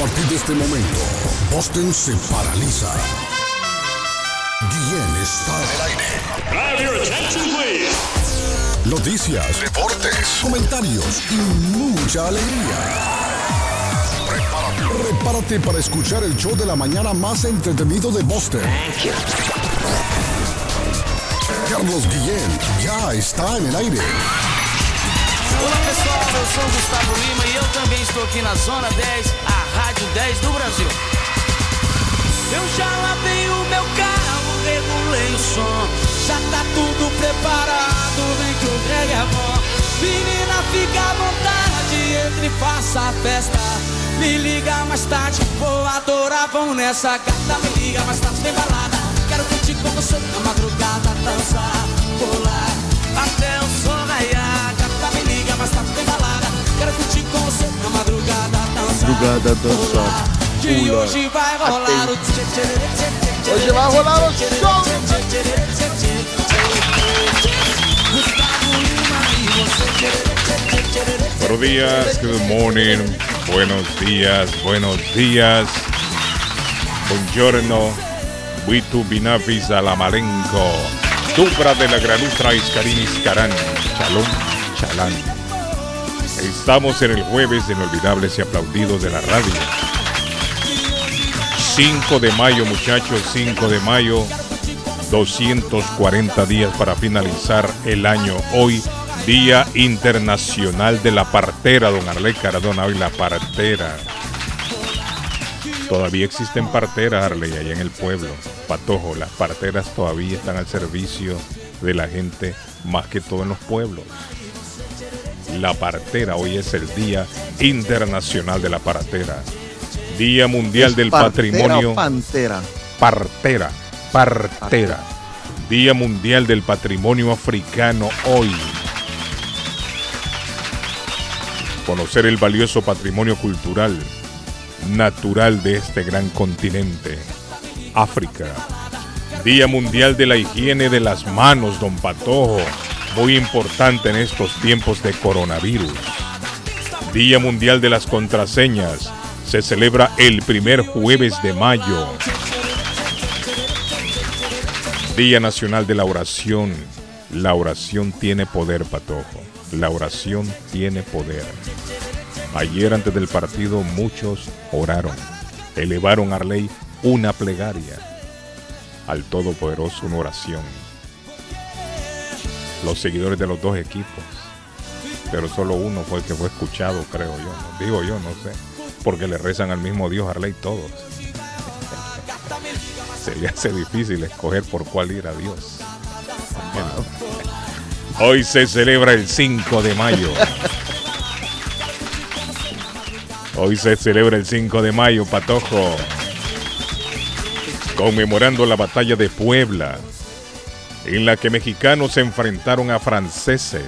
partir de este momento, Boston se paraliza. Guillén está en el aire. Noticias, deportes, comentarios y mucha alegría. Prepárate, prepárate para escuchar el show de la mañana más entretenido de Boston. Carlos Guillén ya está en el aire. Olá pessoal, eu sou Gustavo Lima e eu também estou aqui na Zona 10, a Rádio 10 do Brasil. Eu já lavei o meu carro, regulei o som, já tá tudo preparado, vem que o reggae é bom. Menina, fica à vontade, entre e faça a festa. Me liga mais tarde, vou adorar, vamos nessa gata. Me liga mais tarde, tem balada. Quero curtir com você na madrugada, dançar, pular até o sol raiar. Gata, me liga mais tarde, tem balada. Quero curtir com você Madrugada, dançar, hoje vai rolar o Hoje vai rolar o show. Buenos días, good morning, buenos días, buenos días. Buongiorno, Witu Binafis Alamalenco, Dubra de la Granustra Iscarín Iscarán, Chalón, Chalán. Estamos en el jueves de inolvidables y aplaudidos de la radio. 5 de mayo, muchachos, 5 de mayo, 240 días para finalizar el año. Hoy, Día Internacional de la Partera, don Arley Cardona, hoy la partera. Todavía existen parteras, Arley, allá en el pueblo. Patojo, las parteras todavía están al servicio de la gente, más que todo en los pueblos. La partera, hoy es el Día Internacional de la Partera. Día Mundial ¿Es del partera Patrimonio pantera. partera, partera. Día Mundial del Patrimonio Africano hoy. Conocer el valioso patrimonio cultural, natural de este gran continente, África. Día Mundial de la Higiene de las Manos, don Patojo. Muy importante en estos tiempos de coronavirus. Día Mundial de las Contraseñas. Se celebra el primer jueves de mayo. Día Nacional de la Oración. La oración tiene poder, Patojo. La oración tiene poder. Ayer antes del partido muchos oraron. Elevaron a Arley una plegaria. Al Todopoderoso una oración. Los seguidores de los dos equipos. Pero solo uno fue el que fue escuchado, creo yo. ¿no? Digo yo, no sé. Porque le rezan al mismo Dios Arley todos. Se le hace difícil escoger por cuál ir a Dios. Hoy se celebra el 5 de mayo. Hoy se celebra el 5 de mayo, Patojo. Conmemorando la batalla de Puebla, en la que mexicanos se enfrentaron a franceses,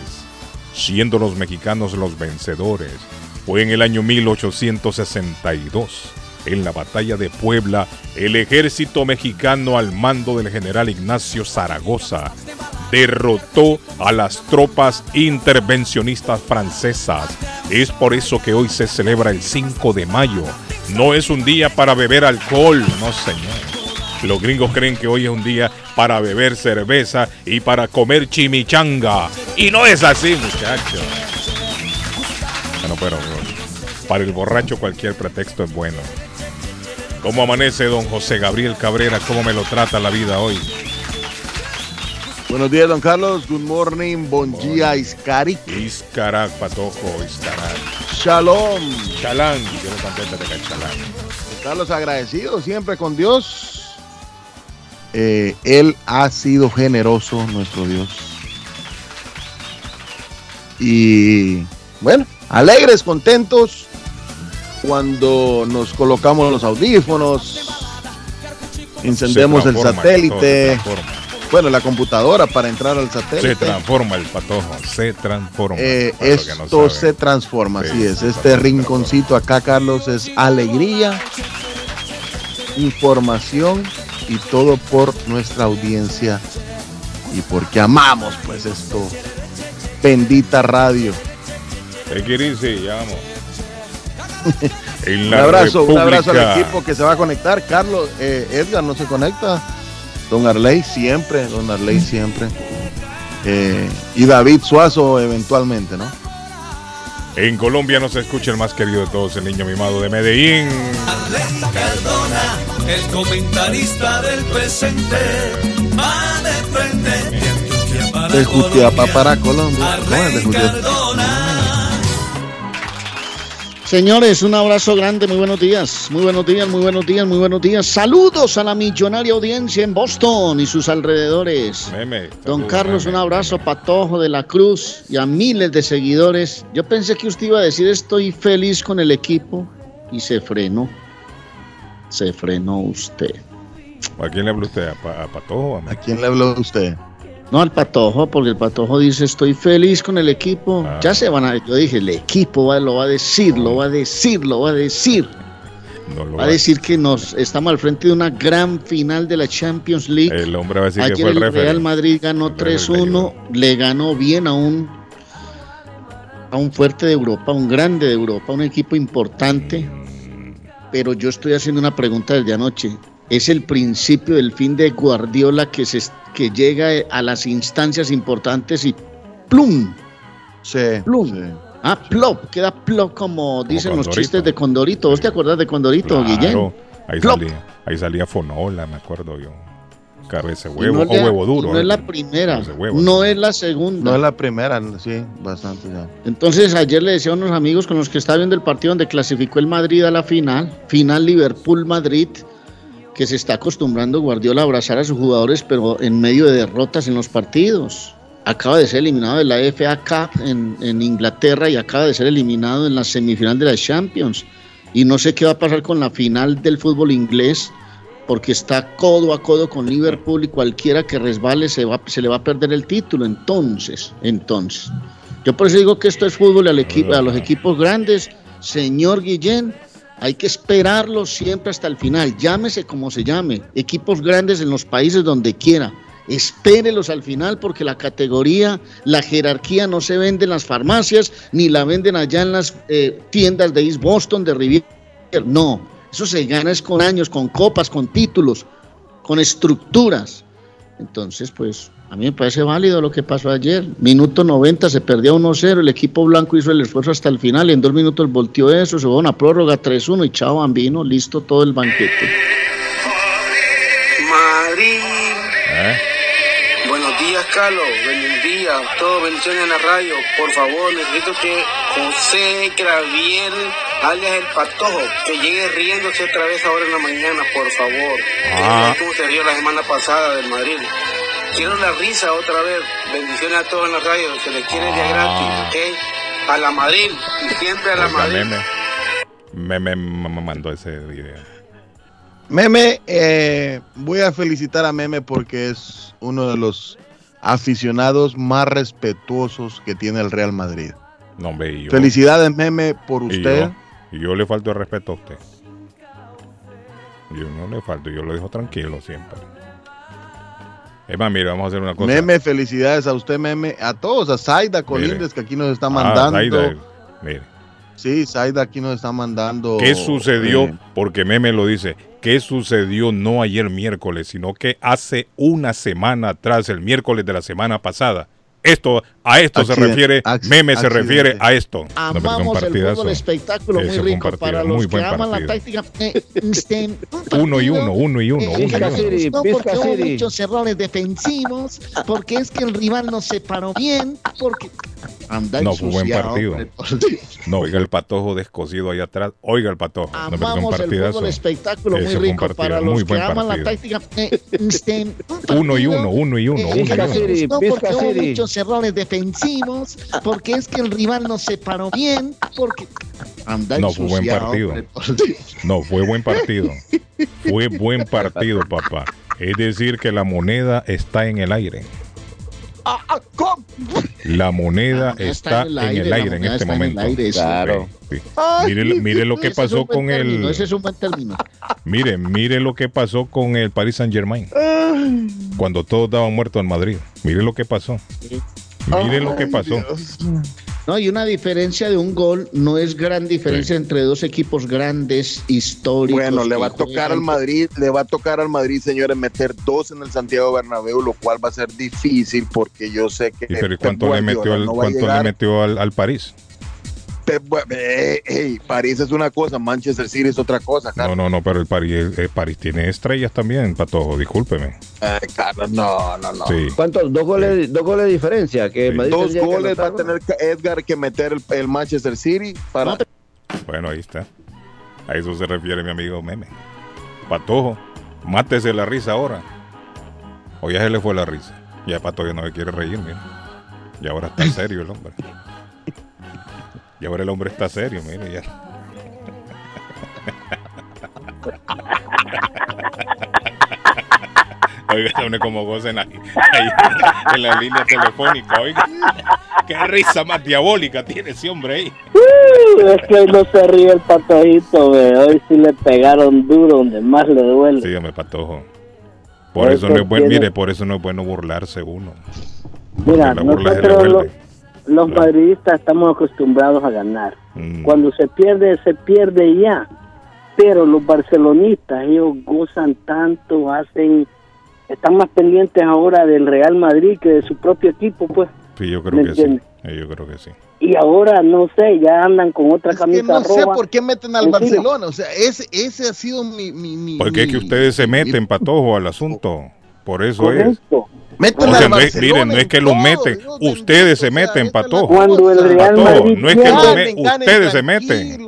siendo los mexicanos los vencedores. Fue en el año 1862. En la batalla de Puebla, el ejército mexicano al mando del general Ignacio Zaragoza derrotó a las tropas intervencionistas francesas. Es por eso que hoy se celebra el 5 de mayo. No es un día para beber alcohol, no señor. Los gringos creen que hoy es un día para beber cerveza y para comer chimichanga. Y no es así, muchachos. Bueno, pero para el borracho cualquier pretexto es bueno. ¿Cómo amanece don José Gabriel Cabrera? ¿Cómo me lo trata la vida hoy? Buenos días, don Carlos. Good morning. Bon día, Iscari. Iscarac, patojo, Iscarac. Shalom. Chalán, yo no contento de Carlos, agradecido siempre con Dios. Eh, él ha sido generoso, nuestro Dios. Y bueno, alegres, contentos. Cuando nos colocamos los audífonos, encendemos Se el satélite. se. Bueno, la computadora para entrar al Se satélite. transforma el patojo, se transforma. Eh, no esto se transforma, Sí, así es. se Este rinconcito acá, Carlos, es alegría, información y todo por nuestra audiencia y porque amamos, pues, esto. Bendita radio. Easy, ya vamos. un abrazo, un abrazo al equipo que se va a conectar. Carlos, eh, Edgar no se conecta. Don Arley siempre, Don Arley siempre. Eh, y David Suazo eventualmente, ¿no? En Colombia no se escucha el más querido de todos, el niño mimado de Medellín. Arley Cardona, el comentarista del presente, va de frente de Jutiapa para Colombia. Señores, un abrazo grande, muy buenos días, muy buenos días, muy buenos días, muy buenos días. Saludos a la millonaria audiencia en Boston y sus alrededores. Don Carlos, un abrazo patojo de la Cruz y a miles de seguidores. Yo pensé que usted iba a decir estoy feliz con el equipo y se frenó. Se frenó usted. ¿A quién le habló usted? ¿A, Patojo? ¿A quién le habló usted? No al Patojo, porque el Patojo dice, estoy feliz con el equipo. Ah. Ya se van a... Yo dije, el equipo lo va a decir, lo va a decir, lo va a decir. va, a decir que nos estamos al frente de una gran final de la Champions League. El hombre va a decir que fue el, el Real Madrid ganó 3-1, le ganó bien a un a un fuerte de Europa, un grande de Europa, un equipo importante. Pero yo estoy haciendo una pregunta desde anoche. ¿Es el principio del fin de Guardiola que se que llega a las instancias importantes y plum. Sí. Plum. Ah, plop, queda plop como, dicen los chistes de Condorito. ¿Vos te acuerdas de Condorito, Guillén? Ahí salía, ahí salía Fonola, me acuerdo yo. Cabeza huevo o huevo duro. No es la primera, no es la segunda. No es la primera, sí, bastante ya. Entonces ayer le decía a unos amigos con los que estaba viendo el partido donde clasificó el Madrid a la final, final Liverpool-Madrid, que se está acostumbrando Guardiola a abrazar a sus jugadores, pero en medio de derrotas en los partidos. Acaba de ser eliminado de la FA Cup en, en Inglaterra y acaba de ser eliminado en la semifinal de la Champions. Y no sé qué va a pasar con la final del fútbol inglés, porque está codo a codo con Liverpool y cualquiera que resbale se, va, se le va a perder el título. Entonces, entonces. Yo por eso digo que esto es fútbol a los equipos grandes. Señor Guillén, hay que esperarlo siempre hasta el final, llámese como se llame, equipos grandes en los países donde quiera. Espérelos al final porque la categoría, la jerarquía no se vende en las farmacias ni la venden allá en las eh, tiendas de East Boston, de Riviera. No, eso se gana es con años, con copas, con títulos, con estructuras. Entonces, pues a mí me parece válido lo que pasó ayer. Minuto 90 se perdió 1-0, el equipo blanco hizo el esfuerzo hasta el final y en dos minutos volteó eso, se fue una prórroga 3-1 y chao bambino, listo todo el banquete. Madrid. ¿Eh? Buenos días, Carlos. Días. Todo bendiciones en la radio. Por favor, necesito que José Graviel, alias el Patojo, que llegue riéndose otra vez ahora en la mañana, por favor. Ah. ¿Cómo se rió la semana pasada del Madrid? Quiero la risa otra vez. Bendiciones a todos en la radio. Se les quiere ya gratis, ah. ¿ok? A la Madrid. Y siempre a la Madrid. Meme. me mandó ese video. Meme, eh, voy a felicitar a Meme porque es uno de los aficionados más respetuosos que tiene el Real Madrid. No, Felicidades, Meme, por usted. Y yo, le falto el respeto a usted. Yo no le falto, yo lo dejo tranquilo siempre. Es más, mire, vamos a hacer una cosa. Meme, felicidades a usted, Meme, a todos, a Zaida Colindres, que aquí nos está ah, mandando. Ah, mire. Sí, Zaida aquí nos está mandando. ¿Qué sucedió? Eh, Porque Meme lo dice. ¿Qué sucedió no ayer miércoles, sino que hace una semana atrás, el miércoles de la semana pasada? Esto, a esto se refiere, meme se refiere a esto. Amamos el fútbol espectáculo muy rico para los que aman la táctica. Eh, este, uno y uno, uno y uno. Eh, uno, porque hubo muchos errores defensivos, porque es que el rival no se paró bien, porque no fue buen partido. No, oiga el patojo descosido ahí atrás. Oiga el patojo. Amamos el fútbol espectáculo muy rico para los que aman la táctica. Eh, este, uno y uno, uno y uno. uno, y uno. porque hubo muchos errores defensivos, porque es que el rival no se paró bien, porque no fue buen partido. No fue buen partido. Fue buen partido, papá. Es decir, que la moneda está en el aire. Ah, ah, la moneda está en el aire en, este momento. claro. Mire, lo que pasó con el. Ese es un buen término. Mire, mire lo que pasó con el Paris Saint Germain. Cuando todos estaban muertos en Madrid. Mire lo que pasó. Mire lo que pasó. No, hay una diferencia de un gol no es gran diferencia entre dos equipos grandes, históricos. Bueno, le va a tocar al Madrid, le va a tocar al Madrid, señores, meter dos en el Santiago Bernabéu, lo cual va a ser difícil porque yo sé que. pero cuánto le metió, al, ¿cuánto le metió al París? París es una cosa, Manchester City es otra cosa. No, no, no, pero el París, el París tiene estrellas también, Patojo, discúlpeme. Eh, Carlos, no, no, no. ¿Cuántos? Dos goles, dos goles de diferencia. Que dos goles va a tener Edgar que meter el, Manchester City para. Bueno, ahí está. A eso se refiere mi amigo Meme. Patojo, mátese la risa ahora. O ya se le fue la risa. Ya Patojo no me quiere reír, mira. Y ahora está serio el hombre. Y ahora el hombre está serio, mire, ya. Oiga, pone como gocen ahí, ahí, en la línea telefónica, oiga. Qué risa más diabólica tiene ese hombre ahí. Uh, es que hoy no se ríe el patojito, Hoy sí le pegaron duro donde más le duele. Sígame, patojo. Por eso, no es bueno, mire, por eso no es bueno burlarse uno. Mira, nosotros, los madridistas estamos acostumbrados a ganar. Mm. Cuando se pierde, se pierde ya. Pero los barcelonistas, ellos gozan tanto, hacen, están más pendientes ahora del Real Madrid que de su propio equipo, pues. Sí, yo creo que sí. Yo creo que sí. Y ahora, no sé, ya andan con otra camisa no sé por qué meten al Barcelona. O sea, ese, ese ha sido mi... mi, Porque es que ustedes se meten, patojo, al asunto. Por eso es. Meten o sea, no es, miren, no es que lo meten, ustedes se meten, Patojo. Cuando el Real Madrid no es que lo me, ustedes se meten.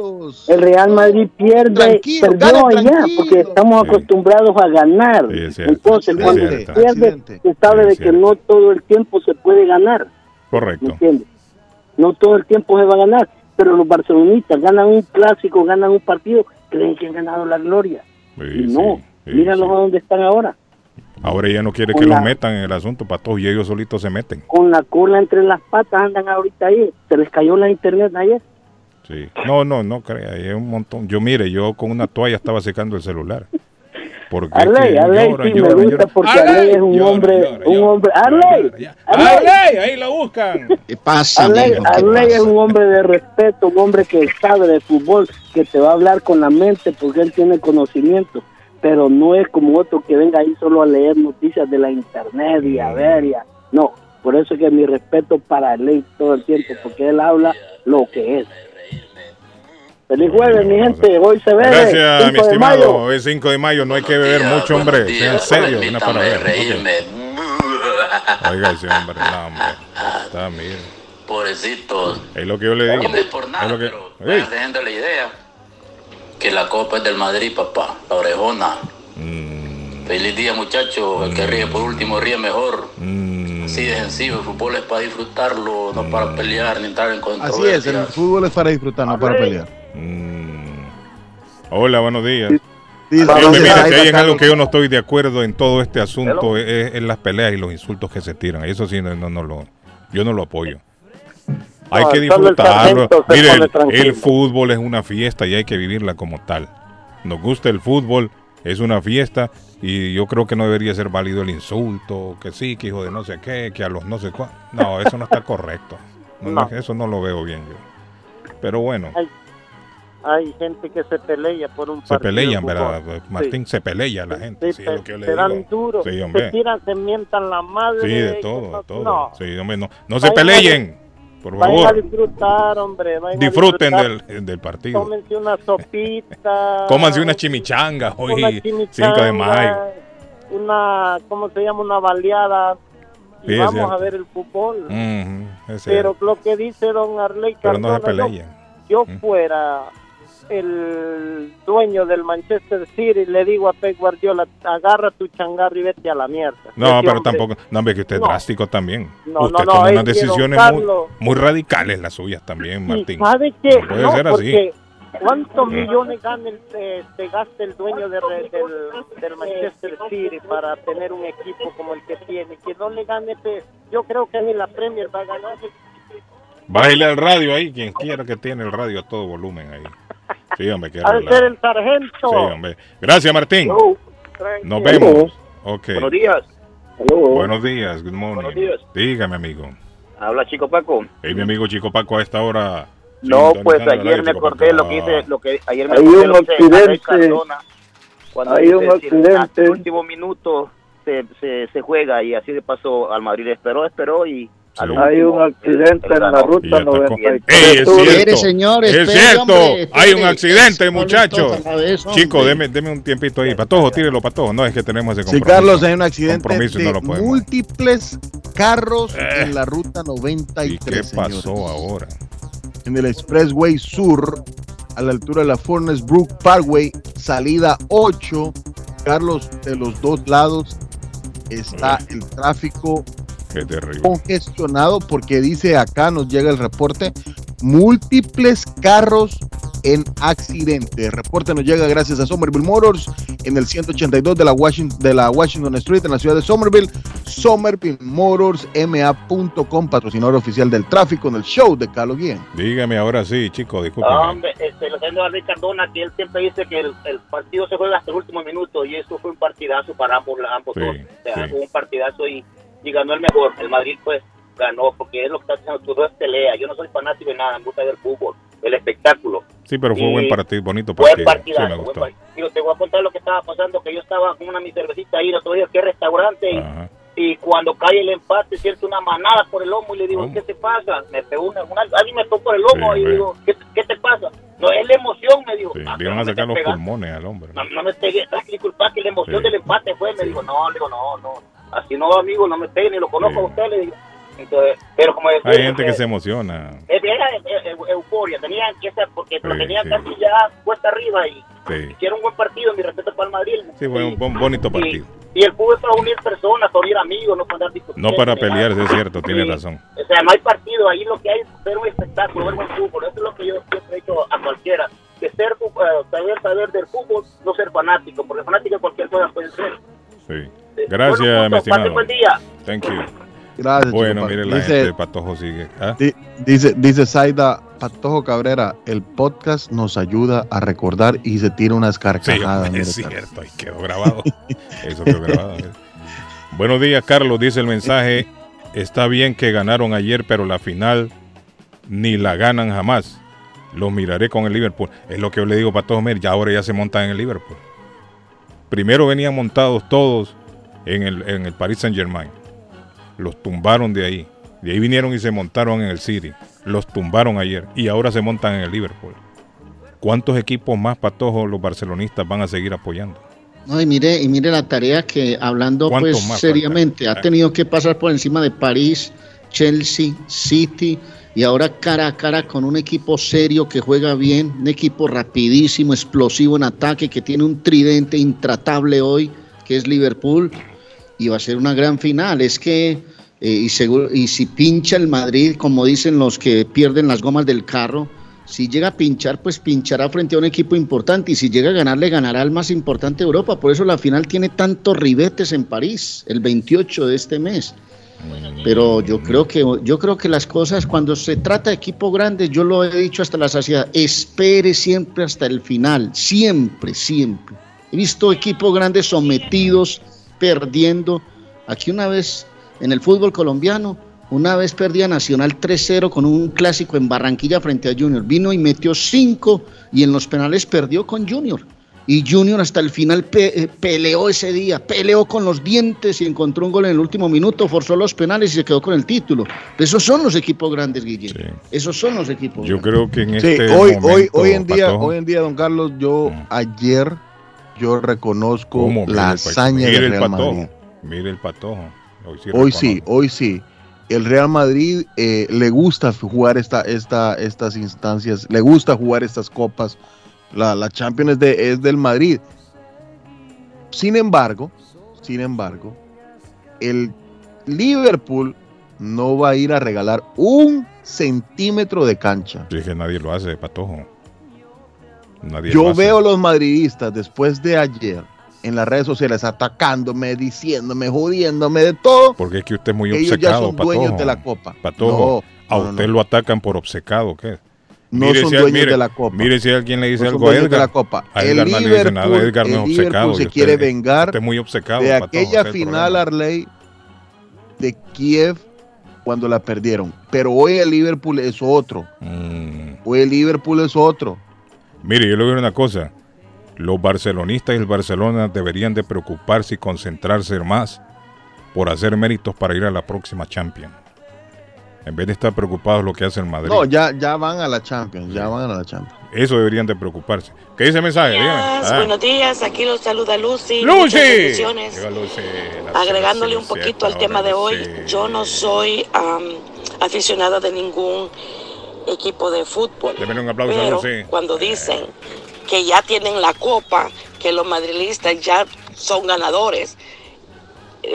El Real Madrid pierde, perdió allá, porque estamos acostumbrados a ganar. Entonces, cuando se pierde, se sabe de que no todo el tiempo se puede ganar. Correcto. No todo el tiempo se va a ganar, pero los barcelonistas ganan un clásico, ganan un partido, creen que han ganado la gloria. y no, míralos a dónde están ahora. Ahora ella no quiere que los metan en el asunto, para todos y ellos solitos se meten. Con la cola entre las patas andan ahorita ahí. Se les cayó la internet ayer. Sí. No, no, no crea, hay un montón. Yo mire, yo con una toalla estaba secando el celular. Porque Arley, Arley, sí me gusta porque Arley, es un hombre, un hombre, Arley, Arley, ahí lo buscan. ¿Qué pasa? Arley, Arley es un hombre de respeto, un hombre que sabe de fútbol, que te va a hablar con la mente porque él tiene conocimiento pero no es como otro que venga ahí solo a leer noticias de la internet y a ver, ya. no, por eso es que mi respeto para ley todo el tiempo, porque él habla lo que es. Feliz jueves, mi gente. Hoy se ve. Gracias, mi estimado. Hoy es 5 de mayo. No hay que beber mucho, hombre. en serio. Una para ver. Oiga, ese hombre. No, hombre. Está, bien. Pobrecitos. Es lo que yo le digo. No es por nada, es lo que... pero la idea que la copa es del Madrid, papá, la orejona. Mm. Feliz día, muchachos. El que ríe por último ríe mejor. Mm. Así de sencillo, el fútbol es para disfrutarlo, no para mm. pelear ni entrar en controversia. Así es, el fútbol es para disfrutar, no para pelear. Hola, buenos días. mira, si hay algo que yo no estoy de acuerdo en todo este asunto es, las peleas y los insultos que se tiran. Eso sí, no, no, lo, yo no lo apoyo. Hay que disfrutarlo. Mire, el, fútbol es una fiesta y hay que vivirla como tal. Nos gusta el fútbol, es una fiesta y yo creo que no debería ser válido el insulto, que sí, que hijo de no sé qué, que a los no sé cuál. No, eso no está correcto. Eso no lo veo bien yo. Pero bueno. Hay, gente que se pelea por un Se pelean, ¿verdad? Martín, se pelea la gente. Sí, es lo que se dan duro, se tiran, se mientan la madre. Sí, de todo, de todo. No, sí, hombre, no, no se peleen. Por favor. Vayan a disfrutar, hombre. Disfruten Del, del, partido. Cómense una sopita. Cómanse una chimichanga hoy, 5 de mayo. Una, ¿cómo se llama? Una baleada. Y vamos a ver el fútbol. Pero lo que dice don Arley Pero no se peleen. Yo, fuera el dueño del Manchester City le digo a Pep Guardiola, agarra tu changarro y vete a la mierda. No, pero tampoco, no, hombre, que usted es drástico también. No, usted toma unas decisiones muy, muy, radicales las suyas también, Martín. ¿Sabe qué? No puede ser así. ¿Cuántos millones gana el, eh, gasta el dueño de, del, del, Manchester City para tener un equipo como el que tiene? Que no le gane, yo creo que ni la Premier va a ganar. Bájale al radio ahí, quien quiera que tiene el radio a todo volumen ahí. Sí, hombre, ser el sargento. Sí, hombre. Gracias, Martín. Nos vemos. Okay. Buenos días. Buenos días, good morning. Buenos días. Dígame, amigo. Habla Chico Paco. Hey, mi amigo Chico Paco a esta hora. No, pues ayer me acordé lo que hice, lo que ayer me Hay acordé un accidente. Cardona, cuando Hay un accidente. el último minuto se, se, se juega y así de paso al Madrid esperó, esperó y Hay un accidente en la ruta Y ya está con- 93. Ey, es cierto. Espere, señor, es espere, cierto. hombre, Hay un accidente, No le muchacho. toca la vez, hombre. Chico, deme, deme un tiempito ahí. Patojo, tírelo, Patojo. No, es que tenemos ese Sí, compromiso. Carlos, hay un accidente Compromiso y no de múltiples carros Eh. en la ruta ¿Y 93. qué pasó señores. ahora? En el Expressway Sur, a la altura de la Furnace Brook Parkway, salida 8. Carlos, de los dos lados está Eh. el tráfico Qué terrible. congestionado porque dice acá, nos llega el reporte, múltiples carros en accidente. El reporte nos llega gracias a Somerville Motors en el 182 de la Washington, de la Washington Street en la ciudad de Somerville. Somerville Motors MA.com, patrocinador oficial del tráfico en el show de Carlos Guillén. Dígame ahora sí, chico, discúlpeme. Hombre, este, lo tengo a Luis Cardona, que él siempre dice que el, el partido se juega hasta el último minuto y eso fue un partidazo para ambos, ambos Sí, dos. O sea, sí. fue un partidazo y, y ganó el mejor. El Madrid, pues, ganó porque es lo que está haciendo tú, no es pelea. Yo no soy fanático de nada, me gusta ver fútbol, el espectáculo. Sí, pero fue y- buen partido, bonito Buen partido. Sí, me buen gustó. partido. Digo, te voy a contar lo que estaba pasando, que yo estaba con una mi cervecita ahí, el otro día, ¿qué restaurante? y- Ajá. y cuando cae el empate siento una manada por el lomo y le digo, ¿Cómo? ¿qué te pasa? Me pegó una, una- alguien me tocó por el lomo Sí, y ve. digo, ¿qué, qué te pasa? No, es la emoción, me dijo. Sí, "Ah, le iban no a me sacar así no, amigo, no me pegue, ni lo conozco Sí. a usted, le digo. Entonces, pero como decía, Hay gente que eh, se emociona. Era euforia, tenían que estar, porque lo tenían sí. casi ya puesta arriba y Sí, hicieron un buen partido, mi respeto para el Madrid. sí fue un bon- bonito partido. Y, el fútbol es para unir personas, para unir amigos, no para andar. No para pelearse, es cierto, tiene razón. O sea, no hay partido, ahí lo que hay es ver un espectáculo, ver buen fútbol. Eso es lo que yo siempre he dicho a cualquiera. Que ser, eh, saber saber del fútbol, no ser fanático, porque fanático cualquier cosa puede ser. Sí. Gracias, bueno, mi estimado. buen día. Thank you. Gracias. Bueno, Chico mire, la dice, gente de Patojo sigue. ¿Ah? di- dice, dice Zaida Patojo Cabrera, el podcast nos ayuda a recordar y se tira unas carcajadas. es cierto, ahí quedó grabado. Eso quedó grabado. Buenos días, Carlos, dice el mensaje. Está bien que ganaron ayer, pero la final ni la ganan jamás. Los miraré con el Liverpool. Es lo que yo le digo para todos, mire, ya ahora ya se montan en el Liverpool. Primero venían montados todos en el, en el Paris Saint Germain. Los tumbaron de ahí. De ahí vinieron y se montaron en el City. Los tumbaron ayer. Y ahora se montan en el Liverpool. ¿Cuántos equipos más patojos los barcelonistas van a seguir apoyando? No, y mire, y mire la tarea que hablando ¿Cuánto pues seriamente, falta? ha tenido que pasar por encima de París, Chelsea, City y ahora cara a cara con un equipo serio que juega bien, un equipo rapidísimo, explosivo en ataque, que tiene un tridente intratable hoy, que es Liverpool, y va a ser una gran final. Es que, eh, y, seguro, y si pincha el Madrid, como dicen los que pierden las gomas del carro, si llega a pinchar, pues pinchará frente a un equipo importante y si llega a ganar, le ganará al más importante de Europa. Por eso la final tiene tantos ribetes en París, el 28 de este mes. Pero yo creo que yo creo que las cosas cuando se trata de equipo grande, yo lo he dicho hasta la saciedad, espere siempre hasta el final, siempre, siempre. He visto equipos grandes sometidos, perdiendo. Aquí una vez en el fútbol colombiano, una vez perdía Nacional 3-0 con un clásico en Barranquilla frente a Junior. Vino y metió 5 y en los penales perdió con Junior. Y Junior hasta el final pe- eh, peleó ese día, peleó con los dientes y encontró un gol en el último minuto, forzó los penales y se quedó con el título. Esos son los equipos grandes, Guillermo. Sí. Esos son los equipos Yo grandes. creo que en Sí, este hoy, momento, hoy, hoy en día, Patojo, hoy en día, don Carlos, yo Mm. ayer yo reconozco la pa- hazaña del el Real patojo, Madrid. Mire el patojo. Hoy sí, Hoy sí, reconozco. hoy sí. El Real Madrid eh, le gusta jugar esta, esta, estas instancias, le gusta jugar estas copas. La, la Champions es, de, es del Madrid. Sin embargo, sin embargo, el Liverpool no va a ir a regalar un centímetro de cancha. Sí, que nadie lo hace, patojo. Nadie Yo hace. veo a los madridistas después de ayer en las redes sociales atacándome, diciéndome, jodiéndome de todo. Porque es que usted es muy que ellos ya obcecado, son dueños patojo. de la copa. Patojo, No, a no, usted no. lo atacan por obcecado, ¿qué? No Mire son si- dueños mire- de la copa. Mire si alguien le dice algo a dueños de Edgar. la copa. A El Edgar no le dice nada, Liverpool- Edgar no es Liverpool obcecado. se y usted- quiere vengar Usted es muy obcecado, de patojo, aquella final. Arley, de Kiev cuando la perdieron. Pero hoy el Liverpool es otro. Mm. Hoy el Liverpool es otro. Mire, yo le digo una cosa. Los barcelonistas y el Barcelona deberían de preocuparse y concentrarse más por hacer méritos para ir a la próxima Champions. En vez de estar preocupados lo que hace el Madrid. No, ya, ya van a la Champions, ya van a la Champions. Eso deberían de preocuparse. ¿Qué dice el mensaje? Dígame. Ah. Buenos días, aquí los saluda Lucy. ¡Lucy! Bendiciones. Agregándole un poquito al tema de hoy, yo no soy am, aficionada de ningún equipo de fútbol. Deme un aplauso a pero Lucy. cuando dicen que ya tienen la copa, que los madrilistas ya son ganadores,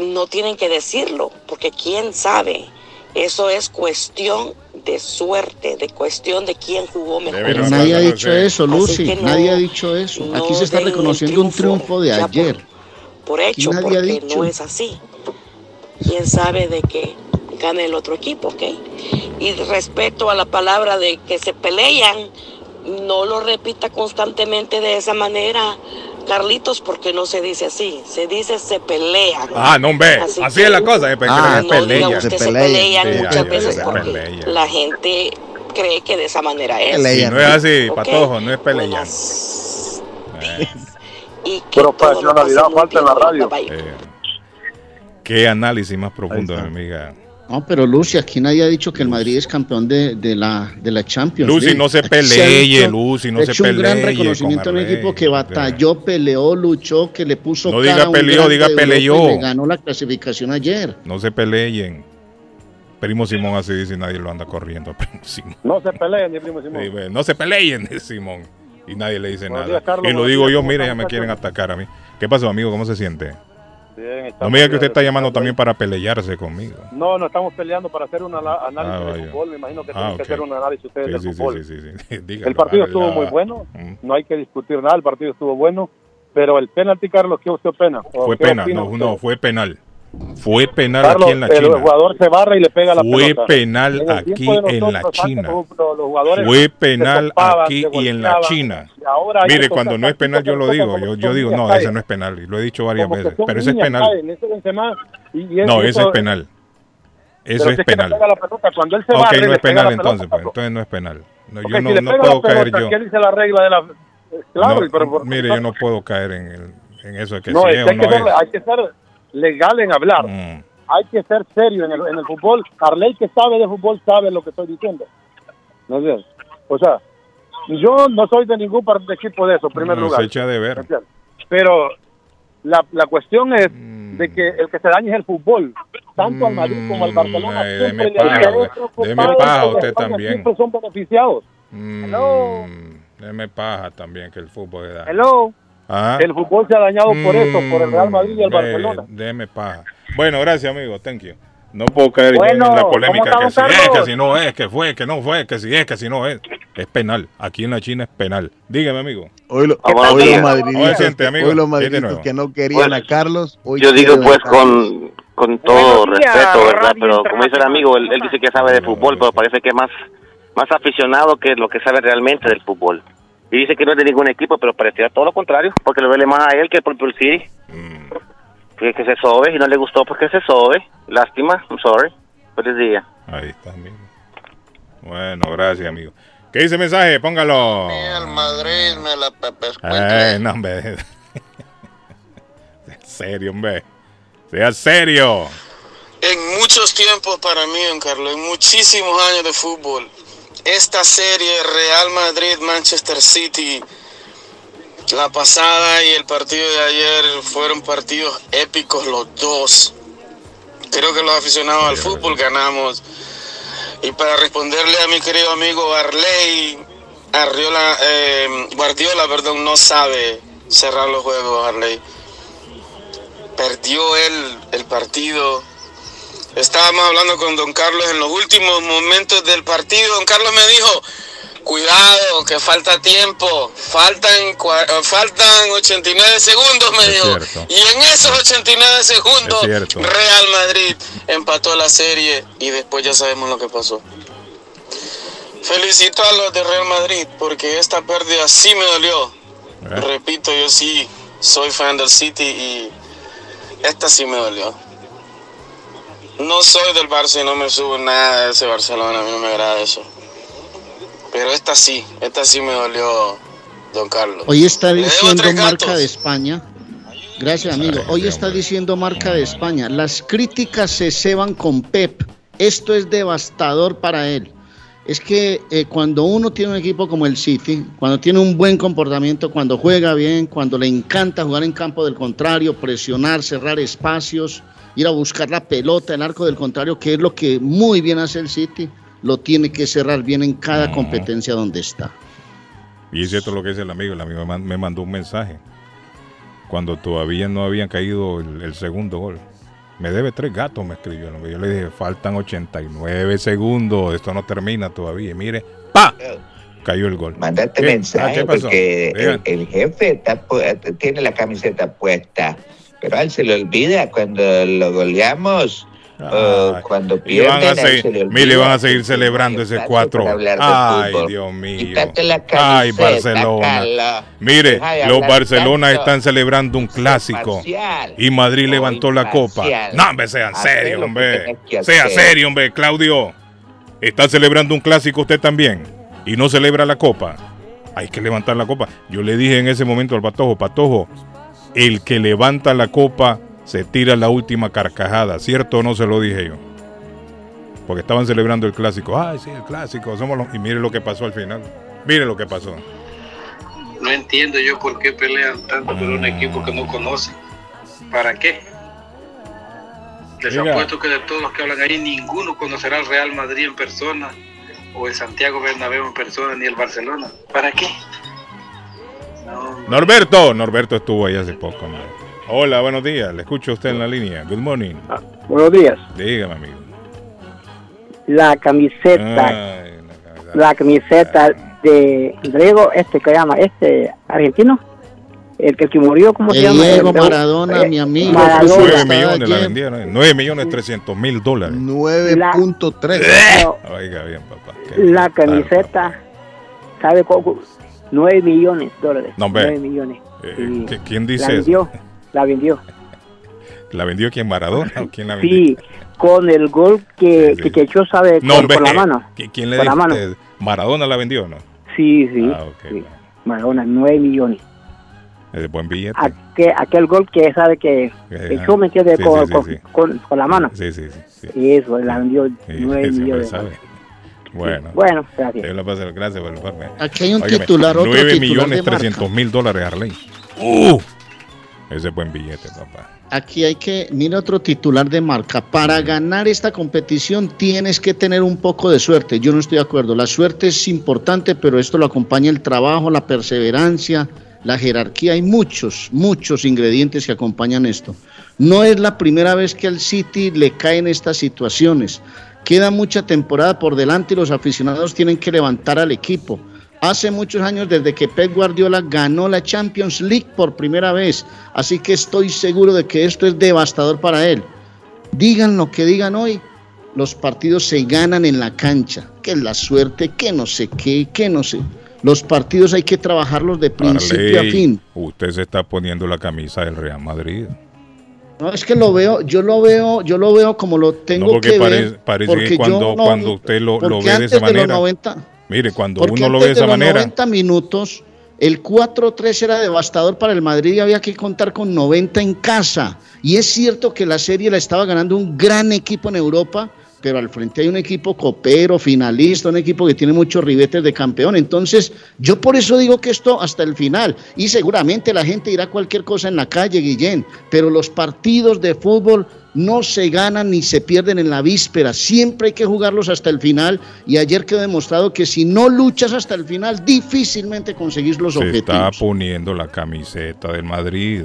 no tienen que decirlo, porque quién sabe, eso es cuestión de suerte, de cuestión de quién jugó mejor. Pero nadie ha dicho eso, Lucy. no- nadie ha dicho eso. no Aquí se está reconociendo un triunfo de ya por- ayer. por hecho, nadie ha porque dicho. no es así. Quién sabe de que gane el otro equipo, ¿ok? Y respecto a la palabra de que se pelean, no lo repita constantemente de esa manera, Carlitos, porque no se dice así, se dice se pelean. Ah, no, hombre. Así, que es la cosa. no diga pelea. se pelean muchas veces porque la gente cree que de esa manera es. Si no es así, patojo, no es peleando. Buenas Y que profesionalidad muy falta en la radio. Eh, qué análisis más profundo, mi amiga. No, pero Lucy, aquí nadie ha dicho que el Madrid es campeón de, de la, de la Champions. Lucy, League. no se pelee, Lucy, no se hecho un gran pelee reconocimiento a un equipo que batalló, peleó, luchó, que le puso No cara diga peleó, diga de peleó. y le ganó la clasificación ayer. No se peleen. Primo Simón así dice y nadie lo anda corriendo. Primo Simón. No se peleen, ni primo Simón. Sí, no se peleen, Simón. Y nadie le dice Buenos nada. días, Carlos. y lo digo días, yo, ¿cómo mire, ya me quieren atacar a mí. ¿Qué pasó, amigo? ¿Cómo se siente? Bien, No me diga que usted está llamando también para pelearse conmigo. No, no estamos peleando para hacer un ala- análisis Ah, fútbol. Me imagino que Ah, tienen ok. que hacer un análisis ustedes Sí, del sí, fútbol. sí. Dígalo, el partido estuvo muy bueno, Mm. no hay que discutir nada, el partido estuvo bueno, pero el penalti, Carlos, ¿qué usted opina? ¿O Fue opina no, no, fue penal. Fue penal Carlos, aquí en la el China. jugador se barra y le pega la Fue pelota. penal En el aquí en la China. los- Fue penal aquí y en la China. Mire, cuando no es penal yo lo digo. Yo, yo digo, no, ese no es penal. Y lo he dicho varias veces. Pero ese es penal. No, ese es penal. Eso es penal. cuando él se Ok, no es penal entonces, pues. Entonces no es penal. No, yo no, puedo caer yo. ¿Qué dice la regla de la...? Claro, No, pero por- mire, yo no puedo caer en, el- en eso de que no, es hay, que ser, legal en hablar. Mm. Hay que ser serio en el, en el fútbol. Arley que sabe de fútbol sabe lo que estoy diciendo. ¿No O sea, yo no soy de ningún equipo de eso, en primer No, lugar. se echa de ver. Pero la, la cuestión es Mm. de que el que se daña es el fútbol. Tanto al Madrid como al Barcelona. eh, siempre deme paja, deme paja usted también. Siempre son beneficiados. Mm, Deme paja también que el fútbol da. Hello. Ah. El fútbol se ha dañado por eso, por el Real Madrid y el Ve, Barcelona. Deme paja. Bueno, gracias, amigo. Thank you. No puedo caer yo en la polémica ¿cómo que si estamos, es, que si no es, que fue, que no fue, que si es, que si no es. Es penal. Aquí en la China es penal. Dígame, amigo. Hoy, lo- los Oye, madridistas, amigo. hoy los madridistas que no querían a Carlos, hoy Yo digo pues con, con todo días, respeto, ¿verdad? Pero como dice el amigo, él, él dice que sabe de fútbol, pero parece que es más, más aficionado que lo que sabe realmente del fútbol. Y dice que no es de ningún equipo, pero parecía todo lo contrario, porque le duele más a él que el City. Mm. Que, que se sobe y no le gustó porque se sobe. Lástima, I'm sorry. Feliz día. Ahí está, amigo. Bueno, gracias, amigo. ¿Qué dice el mensaje? Póngalo. El Madrid me la pepes Eh, no, hombre. Sea serio, hombre. Sea serio. En muchos tiempos para mí, don Carlos, en muchísimos años de fútbol, esta serie Real Madrid-Manchester City, la pasada y el partido de ayer fueron partidos épicos los dos. Creo que los aficionados al fútbol ganamos. Y para responderle a mi querido amigo Arley, Arriola, eh, Guardiola, perdón, no sabe cerrar los juegos, Arley. Perdió él el partido. Estábamos hablando con don Carlos en los últimos momentos del partido. Don Carlos me dijo, cuidado, que falta tiempo. Faltan, eh, faltan 89 segundos, me Es dijo. cierto. Y en esos 89 segundos, Es. Real Madrid empató la serie y después ya sabemos lo que pasó. Felicito a los de Real Madrid porque esta pérdida sí me dolió. Eh. Repito, yo sí soy fan del City y esta sí me dolió. No soy del Barça y no me subo nada de ese Barcelona, a mí no me agrada eso. Pero esta sí, esta sí me dolió, don Carlos. Hoy está diciendo marca de España. Gracias, amigo. Hoy está diciendo marca de España. Las críticas se ceban con Pep. Esto es devastador para él. Es que eh, cuando uno tiene un equipo como el City, cuando tiene un buen comportamiento, cuando juega bien, cuando le encanta jugar en campo del contrario, presionar, cerrar espacios, ir a buscar la pelota en arco del contrario, que es lo que muy bien hace el City, lo tiene que cerrar bien en cada competencia donde está. Y es cierto lo que dice el amigo, el amigo me mandó un mensaje cuando todavía no habían caído el segundo gol. Me debe tres gatos, me escribió. Yo le dije, faltan 89 segundos, esto no termina todavía. Y mire, ¡pa! Cayó el gol. Mándate mensaje porque el, jefe tiene la camiseta puesta, pero a él se le olvida cuando lo goleamos cuando pierden, mire, van a seguir celebrando ese 4. Ay, Dios mío. Ay, Barcelona. Mire, los Barcelona están celebrando un clásico y Madrid levantó la copa. No, hombre, sean serios, hombre. Sea serio, hombre, Claudio. Está celebrando un clásico usted también y no celebra la copa. Hay que levantar la copa. Yo le dije en ese momento al Patojo, Patojo, el que levanta la copa se tira la última carcajada, ¿cierto o no se lo dije yo? Porque estaban celebrando el clásico. Ay, sí, el clásico, somos Y mire lo que pasó al final. Mire lo que pasó. No entiendo yo por qué pelean tanto por un equipo que no conocen. ¿Para qué? Les apuesto que de todos los que hablan ahí, ninguno conocerá al Real Madrid en persona, o el Santiago Bernabéu en persona, ni el Barcelona. ¿Para qué? Norberto, Norberto estuvo ahí hace poco, ¿no? Hola, buenos días. Le escucho a usted en la línea. Good morning. Ah, buenos días. Dígame, amigo. La camiseta. la, camiseta de Diego, este que llama, este argentino. El que, murió, ¿cómo se llama? Diego Maradona, mi amigo. 9 millones la vendieron. 9 millones 300 mil dólares. 9.3. Oiga bien, papá. La camiseta, ¿sabe cómo? 9 millones de dólares. No, 9 millones. Eh, ¿Quién dice eso? la vendió. ¿La vendió quién, Maradona o quién la vendió? Sí, con el gol que, que, echó, ¿sabe? No, con, la mano. ¿Quién le dijo? ¿Maradona la vendió no? Sí, sí. Ah, Maradona, 9 millones. Es buen billete. Aquel, aquel gol que sabe que echó, me entiende, con, con, la mano. Sí, sí, sí. Y eso, la vendió 9 millones. Bueno, bueno, gracias. Gracias por el informe. Aquí hay un titular, otro 9 millones 300 mil dólares, Arley. ¡Uh! Ese buen billete, papá. Aquí hay que, mira otro titular de marca. Para ganar esta competición tienes que tener un poco de suerte. Yo no estoy de acuerdo. La suerte es importante, pero esto lo acompaña el trabajo, la perseverancia, la jerarquía. Hay muchos, muchos ingredientes que acompañan esto. No es la primera vez que al City le caen estas situaciones. Queda mucha temporada por delante y los aficionados tienen que levantar al equipo hace muchos años desde que Pep Guardiola ganó la Champions League por primera vez. Así que estoy seguro de que esto es devastador para él. Digan lo que digan hoy, los partidos se ganan en la cancha. Que la suerte, que no sé qué, que no sé. Los partidos hay que trabajarlos de principio a fin. Usted se está poniendo la camisa del Real Madrid. No, es que lo veo, yo lo veo, yo lo veo como lo tengo que ver. Parece que cuando, cuando usted lo, lo ve de esa manera. 90, Mire, cuando uno lo ve de esa manera. 90 minutos, el 4-3 era devastador para el Madrid y había que contar con 90 en casa. Y es cierto que la serie la estaba ganando un gran equipo en Europa, pero al frente hay un equipo copero, finalista, un equipo que tiene muchos ribetes de campeón. Entonces, yo por eso digo que esto hasta el final. Y seguramente la gente dirá cualquier cosa en la calle, Guillén, pero los partidos de fútbol no se ganan ni se pierden en la víspera, siempre hay que jugarlos hasta el final y ayer quedó demostrado que si no luchas hasta el final difícilmente conseguís los objetivos. Se está poniendo la camiseta del Madrid.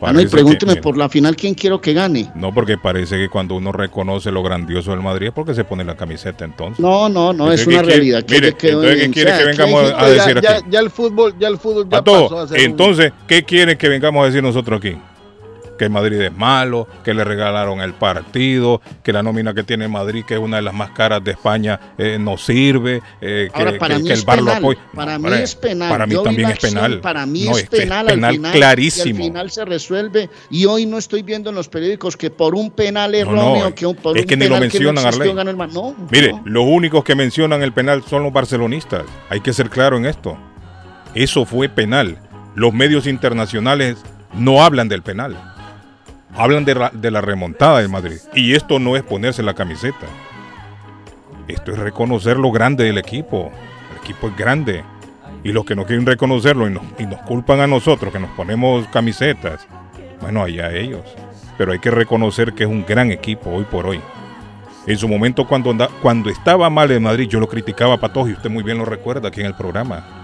Bueno, y pregúnteme por la final quién quiero que gane. No, porque parece que cuando uno reconoce lo grandioso del Madrid es porque se pone la camiseta entonces. No, no, no, es una realidad. Mire, entonces, ¿qué quiere que vengamos a decir aquí? Ya, el fútbol, ya el fútbol ya a todo. Entonces, ¿qué quiere que vengamos a decir nosotros aquí? Que Madrid es malo, que le regalaron el partido, que la nómina que tiene Madrid, que es una de las más caras de España, eh, no sirve, eh, que, el bar lo apoya. Para mí es penal. Para mí también es penal. Para mí es, penal, al final, clarísimo. al final se resuelve. Y hoy no estoy viendo en los periódicos que por un penal erróneo, que por es un que ni lo mencionan, no Mire, los únicos que mencionan el penal son los barcelonistas. Hay que ser claro en esto. Eso fue penal. Los medios internacionales no hablan del penal. Hablan de, la remontada de Madrid. Y esto no es ponerse la camiseta. Esto es reconocer lo grande del equipo. El equipo es grande. Y los que no quieren reconocerlo y nos, y nos culpan a nosotros, que nos ponemos camisetas, bueno, allá ellos. Pero hay que reconocer que es un gran equipo hoy por hoy. En su momento, cuando, cuando estaba mal en Madrid, yo lo criticaba a Patojo y usted muy bien lo recuerda aquí en el programa.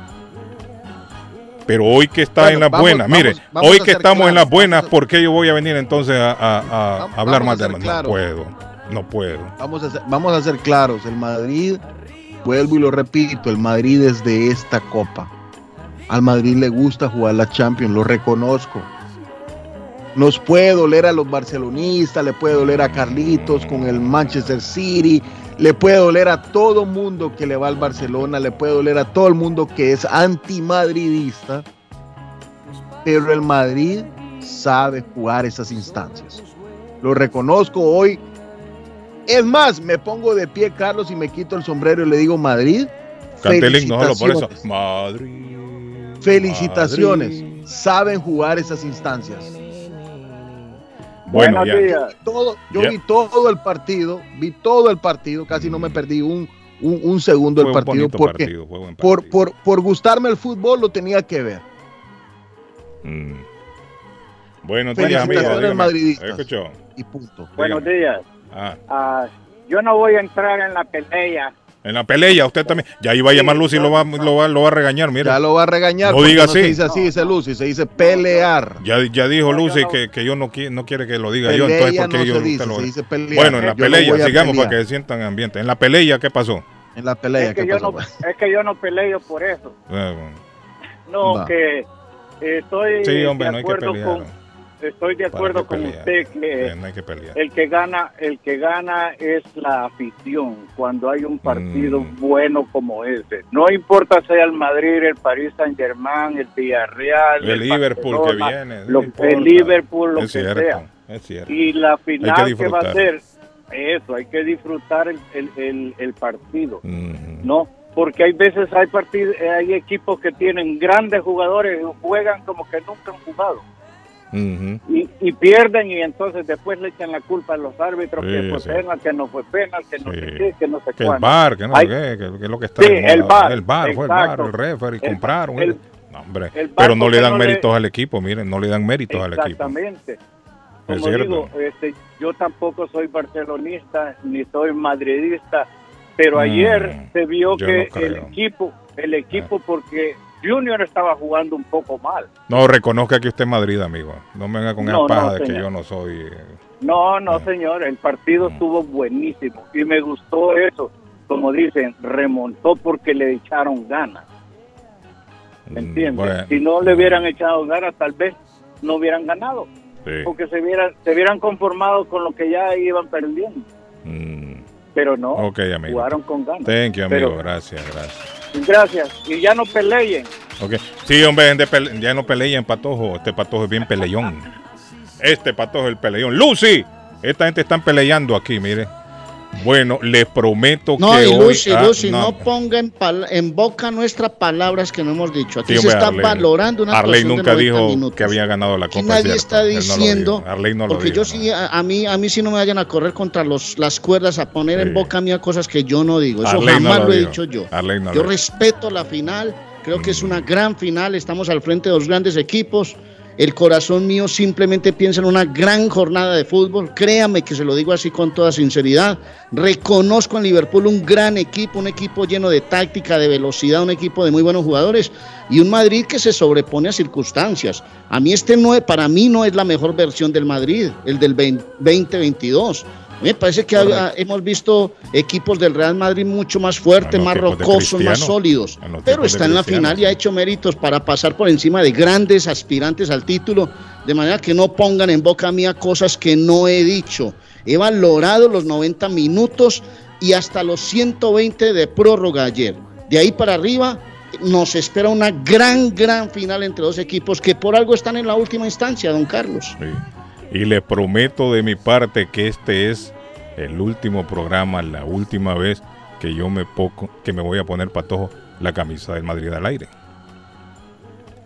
Pero hoy que está en las buenas, mire, hoy que estamos en las buenas, ¿por qué yo voy a venir entonces a, hablar más de Madrid? No puedo, no puedo. Vamos a, ser, vamos a ser claros, el Madrid, vuelvo y lo repito, el Madrid es de esta copa. Al Madrid le gusta jugar la Champions, lo reconozco. Nos puede doler a los barcelonistas, le puede doler a Carlitos con el Manchester City, le puede doler a todo mundo que le va al Barcelona, le puede doler a todo el mundo que es antimadridista, pero el Madrid sabe jugar esas instancias. Lo reconozco hoy. Es más, me pongo de pie, Carlos, y me quito el sombrero y le digo Madrid. felicitaciones. por eso. Madrid. Felicitaciones. Saben jugar esas instancias. Bueno, Todo, yo vi todo el partido, vi todo el partido, casi no me perdí un, un, segundo del partido porque por, por, por, gustarme el fútbol lo tenía que ver. Mm. Buenos días, amigo. madridistas. Y punto. Buenos días. Ah. Ah, yo no voy a entrar en la pelea en la pelea, usted también. Ya iba a llamar Lucy y lo va, lo, va, lo va a regañar, mira. Ya lo va a regañar. No diga así. se dice así, dice Lucy, se dice pelear. Ya, ya dijo Lucy que, que, yo no, no quiere que lo diga yo, entonces ¿por qué yo dice, lo... dice Bueno, en la pelea, sigamos para que se sientan ambiente. En la pelea, ¿qué pasó? En la pelea, ¿qué pasó? No, es que yo no peleo por eso. Ah, no, que eh, estoy sí, hombre, de acuerdo no hay que pelear. con estoy de acuerdo con usted que, el que gana el que gana es la afición cuando hay un partido mm. bueno como ese. No importa sea el Madrid el Paris Saint Germain el Villarreal el, Liverpool que viene el Liverpool lo que sea. y la final que va a ser eso hay que disfrutar el, el, partido. No porque hay veces hay partidos hay equipos que tienen grandes jugadores y juegan como que nunca han jugado y, pierden y entonces después le echan la culpa a los árbitros que fue penal, que no fue penal, que no sé qué, que no sé que el bar, que no sé qué, que, es lo que está sí, el bar, el bar, fue el bar, el referee, compraron. El, hombre, pero no le dan méritos al equipo, miren, no le dan méritos al equipo. Exactamente. Como digo, este, yo tampoco soy barcelonista ni soy madridista, pero ayer mm, se vio que el equipo, el equipo porque Junior estaba jugando un poco mal. No, reconozca que usted es Madrid, amigo. No me venga con esa paja de que yo no soy... Eh, no, no, señor. El partido estuvo buenísimo y me gustó eso. Como dicen, remontó porque le echaron ganas. ¿Me mm, entiendes? Si no le hubieran echado ganas, tal vez no hubieran ganado. Porque se hubieran, se hubieran conformado con lo que ya iban perdiendo. Mm. Pero no, jugaron con ganas. Thank you, amigo. gracias, gracias. Gracias. Y ya no peleen. Okay. Sí, hombre, ya no peleen, Patojo. Este Patojo es bien peleón. Este Patojo es el peleón. Lucy, esta gente están peleando aquí, mire. Bueno, les prometo no, que y Lucy, hoy, ah, Lucy, no, ponga en, boca nuestras palabras que no hemos dicho. Aquí se está valorando una Arley nunca dijo que había ganado la Copa. nadie está diciendo, porque yo sí, a, mí, a mí sí no me vayan a correr contra los, las cuerdas, a poner en boca mía cosas que yo no digo. Eso jamás lo, he dicho yo. yo respeto la final, creo que es una gran final, estamos al frente de dos grandes equipos el corazón mío simplemente piensa en una gran jornada de fútbol. Créame que se lo digo así con toda sinceridad. Reconozco en Liverpool un gran equipo, un equipo lleno de táctica, de velocidad, un equipo de muy buenos jugadores y un Madrid que se sobrepone a circunstancias. A mí este no, para mí no es la mejor versión del Madrid, el del 2022. Me parece que hemos visto equipos del Real Madrid mucho más fuertes, más rocosos, más sólidos. Pero está en la final y ha hecho méritos para pasar por encima de grandes aspirantes al título. De manera que no pongan en boca mía cosas que no he dicho. He valorado los 90 minutos y hasta los 120 de prórroga ayer. De ahí para arriba nos espera una gran, gran final entre dos equipos que por algo están en la última instancia, don Carlos. Y le prometo de mi parte que este es el último programa, la última vez que yo me, poco, que me voy a poner patojo la camisa del Madrid al aire.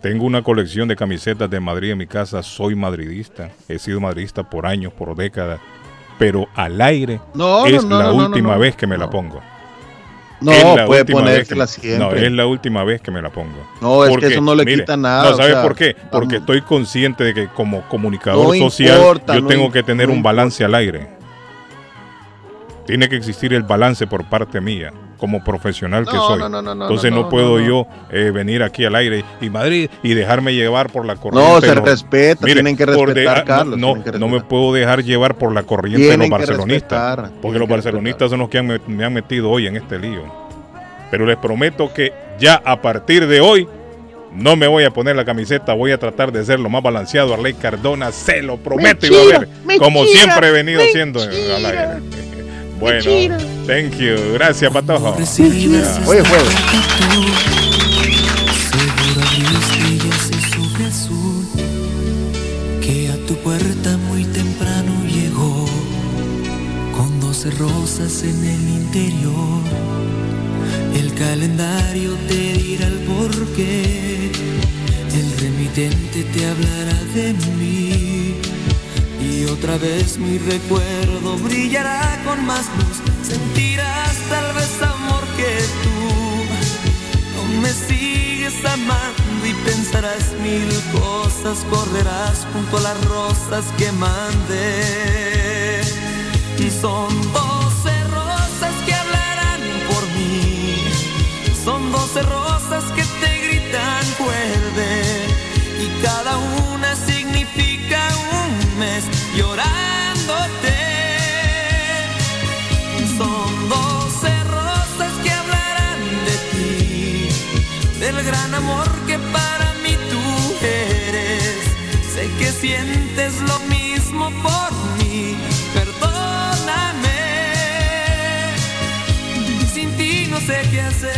Tengo una colección de camisetas de Madrid en mi casa, soy madridista, he sido madridista por años, por décadas, pero al aire es la última vez que me la pongo. No, puede ponérsela siempre. No, es la última vez que me la pongo. No, es que eso no le quita nada. No, ¿sabes por qué? Porque estoy consciente de que como comunicador social yo tengo que tener un balance al aire. Tiene que existir el balance por parte mía como profesional que soy. Entonces no, puedo yo eh, venir aquí al aire y Madrid y dejarme llevar por la corriente. No, se respeta, tienen que respetar, Carlos. No, no me puedo dejar llevar por la corriente de los barcelonistas. porque los barcelonistas son los que me han metido hoy en este lío. Pero les prometo que ya a partir de hoy no me voy a poner la camiseta, voy a tratar de ser lo más balanceado. Arley Cardona, se lo prometo y va a ver, como siempre he venido haciendo al aire. Bueno, thank you. Gracias, Patojo. Oye, jueves. Que a tu puerta muy temprano llegó con doce rosas en el interior. El calendario te dirá el porqué. El remitente te hablará de mí y otra vez mi recuerdo brillará con más luz. Sentirás tal vez amor que tú no me sigues amando y pensarás mil cosas. Correrás junto a las rosas que mandé. Y son doce rosas que hablarán por mí. Son doce rosas que te gritan vuelve. Y cada una gran amor que para mí tú eres. Sé que sientes lo mismo por mí, perdóname. Sin ti no sé qué hacer.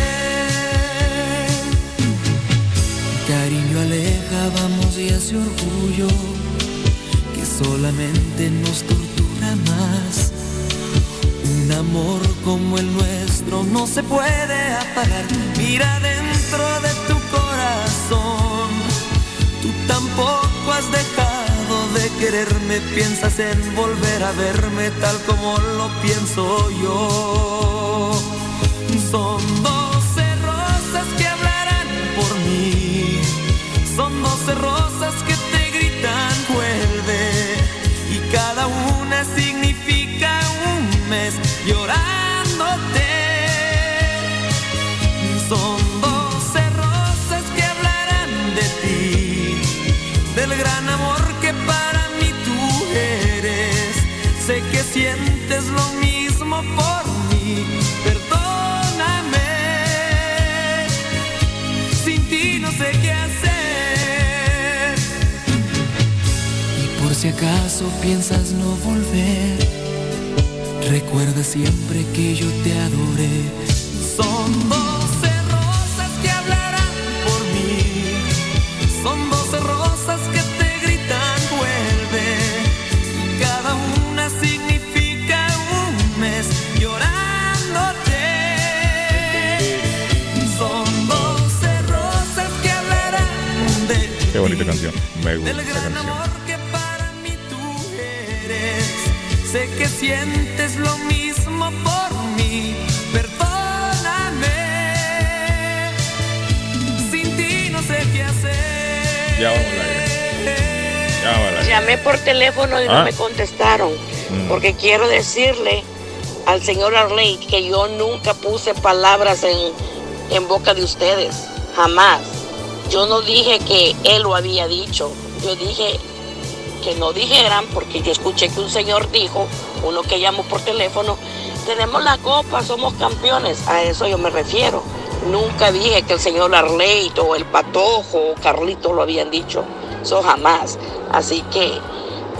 Cariño aleja, vamos y hace orgullo solamente nos tortura más. Un amor como el nuestro no se puede apagar. Mira dentro de tu corazón. Tú tampoco has dejado de quererme. Piensas en volver a verme tal como lo pienso yo. Son doce rosas que hablarán por mí. Son doce rosas que si acaso piensas no volver, recuerda siempre que yo te adoré. Son doce rosas que hablarán por mí, son doce rosas que te gritan vuelve. Cada una significa un mes llorándote. Son doce rosas que hablarán de Qué bonita canción, me gusta esta canción. Sé que sientes lo mismo por mí. Perdóname. Sin ti no sé qué hacer. Ya vamos a Ya Llamé por teléfono y no ah. me contestaron. Mm. Porque quiero decirle al señor Arley que yo nunca puse palabras en, en boca de ustedes. Jamás. Yo no dije que él lo había dicho. Yo dije que no dijeran, porque yo escuché que un señor dijo uno que llamo por teléfono, tenemos la copa, somos campeones, a eso yo me refiero. Nunca dije que el señor Arleito o el Patojo o Carlito lo habían dicho, eso jamás. Así que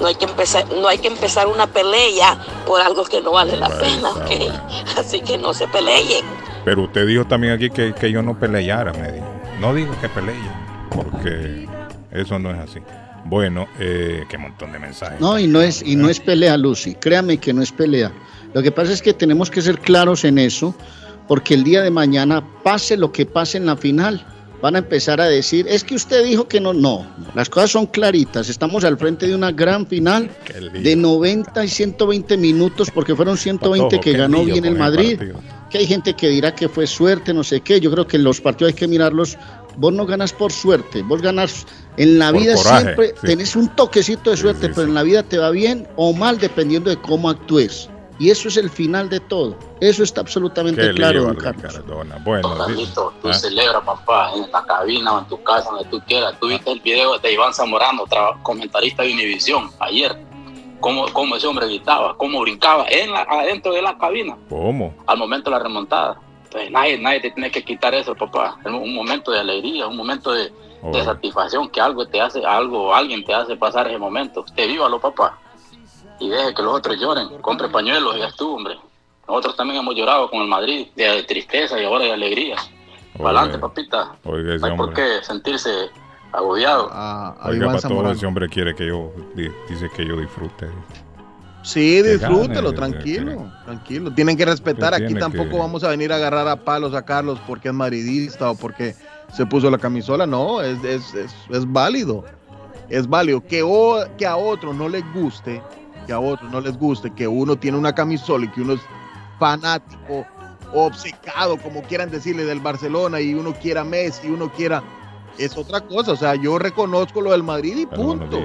no hay que empezar, no hay que empezar una pelea por algo que no vale la pena, ¿ok? Así que no se peleen. Pero usted dijo también aquí que, que yo no peleara, me dijo. No digo que peleen, porque eso no es así. Bueno, eh, qué montón de mensajes. No, y no es, y no es pelea, Lucy. Créame que no es pelea. Lo que pasa es que tenemos que ser claros en eso, porque el día de mañana, pase lo que pase en la final, van a empezar a decir, es que usted dijo que no, no, las cosas son claritas, estamos al frente de una gran final de 90 y 120 minutos, porque fueron 120 que ganó bien el Madrid, que hay gente que dirá que fue suerte, no sé qué, yo creo que los partidos hay que mirarlos, vos no ganas por suerte, vos ganas en la vida siempre, tenés un toquecito de suerte, pero en la vida te va bien o mal dependiendo de cómo actúes. Y eso es el final de todo. Eso está absolutamente claro, don Carlos. Bueno, Carlito, tú ¿Ah? celebras, papá, en la cabina o en tu casa, donde tú quieras. Tú viste el video de Iván Zamorano, comentarista de Univisión, ayer. Cómo, cómo ese hombre gritaba, cómo brincaba en la, adentro de la cabina. ¿Cómo? Al momento de la remontada. Entonces, nadie, nadie te tiene que quitar eso, papá. Es un momento de alegría, un momento de, de satisfacción que algo te hace, algo, alguien te hace pasar ese momento. Usted vívalo, papá y deje que los otros lloren. Compre pañuelos y ya estuvo, hombre. Nosotros también hemos llorado con el Madrid, de tristeza y ahora de alegría. Para adelante, papita. Oiga, no hay por qué sentirse agobiado. Ah, Oiga, para todo ese hombre quiere que yo, dice que yo disfrute. Sí, disfrútelo, tranquilo, tranquilo. Tienen que respetar. Aquí tampoco vamos a venir a agarrar a palos a Carlos porque es maridista o porque se puso la camisola. No, es, es, es, es válido. Es válido. Que, o, que a otro no les guste, que a otros no les guste, que uno tiene una camisola y que uno es fanático, obcecado, como quieran decirle, del Barcelona y uno quiera Messi, y uno quiera es otra cosa. O sea, yo reconozco lo del Madrid y punto.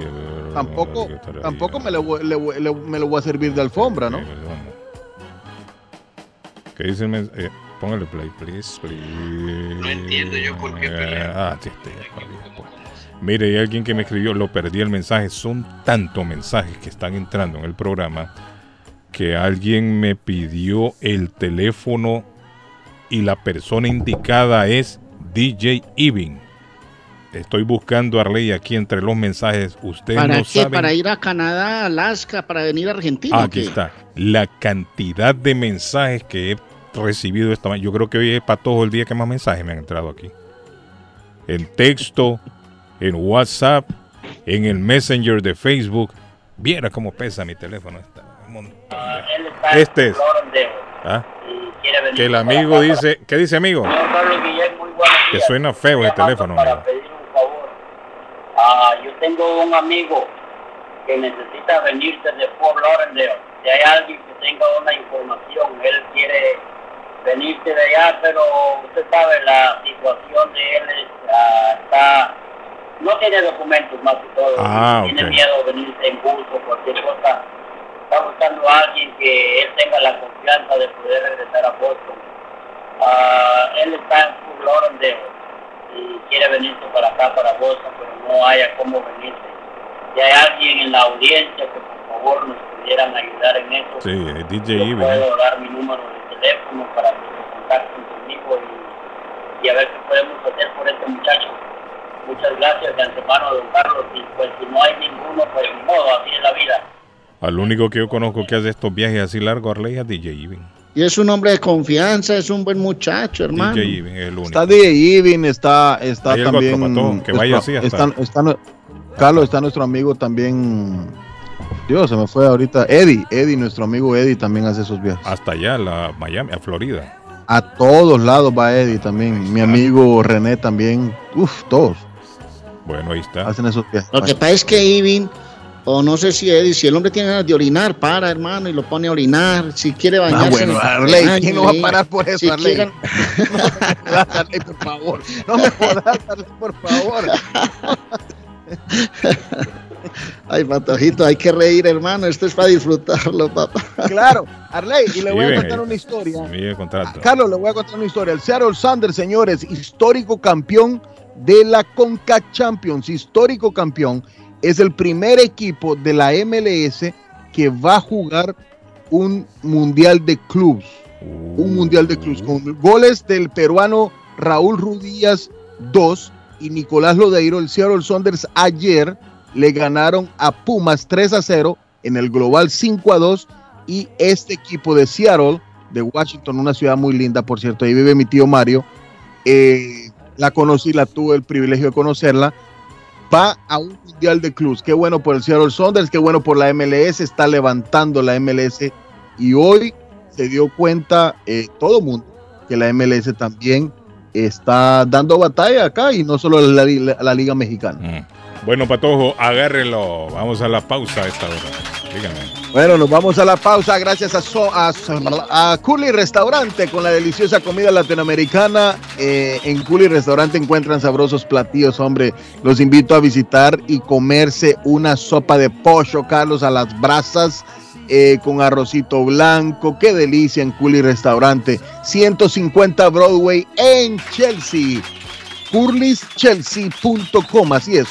Tampoco, tampoco me lo, me lo voy a servir de alfombra, ¿no? ¿Qué dicen? Eh, póngale play, please, please. No entiendo yo por qué Ah, sí, estoy Mire, hay alguien que me escribió, lo perdí el mensaje. Son tantos mensajes que están entrando en el programa que alguien me pidió el teléfono y la persona indicada es DJ Ibin. Estoy buscando a Arley aquí entre los mensajes. Ustedes ¿Para no qué? ¿Para ir a Canadá, Alaska, para venir a Argentina? Aquí está. La cantidad de mensajes que he recibido esta mañana. Yo creo que hoy es para todo el día que más mensajes me han entrado aquí. En texto, en WhatsApp, en el Messenger de Facebook. Viera cómo pesa mi teléfono. Este es. ¿Ah? Que el amigo dice, ¿qué dice amigo? Que suena feo el teléfono. Ah, yo tengo un amigo que necesita venir desde Fort Lauderdale. Si hay alguien que tenga una información, él quiere venirse de allá, pero usted sabe, la situación de él está no tiene documentos más que todo. Ah, tiene miedo de venirse en bus o cualquier cosa. Está buscando a alguien que él tenga la confianza de poder regresar a Boston. Uh, él está en Fort Lauderdale y quiere venirse para acá, para Boston, pero no haya cómo venirse. Si hay alguien en la audiencia que por favor nos pudieran ayudar en eso. Sí, DJ Puedo dar mi número de teléfono para que se contacten conmigo y, y a ver qué podemos hacer por este muchacho muchas gracias de antemano, don Carlos. Y pues si no hay ninguno, pues ni modo, así es la vida. Al único que yo conozco que hace estos viajes así largos, Arley, es DJ Ivin. Y es un hombre de confianza, es un buen muchacho, hermano. DJ Ivin es el único. Está DJ Ivin, está, está también. que vaya así hasta... está, Carlos, está nuestro amigo también. Dios, se me fue ahorita. Eddie, Eddie, nuestro amigo Eddie también hace esos viajes. Hasta allá, la Miami, a Florida. A todos lados va Eddie también. Mi amigo René también. Uf, todos. Bueno, ahí está. Hacen Lo que pasa es que Ivin, o no sé si Eddie, si el hombre tiene ganas de orinar, para, hermano, y lo pone a orinar. Si quiere ah, bañarse. Ah, bueno, Arley, ¿quién no va a parar por eso, si Arley? Quieren... no por favor. No me jodas, Arley, por favor. Ay, Patojito, hay que reír, hermano. Esto es para disfrutarlo, papá. Claro, Arley, y le voy a contar una historia. Carlos, le voy a contar una historia. El Seattle Sanders, señores, histórico campeón de la Conca Champions, histórico campeón, es el primer equipo de la MLS que va a jugar un mundial de clubs. Un mundial de clubs con goles del peruano Raúl Rudías 2 y Nicolás Lodeiro. El Seattle Saunders ayer le ganaron a Pumas 3 a 0 en el global 5 a 2 y este equipo de Seattle, de Washington, una ciudad muy linda, por cierto, ahí vive mi tío Mario, eh, la conocí, la tuve el privilegio de conocerla, va a un mundial de clubs. Qué bueno por el Seattle Saunders, qué bueno por la MLS, está levantando la MLS y hoy se dio cuenta eh, todo mundo que la MLS también está dando batalla acá y no solo la, la, Liga Mexicana. Mm. Bueno, Patojo, agárrelo. Vamos a la pausa esta hora. Dígame. Bueno, nos vamos a la pausa gracias a, so, Restaurante con la deliciosa comida latinoamericana. Eh, en Curly Restaurante encuentran sabrosos platillos, hombre. Los invito a visitar y comerse una sopa de pollo, Carlos, a las brasas eh, con arrocito blanco. Qué delicia en Curly Restaurante. 150 Broadway en Chelsea. Curlyschelsea.com, así es,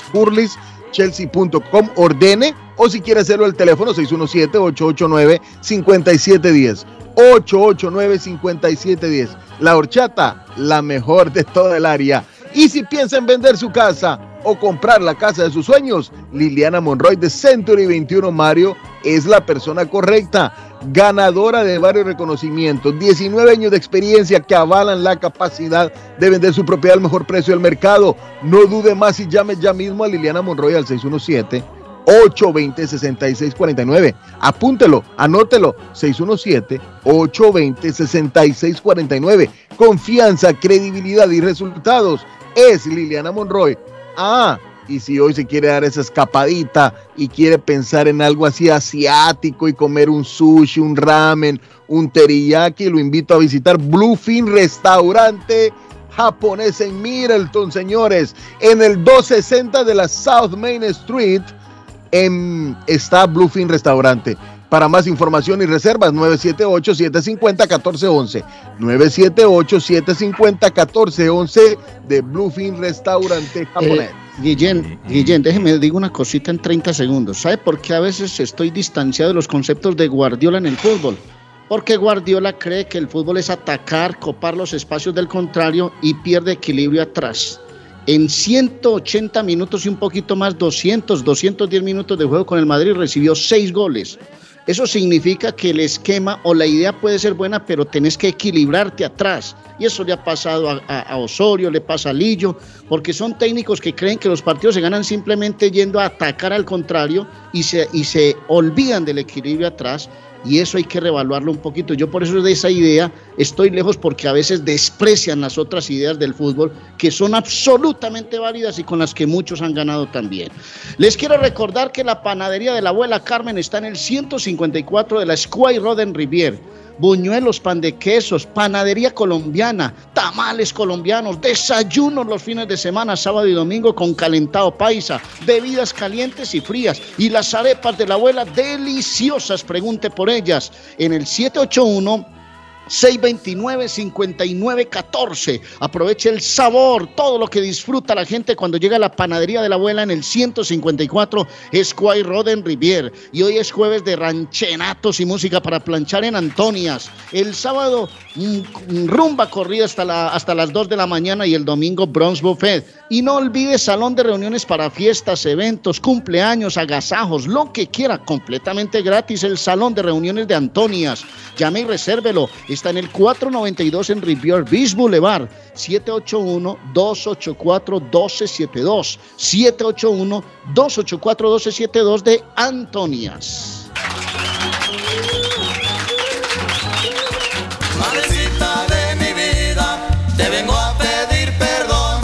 curlyschelsea.com. Ordene o si quiere hacerlo el teléfono 617-889-5710. 889-5710. La horchata, la mejor de toda el área. Y si piensa en vender su casa o comprar la casa de sus sueños, Liliana Monroy de Century 21 Mario es la persona correcta. Ganadora de varios reconocimientos, 19 años de experiencia que avalan la capacidad de vender su propiedad al mejor precio del mercado. No dude más y llame ya mismo a Liliana Monroy al 617 820-6649. Apúntelo, anótelo, 617-820-6649. Confianza, credibilidad y resultados. Es Liliana Monroy. Ah, y si hoy se quiere dar esa escapadita y quiere pensar en algo así asiático y comer un sushi, un ramen, un teriyaki, lo invito a visitar Bluefin Restaurante japonés en Middleton, señores, en el 260 de la South Main Street en, está Bluefin Restaurante. Para más información y reservas, 978-750-1411. 978-750-1411 de Bluefin Restaurante japonés. Guillén, Guillén, déjeme digo una cosita en 30 segundos. ¿Sabe por qué a veces estoy distanciado de los conceptos de Guardiola en el fútbol? Porque Guardiola cree que el fútbol es atacar, copar los espacios del contrario y pierde equilibrio atrás en 180 minutos y un poquito más, 200, 210 minutos de juego con el Madrid, recibió seis goles. Eso significa que el esquema o la idea puede ser buena, pero tenés que equilibrarte atrás. Y eso le ha pasado a, Osorio, le pasa a Lillo, porque son técnicos que creen que los partidos se ganan simplemente yendo a atacar al contrario y se, y se olvidan del equilibrio atrás y eso hay que revaluarlo un poquito. Yo por eso de esa idea estoy lejos porque a veces desprecian las otras ideas del fútbol que son absolutamente válidas y con las que muchos han ganado también. Les quiero recordar que la panadería de la abuela Carmen está en el 154 de la Square Road en Rivier buñuelos, pan de quesos, panadería colombiana, tamales colombianos, desayunos los fines de semana, sábado y domingo con calentado paisa, bebidas calientes y frías y las arepas de la abuela deliciosas, pregunte por ellas en el 781 629-5914. Aproveche el sabor, todo lo que disfruta la gente cuando llega a la panadería de la abuela en el 154 Squire Road en Rivier. Y hoy es jueves de ranchenatos y música para planchar en Antonias. El sábado, rumba corrida hasta, la, hasta las 2 de la mañana y el domingo Bronze Buffet. Y no olvide salón de reuniones para fiestas, eventos, cumpleaños, agasajos, lo que quiera, completamente gratis. El salón de reuniones de Antonias. Llame y resérvelo Está en el 492 en Rivier Beach Boulevard. 781-284-1272. 781-284-1272 de Antonias. De mi vida, te vengo a pedir perdón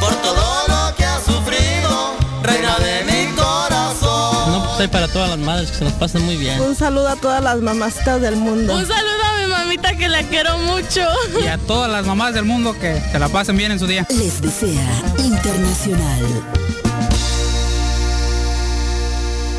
por todo lo que has sufrido, reina mi hay para todas las madres que se nos pasen muy bien. Un saludo a todas las mamacitas del mundo. Un saludo mamita que la quiero mucho. Y a todas las mamás del mundo que se la pasen bien en su día. Les desea Internacional.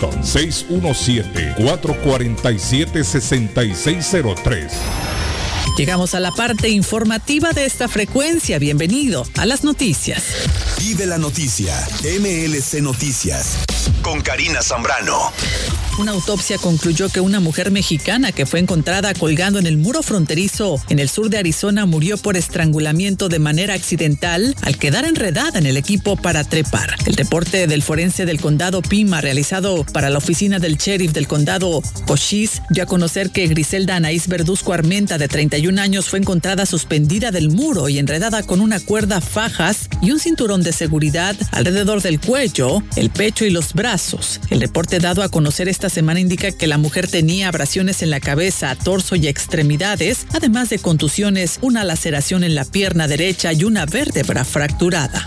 617-447-6603. Llegamos a la parte informativa de esta frecuencia. Bienvenido a las noticias. Vive la noticia, MLC Noticias, con Karina Zambrano. Una autopsia concluyó que una mujer mexicana que fue encontrada colgando en el muro fronterizo en el sur de Arizona murió por estrangulamiento de manera accidental al quedar enredada en el equipo para trepar. El reporte del forense del condado Pima realizado para la oficina del sheriff del condado Cochise dio a conocer que Griselda Anaís Verduzco Armenta de 31 años fue encontrada suspendida del muro y enredada con una cuerda fajas y un cinturón de seguridad alrededor del cuello, el pecho y los brazos. El reporte dado a conocer esta semana indica que la mujer tenía abrasiones en la cabeza, torso y extremidades, además de contusiones, una laceración en la pierna derecha y una vértebra fracturada.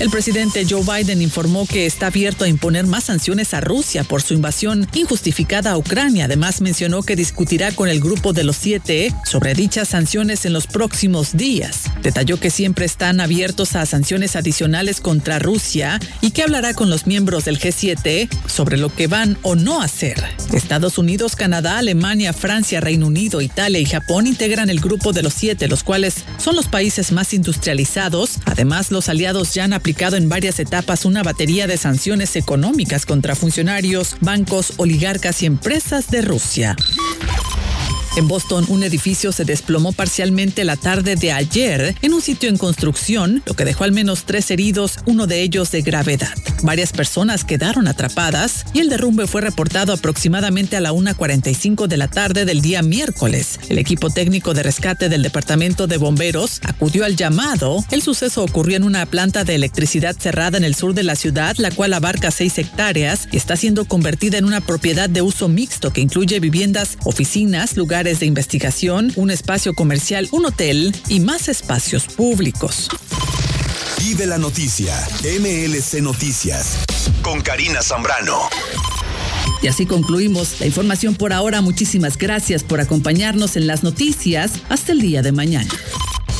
El presidente Joe Biden informó que está abierto a imponer más sanciones a Rusia por su invasión injustificada a Ucrania. Además, mencionó que discutirá con el grupo de los siete sobre dichas sanciones en los próximos días. Detalló que siempre están abiertos a sanciones adicionales contra Rusia y que hablará con los miembros del G7 sobre lo que van o no hacer. Estados Unidos, Canadá, Alemania, Francia, Reino Unido, Italia y Japón integran el grupo de los siete, los cuales son los países más industrializados. Además, los aliados ya han aplicado en varias etapas una batería de sanciones económicas contra funcionarios, bancos, oligarcas y empresas de Rusia. En Boston, un edificio se desplomó parcialmente la tarde de ayer en un sitio en construcción, lo que dejó al menos tres heridos, uno de ellos de gravedad. Varias personas quedaron atrapadas y el derrumbe fue reportado aproximadamente a la 1.45 de la tarde del día miércoles. El equipo técnico de rescate del Departamento de Bomberos acudió al llamado. El suceso ocurrió en una planta de electricidad cerrada en el sur de la ciudad, la cual abarca seis hectáreas y está siendo convertida en una propiedad de uso mixto que incluye viviendas, oficinas, lugares de investigación, un espacio comercial, un hotel y más espacios públicos. Vive la noticia, MLC Noticias, con Karina Zambrano. Y así concluimos la información por ahora. Muchísimas gracias por acompañarnos en las noticias. Hasta el día de mañana.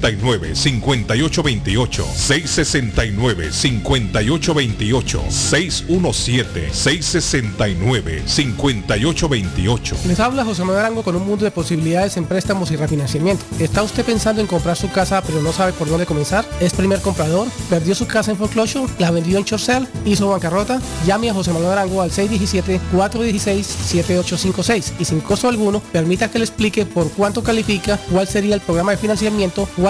669-5828, 669-5828, 617-669-5828. Les habla José Manuel Arango con un mundo de posibilidades en préstamos y refinanciamiento. ¿Está usted pensando en comprar su casa pero no sabe por dónde comenzar? ¿Es primer comprador? ¿Perdió su casa en foreclosure? ¿La vendió en Chorcel? ¿Hizo bancarrota? Llame a José Manuel Arango al 617-416-7856 y sin costo alguno permita que le explique por cuánto califica, cuál sería el programa de financiamiento, cuál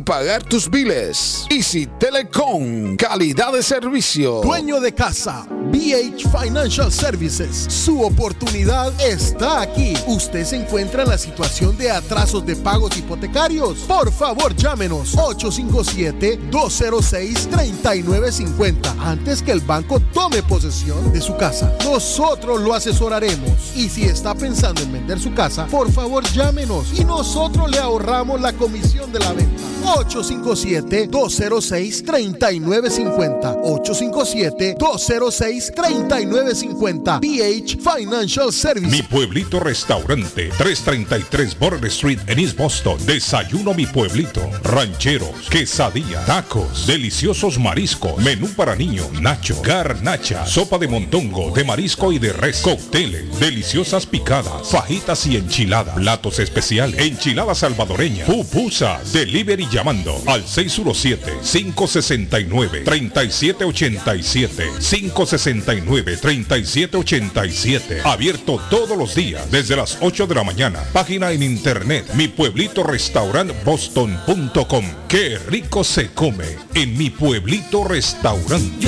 pagar tus biles. Easy Telecom, calidad de servicio. Dueño de casa, BH Financial Services. Su oportunidad está aquí. Usted se encuentra en la situación de atrasos de pagos hipotecarios. Por favor, llámenos 857-206-3950 antes que el banco tome posesión de su casa. Nosotros lo asesoraremos. Y si está pensando en vender su casa, por favor llámenos y nosotros le ahorramos la comisión de la venta. 857-206-3950. 857-206-3950. BH Financial Service. Mi pueblito restaurante. 333 Border Street en East Boston. Desayuno mi pueblito. Rancheros, quesadilla, tacos, deliciosos mariscos, menú para niños, nacho, garnacha, sopa de montongo, de marisco y de res, cócteles, deliciosas picadas, fajitas y enchiladas, platos especiales, enchiladas salvadoreñas, pupusas, delivery llamando al 617-569-3787. 569-3787. Abierto todos los días desde las 8 de la mañana. Página en internet mi pueblito boston.com. Qué rico se come en mi pueblito restaurante.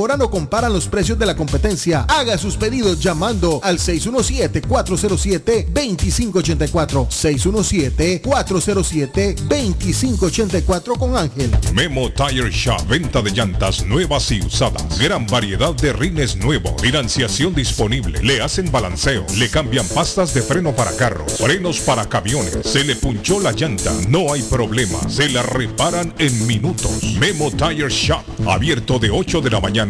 mejoran o comparan los precios de la competencia. Haga sus pedidos llamando al 617-407-2584. 617-407-2584 con Ángel. Memo Tire Shop, venta de llantas nuevas y usadas. Gran variedad de rines nuevos. Financiación disponible. Le hacen balanceo. Le cambian pastas de freno para carros. Frenos para camiones. Se le punchó la llanta. No hay problema. Se la reparan en minutos. Memo Tire Shop. Abierto de 8 de la mañana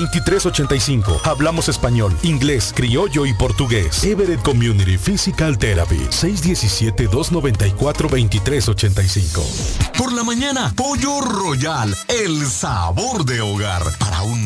2385. Hablamos español, inglés, criollo y portugués. Everett Community Physical Therapy. 617-294-2385. Por la mañana, Pollo Royal. El sabor de hogar. Para un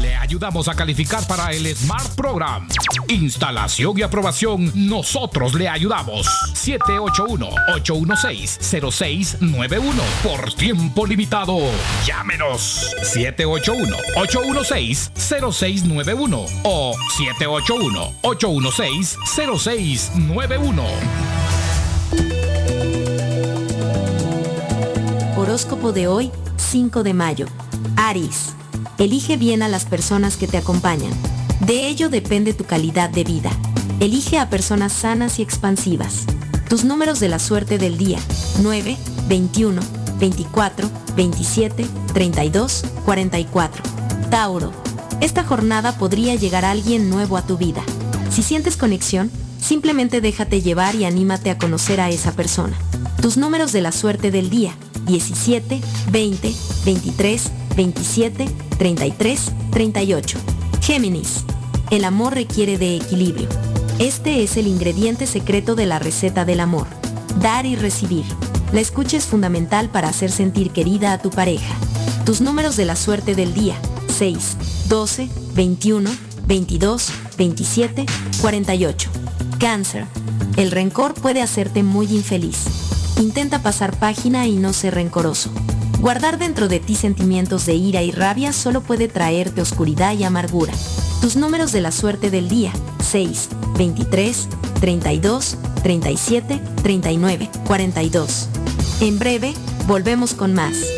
Le ayudamos a calificar para el Smart Program. Instalación y aprobación, nosotros le ayudamos. 781-816-0691. Por tiempo limitado. Llámenos. 781-816-0691 o 781-816-0691. Horóscopo de hoy, 5 de mayo. Aries. Elige bien a las personas que te acompañan. De ello depende tu calidad de vida. Elige a personas sanas y expansivas. Tus números de la suerte del día. 9, 21, 24, 27, 32, 44. Tauro. Esta jornada podría llegar alguien nuevo a tu vida. Si sientes conexión, simplemente déjate llevar y anímate a conocer a esa persona. Tus números de la suerte del día. 17, 20, 23, 27, 33, 38. Géminis. El amor requiere de equilibrio. Este es el ingrediente secreto de la receta del amor. Dar y recibir. La escucha es fundamental para hacer sentir querida a tu pareja. Tus números de la suerte del día. 6, 12, 21, 22, 27, 48. Cáncer. El rencor puede hacerte muy infeliz. Intenta pasar página y no ser rencoroso. Guardar dentro de ti sentimientos de ira y rabia solo puede traerte oscuridad y amargura. Tus números de la suerte del día. 6, 23, 32, 37, 39, 42. En breve, volvemos con más.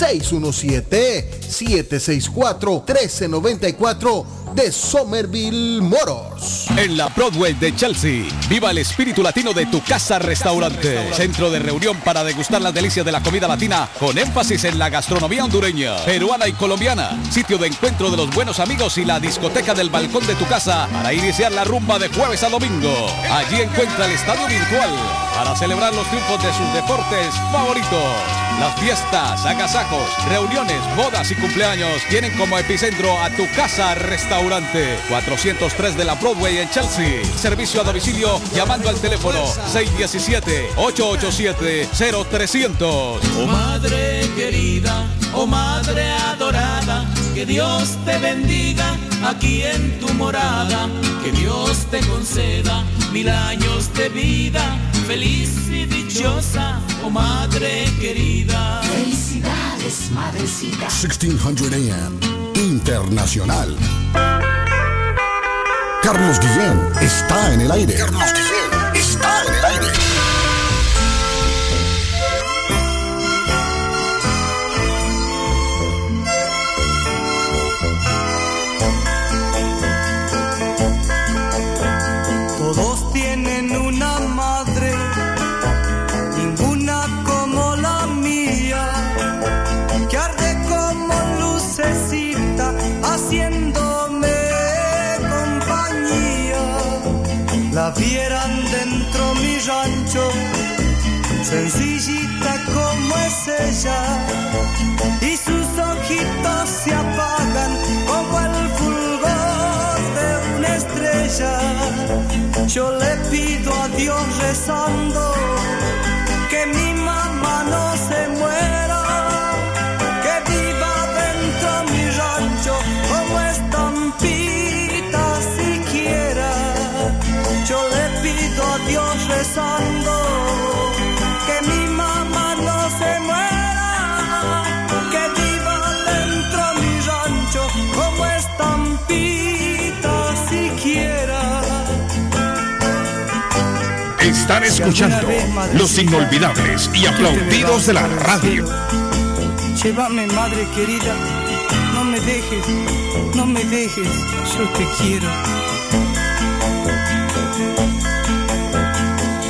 617-764-1394 de Somerville Moros. En la Broadway de Chelsea, viva el espíritu latino de tu casa restaurante. Centro de reunión para degustar las delicias de la comida latina con énfasis en la gastronomía hondureña, peruana y colombiana. Sitio de encuentro de los buenos amigos y la discoteca del balcón de tu casa para iniciar la rumba de jueves a domingo. Allí encuentra el estadio virtual para celebrar los triunfos de sus deportes favoritos. Las fiestas, agasajos, reuniones, bodas y cumpleaños tienen como epicentro a tu casa restaurante 403 de la Broadway en Chelsea. Servicio a domicilio llamando al teléfono 617-887-0300. Oh madre querida, oh madre adorada, que Dios te bendiga aquí en tu morada, que Dios te conceda mil años de vida, feliz y dichosa, oh madre querida. Felicidades, madrecita. 1600 AM Internacional. Carlos Guillén está en el aire. Carlos Guillén está en el aire. Vieran dentro mi rancho, sencillita como es ella, y sus ojitos se apagan como el fulgor de una estrella. Yo le pido a Dios rezando que mi mamá no se Están escuchando los inolvidables y aplaudidos de la radio. Llévame, madre querida, no me dejes, no me dejes, yo te quiero.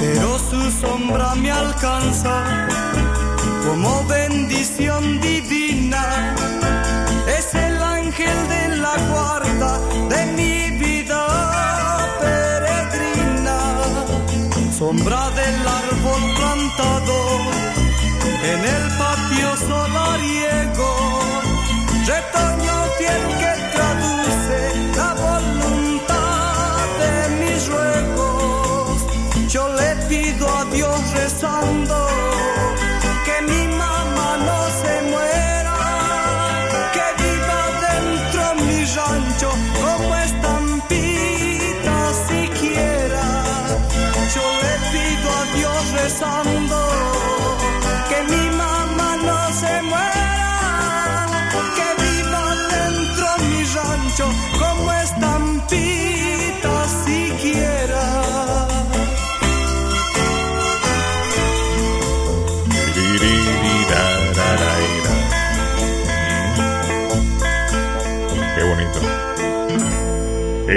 Pero su sombra me alcanza como bendición divina. Es el ángel de la guarda sombra del árbol plantado en el patio solariego, retoño fiel que traduce la voluntad de mis ruegos. Yo le pido a Dios rezando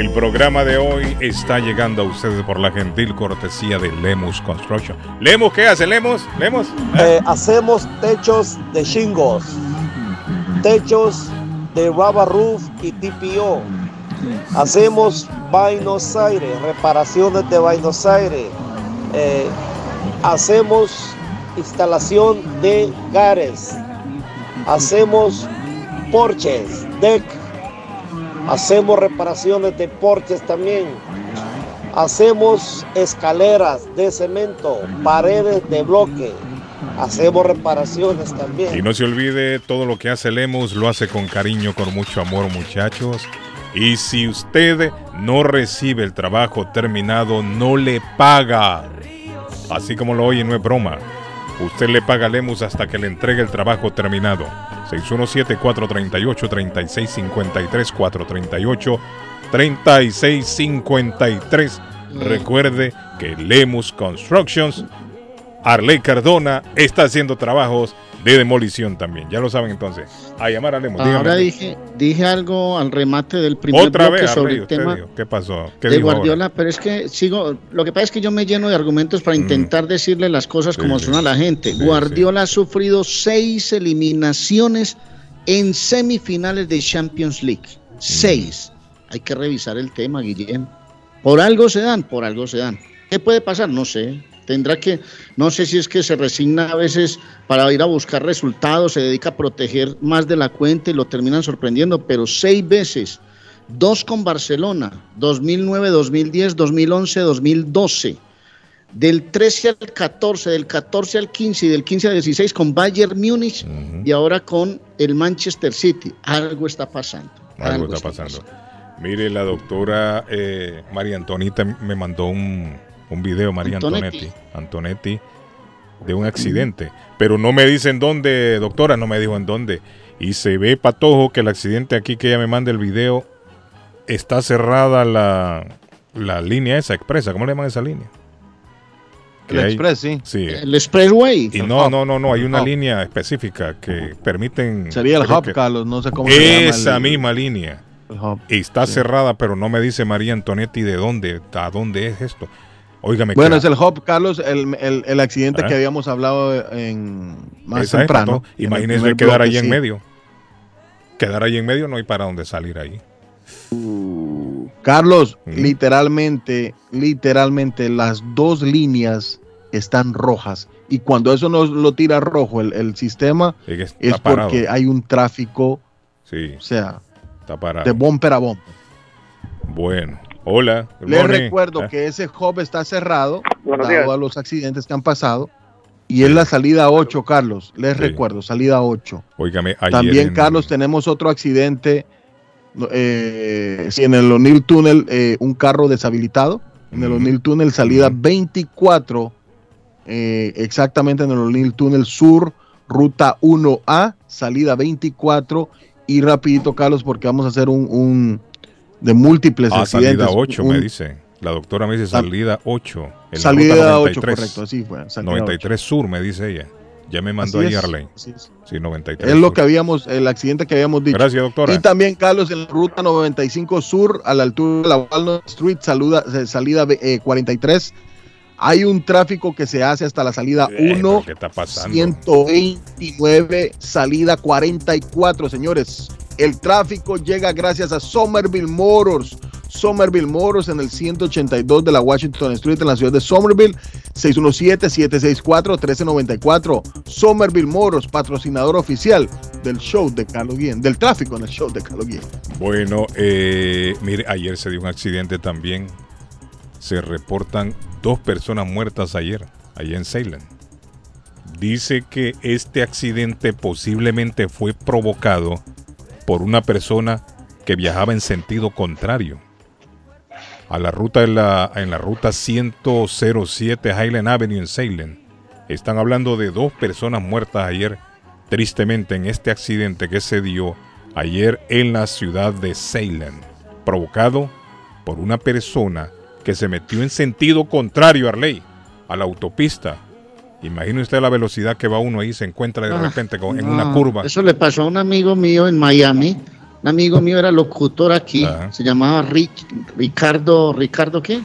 El programa de hoy está llegando a ustedes por la gentil cortesía de Lemus Construction. Lemus, ¿qué hace Lemus? Lemus. Eh, hacemos techos de shingles, techos de rubber roof y TPO. Hacemos Buenos Aires, reparaciones de Buenos Aires. Eh, hacemos instalación de gares. Hacemos porches, deck. Hacemos reparaciones de porches también. Hacemos escaleras de cemento, paredes de bloque. Hacemos reparaciones también. Y no se olvide, todo lo que hace Lemus lo hace con cariño, con mucho amor, muchachos. Y si usted no recibe el trabajo terminado, no le paga. Así como lo oye, no es broma. Usted le paga a Lemus hasta que le entregue el trabajo terminado. 617-438-3653, 438-3653. Recuerde que Lemus Constructions, Arley Cardona, está haciendo trabajos de demolición también. Ya lo saben entonces. A llamar a dígame. Ahora dije, dije algo al remate del primer Otra bloque vez, sobre el tema dijo. ¿Qué pasó? ¿Qué de ahora? Guardiola, pero es que sigo, lo que pasa es que yo me lleno de argumentos para intentar decirle las cosas como son a la gente. Sí, Guardiola ha sufrido seis eliminaciones en semifinales de Champions League. Seis. Hay que revisar el tema, Guillén. Por algo se dan, por algo se dan. ¿Qué puede pasar? No sé. Tendrá que, no sé si es que se resigna a veces para ir a buscar resultados, se dedica a proteger más de la cuenta y lo terminan sorprendiendo, pero seis veces, dos con Barcelona, 2009, 2010, 2011, 2012, del 13 al 14, del 14 al 15 y del 15 al 16 con Bayern Múnich y ahora con el Manchester City. Algo está pasando. Algo está pasando. Mire, la doctora eh, María Antonita me mandó un, un video, María Antonetti. Antonetti, de un accidente. Pero no me dice en dónde, doctora, no me dijo en dónde. Y se ve patojo que el accidente aquí que ella me manda el video está cerrada la, la línea esa expresa. ¿Cómo le llaman esa línea? El hay- Express, sí. Sí. El Expressway. Y no, hub. no, no, no, hay una hub. línea específica que permiten... Sería el hub, que- Carlos, no sé cómo se llama. Esa misma línea. el hub. Está Sí. cerrada, pero no me dice María Antonetti de dónde, a dónde es esto. Bueno, es el hub, Carlos, el, el- el accidente Ah. que habíamos hablado en más esa temprano. Imagínese quedar ahí en medio. Quedar ahí en medio no hay para dónde salir ahí. Carlos, literalmente, literalmente las dos líneas están rojas. Y cuando eso nos lo tira rojo el, el sistema, Es porque hay un tráfico, Sí, o sea, está parado. de bumper a bumper. Bueno, hola. Les recuerdo Ah, que ese hub está cerrado, Buenos dado días. a los accidentes que han pasado. Y es la salida 8, Carlos. Les Sí. recuerdo, salida 8. Óigame, ayer También, en- Carlos, tenemos otro accidente eh, sí, en el O'Neill Tunnel, eh, un carro deshabilitado. En el O'Neill Tunnel, salida 24, eh, exactamente en el O'Neill Tunnel Sur, ruta 1A, salida 24. Y rapidito, Carlos, porque vamos a hacer un, un de múltles Ah, accidentes. salida 8 un- me dice. La doctora me dice Sal- salida 8. en la Salida ruta 8, 93. correcto, así fue, salida 93 Sur, me dice ella. Ya me mandó Así ahí es, Arlene. así es. Sí, 93 Es lo Sur. que habíamos, el accidente que habíamos dicho. Gracias, doctora. Y también, Carlos, en la ruta 95 Sur, a la altura de la Walnut Street, saluda, eh, salida eh, 43, hay un tráfico que se hace hasta la salida Eh, 1, ¿Qué está pasando? 129, salida 44, señores. El tráfico llega gracias a Somerville Motors. Somerville Motors en el 182 de la Washington Street en la ciudad de Somerville. 617-764-1394. Somerville Motors, patrocinador oficial del show de Carlos Guillén, del tráfico en el show de Carlos Guillén. Bueno, eh, mire, ayer se dio un accidente también. Se reportan dos personas muertas ayer, allá en Salem. Dice que este accidente posiblemente fue provocado por una persona que viajaba en sentido contrario a la ruta en la, en la ruta 107 Highland Avenue en Salem. Están hablando de dos personas muertas ayer, tristemente, en este accidente que se dio ayer en la ciudad de Salem, provocado por una persona que se metió en sentido contrario a Arley, a la autopista. Imagine usted la velocidad que va uno ahí, se encuentra de Ah, repente con- en no, una curva. Eso le pasó a un amigo mío en Miami. Un amigo mío era locutor aquí, se llamaba Rich, Ricardo, ¿Ricardo qué?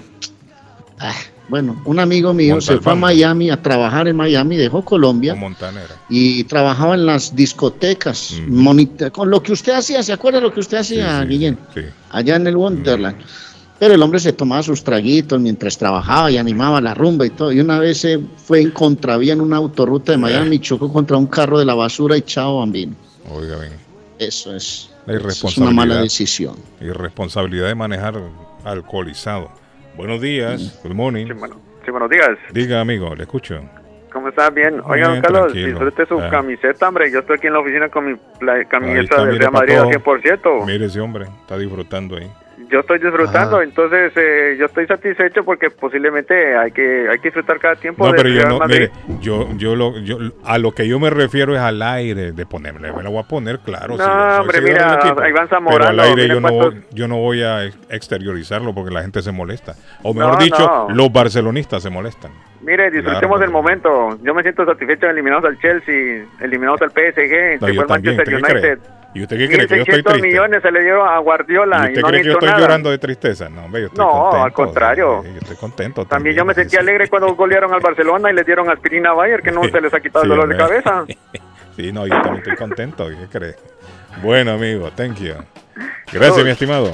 Ah, bueno, un amigo mío se fue a Miami a trabajar en Miami, dejó Colombia y trabajaba en las discotecas, monita- con lo que usted hacía, ¿se acuerda lo que usted hacía, Guillén? Allá en el Wonderland. Pero el hombre se tomaba sus traguitos mientras trabajaba y animaba la rumba y todo. Y una vez se fue en contravía en una autorruta de Miami y chocó contra un carro de la basura y chao, bambino. Oiga, bien. Eso es, La eso es irresponsabilidad. una mala decisión. Irresponsabilidad de manejar alcoholizado. Buenos días, good morning. Sí, buenos días. Diga, amigo, le escucho. ¿Cómo estás? Bien. Oiga, don Carlos, disfrute su Ah. camiseta, hombre. Yo estoy aquí en la oficina con mi camiseta está, de Real Madrid al todo. 100%. Mire ese hombre, está disfrutando ahí. Yo estoy disfrutando, Ajá. entonces eh, yo estoy satisfecho porque posiblemente hay que hay que disfrutar cada tiempo No, pero yo no, mire, yo, yo, lo, yo, a lo que yo me refiero es al aire de ponerme, me lo voy a poner claro. No, si yo soy hombre, mira, equipo. Iván Pero Zamorano, al aire yo no, cuántos- voy- yo no voy a ex- exteriorizarlo porque la gente se molesta. O mejor No, dicho, no. los barcelonistas se molestan. Mire, disfrutemos Claro. del momento. Yo me siento satisfecho eliminados al Chelsea, eliminados al PSG, No, se fue al Manchester ¿usted qué cree? ¿Y usted qué cree? ¿Que yo estoy 1.600 triste? millones se le dieron a Guardiola ¿Y y, usted no han cree que yo estoy nada. llorando de tristeza? No, hombre, yo estoy No, contento. al contrario. yo estoy contento. También yo me sentí alegre cuando golearon al Barcelona y le dieron aspirina a Bayer, que no se les ha quitado el Sí, dolor de hombre. cabeza. Sí, no, yo también estoy contento. ¿Qué crees? Bueno, amigo, thank you. Gracias, mi estimado.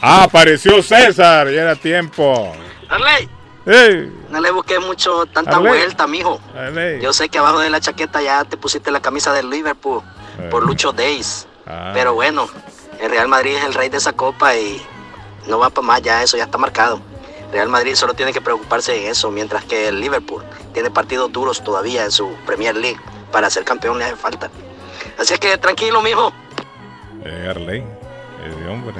Ah, apareció César, ya era tiempo. Arley, ¡Ey! no le busques mucho tanta Arley. vuelta, mijo. Arley. Yo sé que abajo de la chaqueta ya te pusiste la camisa del Liverpool por Lucho Days. Ah. Pero bueno, el Real Madrid es el rey de esa copa y no va para más, ya eso ya está marcado. Real Madrid solo tiene que preocuparse de eso, mientras que el Liverpool tiene partidos duros todavía en su Premier League. Para ser campeón le hace falta. Así es que tranquilo, mijo. Eh, Arley, ese hombre.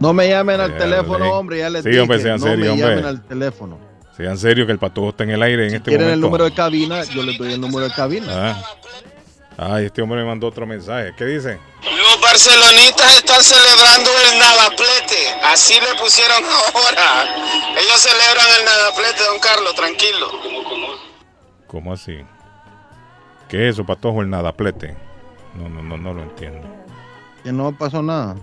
No me llamen al Eh, teléfono, Arley. hombre, ya les Sí, dije. hombre, sean no serios, me hombre. llamen al teléfono. Sean serios que el patojo está en el aire en este ¿Quieren el momento. número de cabina? Yo les doy el número de cabina. Ah. Ay, este hombre me mandó otro mensaje. ¿Qué dice? Los barcelonistas están celebrando el nadaplete. Así le pusieron ahora. Ellos celebran el nadaplete, don Carlos, tranquilo. ¿Cómo así? ¿Qué es eso, patojo, el nadaplete? No, no, no, no lo entiendo. Que no pasó nada.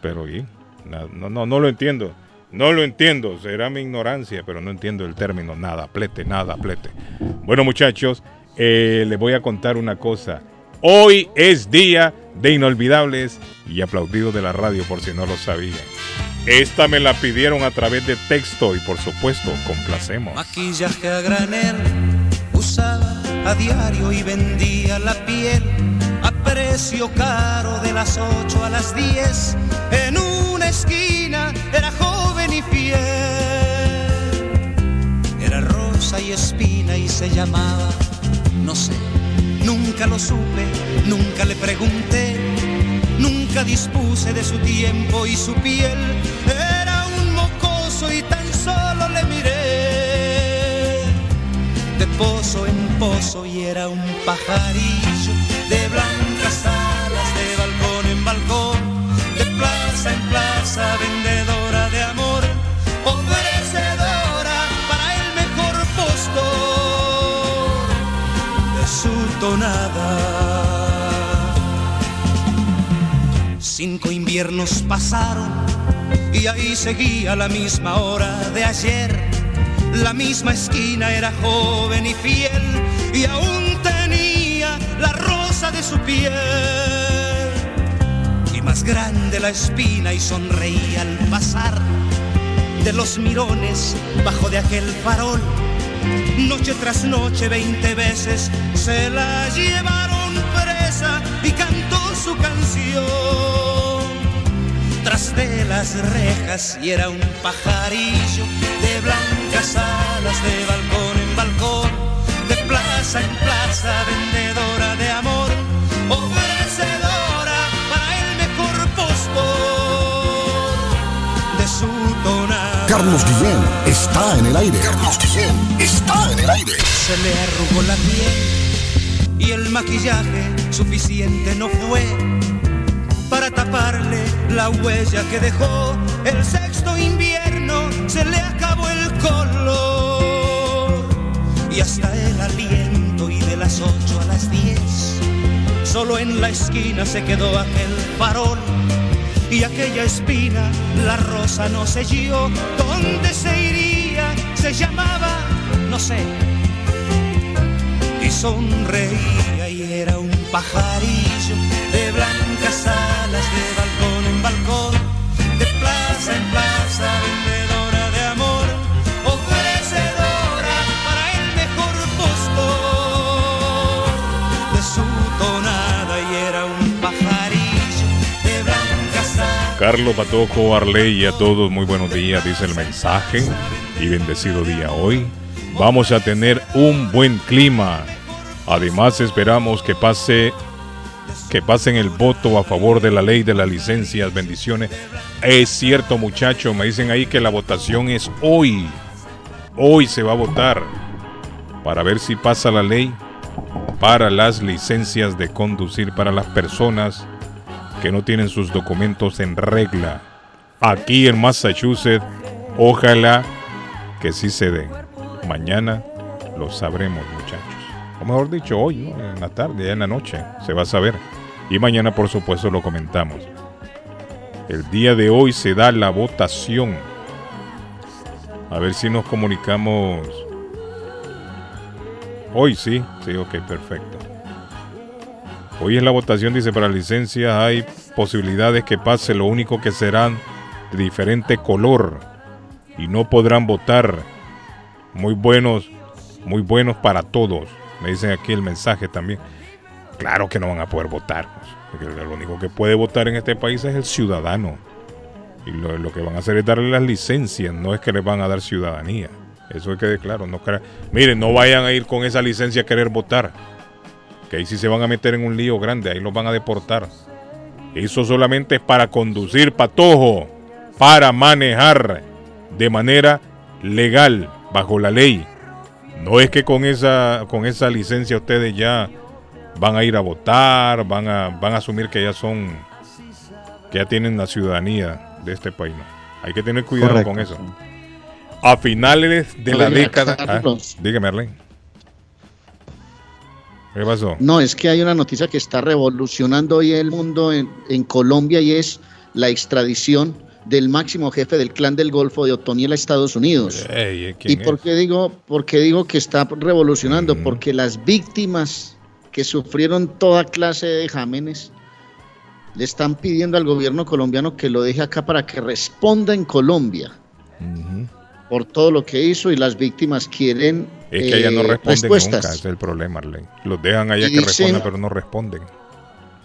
Pero, ¿y? No, no, no lo entiendo. No lo entiendo. Será mi ignorancia, pero no entiendo el término nadaplete, nadaplete. Bueno, muchachos, eh, les voy a contar una cosa. Hoy es día de inolvidables y aplaudidos de la radio, por si no lo sabían. Esta me la pidieron a través de texto y, por supuesto, complacemos. Maquillaje a granel, usaba a diario y vendía la piel a precio caro de las 8 a las 10. En una esquina era joven y fiel. Era rosa y espina y se llamaba, no sé, nunca lo supe, nunca le pregunté. Nunca dispuse de su tiempo y su piel. Era un mocoso y tan solo le miré. De pozo en pozo y era un pajarillo. De blancas alas, de balcón en balcón. De plaza en plaza, vendedora Cinco inviernos pasaron y ahí seguía la misma hora de ayer. La misma esquina era joven y fiel y aún tenía la rosa de su piel. Y más grande la espina y sonreía al pasar de los mirones bajo de aquel farol. Noche tras noche, veinte veces se la llevaron presa y cantó su canción tras de las rejas y era un pajarillo de blancas alas de balcón en balcón, de plaza en plaza, vendedora de amor, ofrecedora para el mejor postor de su tonada. Carlos Guillén está en el aire. Carlos Guillén está en el aire. Se le arrugó la piel y el maquillaje suficiente no fue para taparle la huella que dejó el sexto invierno. Se le acabó el color y hasta el aliento y de las ocho a las diez Solo en la esquina se quedó aquel farol y aquella espina, la rosa no selló. ¿Dónde se iría? Se llamaba, no sé. Y sonreía y era un pajarillo de blancas alas de balcón en balcón, de plaza en plaza, Carlos Patojo, Arley y a todos muy buenos días, dice el mensaje. Y bendecido día hoy. Vamos a tener un buen clima. Además esperamos que pase que pasen el voto a favor de la ley de las licencias. Bendiciones. Es cierto, muchachos, me dicen ahí que la votación es hoy. Hoy se va a votar para ver si pasa la ley para las licencias de conducir para las personas que no tienen sus documentos en regla. Aquí en Massachusetts, ojalá que sí se den. Mañana lo sabremos, muchachos. O mejor dicho, hoy, en la tarde, en la noche, se va a saber. Y mañana, por supuesto, lo comentamos. El día de hoy se da la votación. A ver si nos comunicamos. Hoy sí, sí, ok, perfecto. Hoy es la votación, dice, para licencias hay posibilidades que pase, lo único que serán de diferente color y no podrán votar. Muy buenos, muy buenos para todos. Me dicen aquí el mensaje también. Claro que no van a poder votar. pues, lo único que puede votar en este país es el ciudadano. Y lo, que van a hacer es darle las licencias, no es que les van a dar ciudadanía. Eso es que claro. No Miren, no vayan a ir con esa licencia a querer votar. Que ahí sí se van a meter en un lío grande, ahí los van a deportar. Eso solamente es para conducir patojo, para manejar de manera legal, bajo la ley. No es que con esa, con esa licencia ustedes ya van a ir a votar, van a, van a asumir que ya son, que ya tienen la ciudadanía de este país. ¿no? Hay que tener cuidado Correcto, con eso. A finales de la década. ah, dígame, Arlene. ¿Qué pasó? No, es que hay una noticia que está revolucionando hoy el mundo en, en Colombia y es la extradición del máximo jefe del clan del Golfo de Otoniel a Estados Unidos. ¿eh, ¿Y por es? qué digo, por qué digo que está revolucionando? Porque las víctimas que sufrieron toda clase de vejámenes le están pidiendo al gobierno colombiano que lo deje acá para que responda en Colombia por todo lo que hizo y las víctimas quieren Es que allá no eh, responden respuestas. nunca, ese es el problema, Arlene. Los dejan allá que respondan, pero no responden.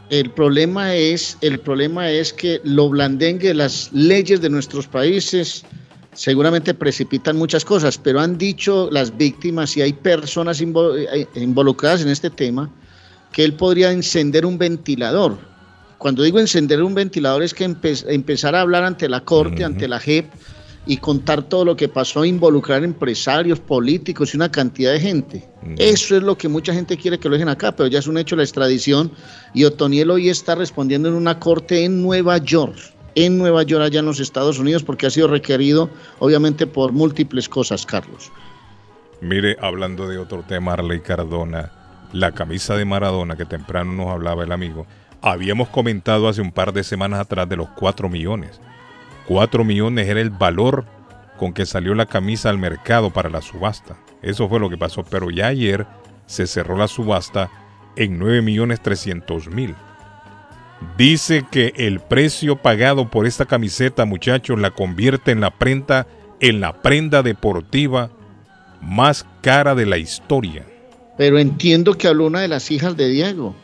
El problema es, el problema es que lo blandengue las leyes de nuestros países seguramente precipitan muchas cosas, pero han dicho las víctimas y hay personas invo- eh, involucradas en este tema que él podría encender un ventilador. Cuando digo encender un ventilador es que empe- empezar a hablar ante la corte, ante la JEP y contar todo lo que pasó, involucrar empresarios, políticos y una cantidad de gente. Eso es lo que mucha gente quiere que lo dejen acá, pero ya es un hecho la extradición y Otoniel hoy está respondiendo en una corte en Nueva York, en Nueva York allá en los Estados Unidos, porque ha sido requerido obviamente por múltiples cosas, Carlos. Mire, hablando de otro tema, Arley Cardona, la camisa de Maradona que temprano nos hablaba el amigo, habíamos comentado hace un par de semanas atrás de los 4 millones. 4 millones era el valor con que salió la camisa al mercado para la subasta. Eso fue lo que pasó, pero ya ayer se cerró la subasta en 9 millones 300 mil. Dice que el precio pagado por esta camiseta, muchachos, la convierte en la prenda, en la prenda deportiva más cara de la historia. Pero entiendo que habló una de las hijas de Diego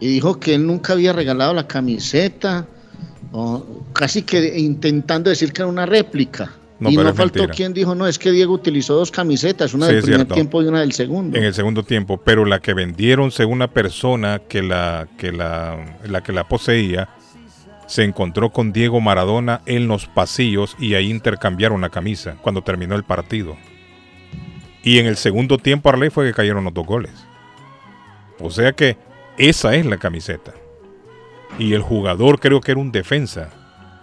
y dijo que él nunca había regalado la camiseta, casi que intentando decir que era una réplica. No, y no faltó mentira. quien dijo, no, es que Diego utilizó dos camisetas, una Sí, del primer cierto. tiempo y una del segundo. En el segundo tiempo, pero la que vendieron según la persona que la que la, la que la poseía se encontró con Diego Maradona en los pasillos y ahí intercambiaron la camisa cuando terminó el partido. Y en el segundo tiempo Arley fue que cayeron los dos goles. O sea que esa es la camiseta. Y el jugador creo que era un defensa.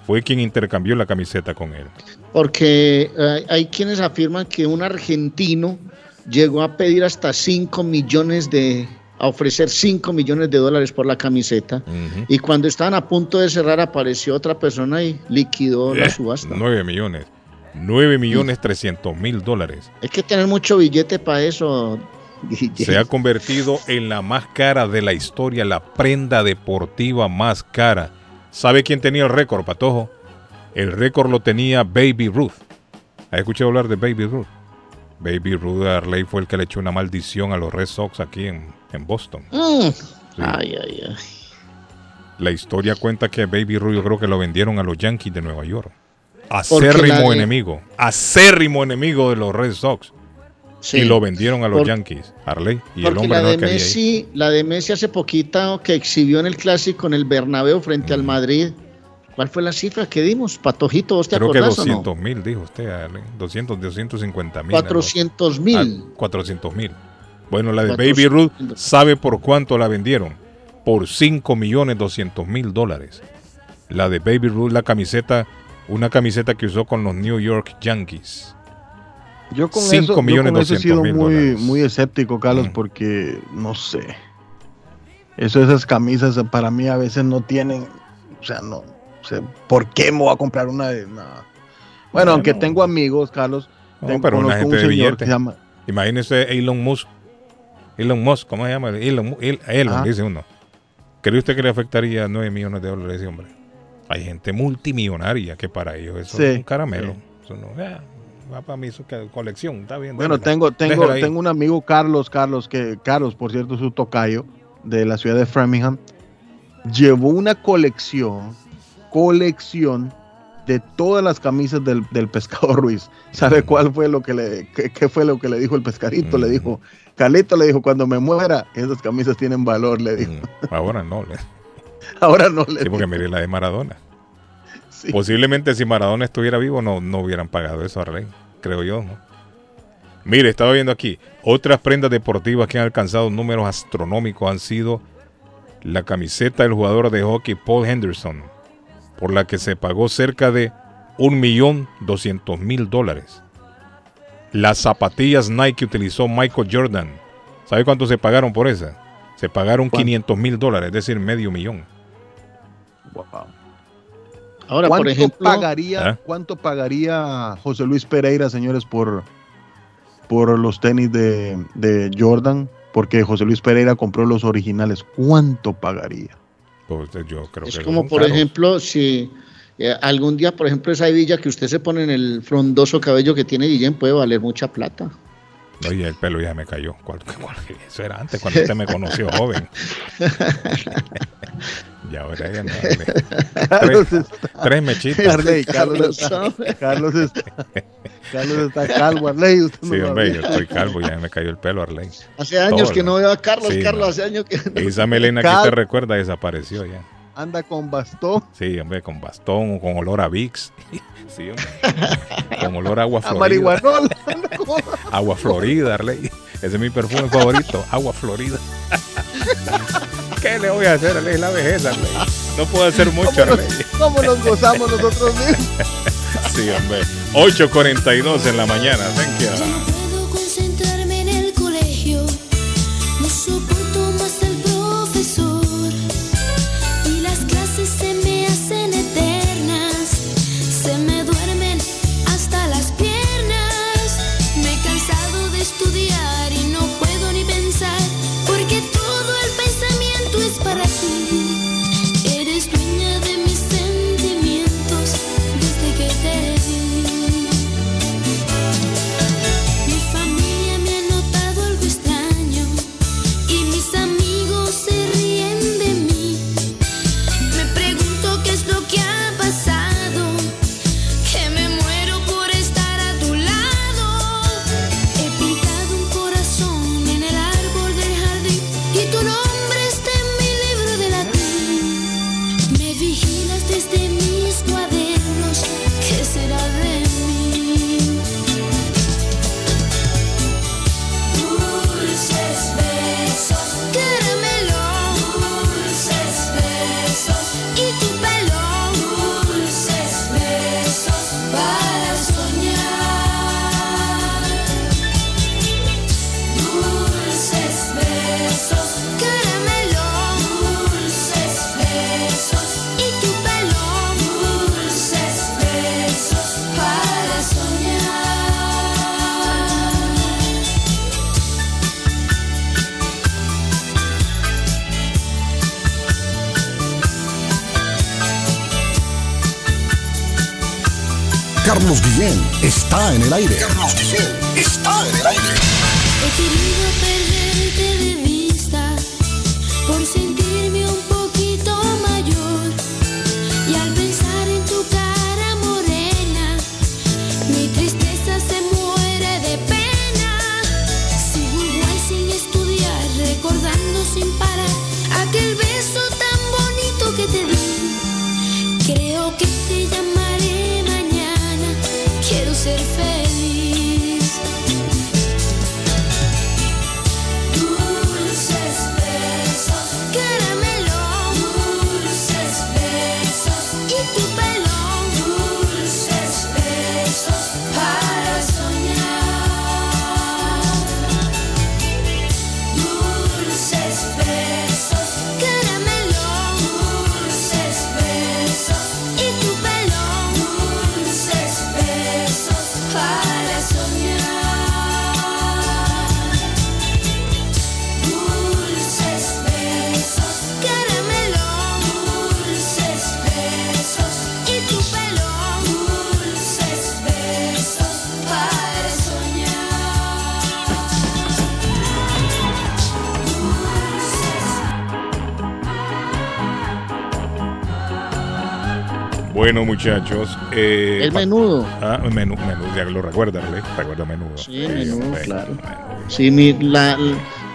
Fue quien intercambió la camiseta con él. Porque eh, hay quienes afirman que un argentino llegó a pedir hasta 5 millones de a ofrecer 5 millones de dólares por la camiseta. Y cuando estaban a punto de cerrar, apareció otra persona y liquidó la Eh, subasta. 9 millones. 9 millones 300 mil dólares. Hay que tener mucho billete para eso. Se ha convertido en la más cara de la historia, la prenda deportiva más cara. ¿Sabe quién tenía el récord, Patojo? El récord lo tenía Baby Ruth. ¿Has escuchado hablar de Baby Ruth? Baby Ruth Arley fue el que le echó una maldición a los Red Sox aquí en, en Boston. Mm. Ay, ay, ay. La historia cuenta que Baby Ruth yo creo que lo vendieron a los Yankees de Nueva York. Acérrimo de- enemigo. Acérrimo enemigo de los Red Sox. Sí. Y lo vendieron a los Por- Yankees, Arley. Y el hombre la no de. Messi, la de Messi hace poquito que exhibió en el clásico en el Bernabéu frente al Madrid. ¿Cuál fue la cifra que dimos? Patojito, ¿vos te Creo que acordás o no? 200 mil, dijo usted, Ale. 200, 250 mil. 400 mil. 400 mil. Bueno, la de 400 Baby Ruth, ¿sabe por cuánto la vendieron? Por 5 millones 200 mil dólares. La de Baby Ruth, la camiseta, una camiseta que usó con los New York Yankees. Yo con eso, yo millones con eso he sido muy, dólares. muy escéptico, Carlos, porque no sé. Eso, esas camisas eh, para mí a veces no tienen, o sea, no sé, ¿por qué me voy a comprar una de nada? Bueno, aunque tengo amigos, Carlos, No, tengo, pero una gente un de señor que se llama, Imagínese Elon Musk. Elon Musk, ¿cómo se llama? Elon, Elon, Ajá. dice uno. ¿Cree usted que le afectaría 9 millones de dólares a ese hombre? Hay gente multimillonaria que para ellos eso Sí, es un caramelo. sí. Eso no, ah, va para ca- colección, está bien. Bueno, tengo, tengo, tengo un amigo, Carlos, Carlos, que Carlos, por cierto, es su tocayo de la ciudad de Framingham. Llevó una colección, colección de todas las camisas del, del pescado Ruiz. ¿Sabe cuál fue lo que le, qué, qué fue lo que le dijo el pescadito? Le dijo, Carlito le dijo, cuando me muera, esas camisas tienen valor, le dijo. Ahora no. le- Ahora no le Sí, porque mire la de Maradona. Posiblemente si Maradona estuviera vivo no, no hubieran pagado eso a Rey, creo yo. ¿no? Mire, estaba viendo aquí, otras prendas deportivas que han alcanzado números astronómicos han sido la camiseta del jugador de hockey Paul Henderson, por la que se pagó cerca de 1.200.000 dólares. Las zapatillas Nike que utilizó Michael Jordan, ¿sabe cuánto se pagaron por esa? Se pagaron 500 mil dólares, es decir, medio millón. Ahora, ¿Cuánto por ejemplo, pagaría, ¿Ah? ¿cuánto pagaría José Luis Pereira, señores, por, por los tenis de, de Jordan? Porque José Luis Pereira compró los originales. ¿Cuánto pagaría? Pues, yo creo es que como, por caros. ejemplo, si eh, algún día, por ejemplo, esa hebilla que usted se pone en el frondoso cabello que tiene Guillén puede valer mucha plata. Oye, el pelo ya me cayó. ¿Cuál- cuál- Eso era antes, cuando usted me conoció joven. y ahora ya no. Carlos Tres, tres mechitas. Arley, Carlos, está, Carlos, está, Carlos está calvo, Arley. usted Sí, hombre, yo estoy calvo, ya me cayó el pelo, Arley. Hace años Todo, que no veo a Carlos, Sí, Carlos, no. hace años que no. Esa melena que Cal- usted recuerda desapareció ya. Anda con bastón. Sí, hombre, con bastón, con olor a Vicks. Sí, hombre. Con olor a agua A florida. con- Agua Florida, Arley. Ese es mi perfume favorito, Agua Florida. ¿Qué le voy a hacer, Arley? La vejez, Arley. No puedo hacer mucho, ¿Cómo nos, Arley. cómo nos gozamos nosotros mismos? Sí, hombre. 8.42 en la mañana. Thank you. Está en el aire. Carlos Guillén está en el aire. He querido perderte de vista por sentirme Bueno, muchachos. eh, El menudo. Ah, menú, menú, ya lo recuerda, ¿le? Recuerda menudo. Sí, menudo, claro. Sí, mi- la-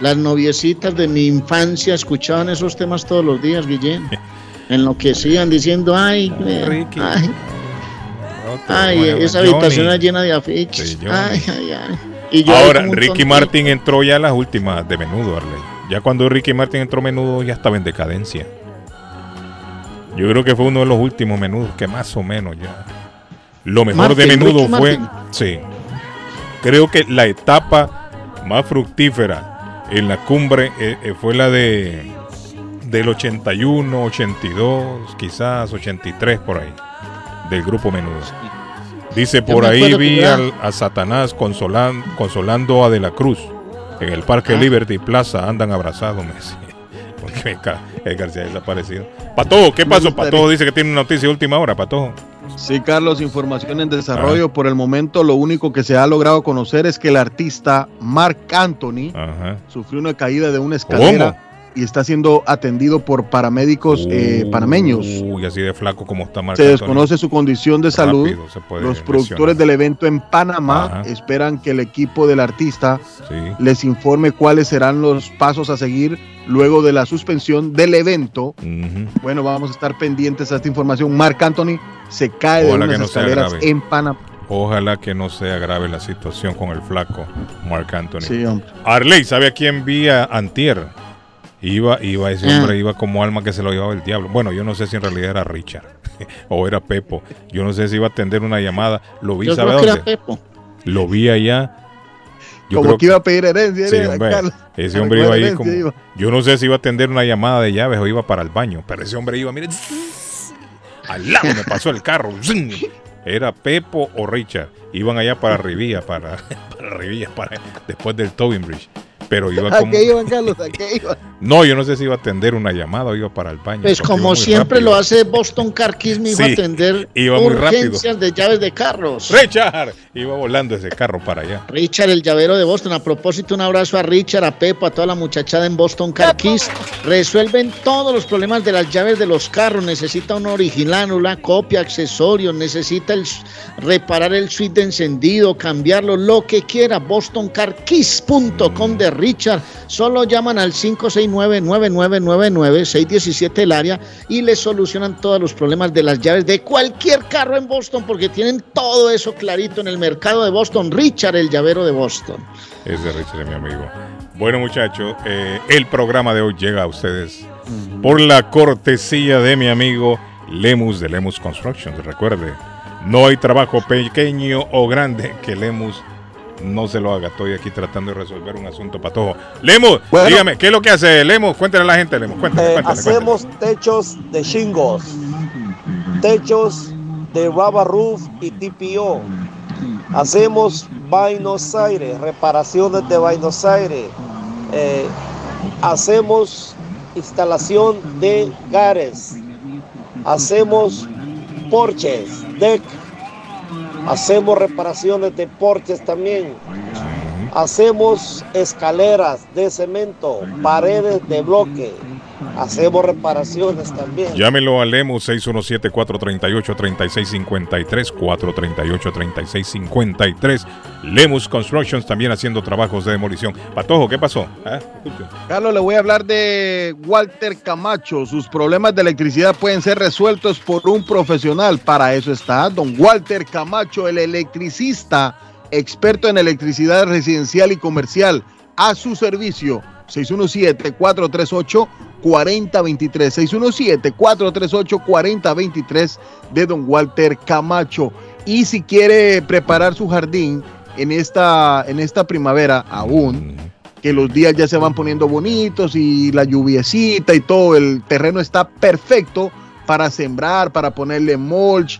las noviecitas de mi infancia escuchaban esos temas todos los días, Guillén. Enloquecían diciendo, ay, eh, ay, ay, bueno, esa Johnny. habitación era llena de afiches. Sí, ay, ay, ay. Y yo Ahora, Ricky. Martin entró ya a las últimas de menudo, Arley. Ya cuando Ricky Martin entró menudo, ya estaba en decadencia. Yo creo que fue uno de los últimos menudos que más o menos ya. Lo mejor de menudo Ricky fue. Martin. Sí. Creo que la etapa más fructífera en la cumbre eh, eh, fue la de del 81, 82, quizás 83 por ahí, del grupo menudo. Dice, por ahí vi al- a Satanás consolan- consolando a De la Cruz en el Parque Ah. Liberty Plaza, andan abrazados, me decía. Porque Edgar, Edgar se ha desaparecido. Patojo, ¿qué pasó? Patojo dice que tiene una noticia de última hora, Patojo. Sí, Carlos, información en desarrollo. Por el momento, lo único que se ha logrado conocer es que el artista Mark Anthony Ajá. sufrió una caída de una escalera y está siendo atendido por paramédicos eh, panameños. Uy, así de flaco como está Marc Se desconoce su condición de salud. Los productores lesionar. del evento en Panamá Ajá. esperan que el equipo del artista Sí. les informe cuáles serán los pasos a seguir luego de la suspensión del evento. Bueno, vamos a estar pendientes a esta información. Marc Anthony se cae Ojalá de unas no escaleras en Panamá. Ojalá que no sea grave la situación con el flaco Marc Anthony. Sí, hombre. Arley, ¿sabe a quién vi a Antier? Iba, iba, ese Ah. hombre iba como alma que se lo llevaba el diablo. Bueno, yo no sé si en realidad era Richard o era Pepo. Yo no sé si iba a atender una llamada. Lo vi, Yo ¿sabe creo que dónde? era Pepo. Lo vi allá. Yo Como creo que iba a pedir herencia. Sí, ¿eh, hombre, ese A hombre iba ahí como. iba. Yo no sé si iba a atender una llamada de llaves o iba para el baño, pero ese hombre iba, mire, al lado me pasó el carro. Era Pepo o Richard. Iban allá para Rivilla, para, para Rivilla, para, después del Tobin Bridge. Pero iba ¿A como. qué iban, Carlos? ¿A qué iban? No, yo no sé si iba a atender una llamada o iba para el baño. Pues como siempre rápido. lo hace Boston Car Kiss, me iba Sí, a atender iba muy rápido. urgencias de llaves de carros. Richard iba volando ese carro para allá. Richard, el llavero de Boston. A propósito, un abrazo a Richard, a Pepo, a toda la muchachada en Boston Car Kiss. Resuelven todos los problemas de las llaves de los carros. Necesita una original, una copia, accesorios. Necesita el, reparar el switch de encendido, cambiarlo, lo que quiera. BostonCarKiss.com de Richard. Solo llaman al 569-9999-617 el área y le solucionan todos los problemas de las llaves de cualquier carro en Boston porque tienen todo eso clarito en el mercado de Boston. Richard, el llavero de Boston. Ese Richard es mi amigo. Bueno, muchachos, eh, el programa de hoy llega a ustedes por la cortesía de mi amigo Lemus de Lemus Construction. Recuerde, no hay trabajo pequeño o grande que Lemus no se lo haga. Estoy aquí tratando de resolver un asunto patojo. Lemus, Bueno. dígame, ¿qué es lo que hace Lemus? Cuéntale a la gente, Lemus. Cuéntale, Eh, cuéntale, cuéntale. hacemos techos de shingles, techos de rubber roof y TPO. Hacemos Buenos Aires, reparaciones de Buenos Aires. Eh, hacemos instalación de gares. Hacemos porches, deck, Hacemos reparaciones de porches también. Hacemos escaleras de cemento, paredes de bloque. Hacemos reparaciones también. Llámelo a Lemus 617-438-3653, 438-3653. Lemus Constructions también haciendo trabajos de demolición. Patojo, ¿qué pasó? ¿Ah? Carlos, le voy a hablar de Walter Camacho. Sus problemas de electricidad pueden ser resueltos por un profesional. Para eso está don Walter Camacho, el electricista, experto en electricidad residencial y comercial. A su servicio, 617-438-4023. 617-438-4023 de don Walter Camacho. Y si quiere preparar su jardín en esta, en esta primavera aún, que los días ya se van poniendo bonitos y la lluviecita y todo, el terreno está perfecto para sembrar, para ponerle mulch.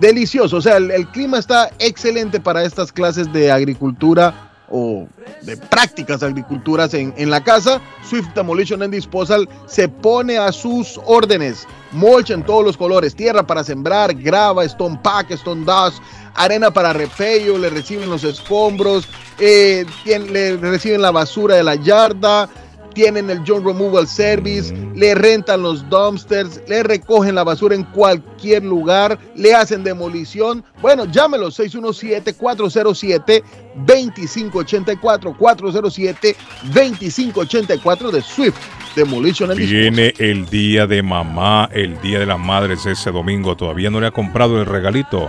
Delicioso, o sea, el, clima está excelente para estas clases de agricultura o de prácticas agriculturas en, en, la casa, Swift Demolition and Disposal se pone a sus órdenes. Mulch en todos los colores, tierra para sembrar, grava, stone pack, stone dust, arena para repello, le reciben los escombros, eh, le reciben la basura de la yarda, tienen el John Removal Service, le rentan los dumpsters, le recogen la basura en cualquier lugar, le hacen demolición. Bueno, llámelo 617-407-2584, 407-2584 de Swift Demolition Viene el día de mamá, el día de las madres ese domingo. Todavía no le ha comprado el regalito.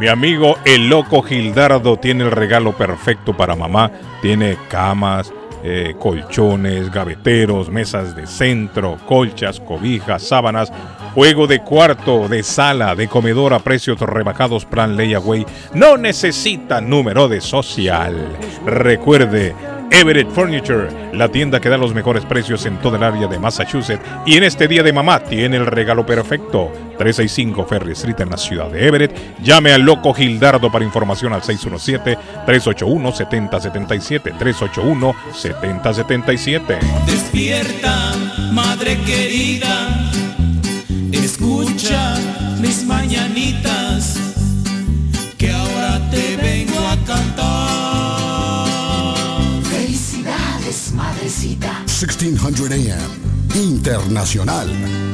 Mi amigo el loco Gildardo tiene el regalo perfecto para mamá. Tiene camas, eh, colchones, gaveteros, mesas de centro, colchas, cobijas, sábanas, juego de cuarto, de sala, de comedor a precios rebajados plan layaway. No necesita número de social. Recuerde, Everett Furniture, la tienda que da los mejores precios en toda el área de Massachusetts. Y en este día de mamá tiene el regalo perfecto. 365 Ferry Street en la ciudad de Everett. Llame al loco Gildardo para información al 617-381-7077. 381-7077. Despierta, madre querida. Escucha mis mañanitas. Madrecita. 1600 AM, Internacional.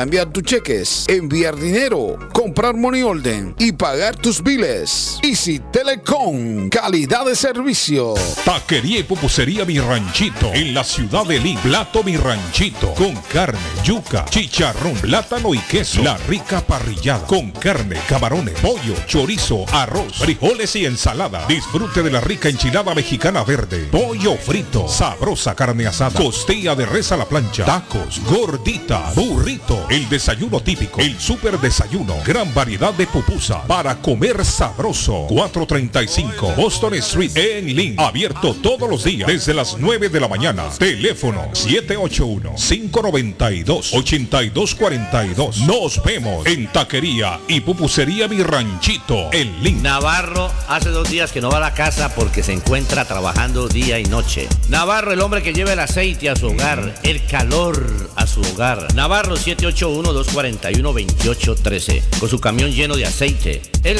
tus cheques, enviar dinero, comprar money order y pagar tus biles. Easy Telecom, calidad de servicio. Taquería y pupusería Mi Ranchito en la ciudad de Lima. Plato Mi Ranchito con carne, yuca, chicharrón, plátano y queso. La rica parrillada con carne, camarones, pollo, chorizo, arroz, frijoles y ensalada. Disfrute de la rica enchilada mexicana verde, pollo frito, sabrosa carne asada, costilla de res a la plancha, tacos, gordita, burrito, el desayuno típico, el super desayuno, gran variedad de pupusa para comer sabroso. 435 Boston Street en Lynn, abierto todos los días desde las 9 de la mañana. Teléfono 781-592-8242. Nos vemos en Taquería y Pupusería Mi Ranchito en Lynn. Navarro hace dos días que no va a la casa porque se encuentra trabajando día y noche. Navarro, el hombre que lleva el aceite a su hogar, el calor a su hogar. Navarro 781-241-2813, con su camión lleno de aceite. Él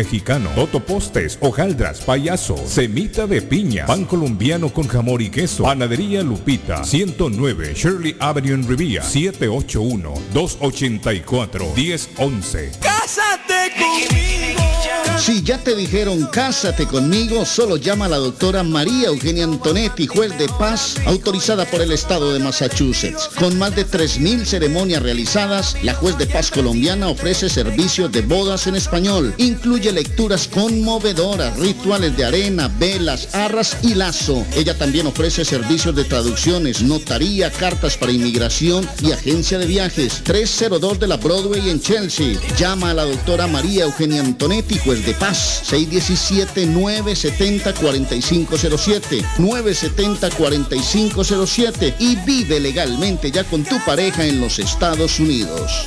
mexicano, totopostes, hojaldras, payaso, semita de piña, pan colombiano con jamón y queso. Panadería Lupita. 109 Shirley Avenue en Rivia. 781-284-1011. ¡Cásate conmigo! Si ya te dijeron cásate conmigo, solo llama a la doctora María Eugenia Antonetti, juez de paz, autorizada por el estado de Massachusetts. Con más de 3.000 ceremonias realizadas, la juez de paz colombiana ofrece servicios de bodas en español. Lecturas conmovedoras, rituales de arena, velas, arras y lazo. Ella también ofrece servicios de traducciones, notaría, cartas para inmigración y agencia de viajes. 302 de la Broadway en Chelsea. Llama a la doctora María Eugenia Antonetti, juez de paz. 617-970-4507. 970-4507. Y vive legalmente ya con tu pareja en los Estados Unidos.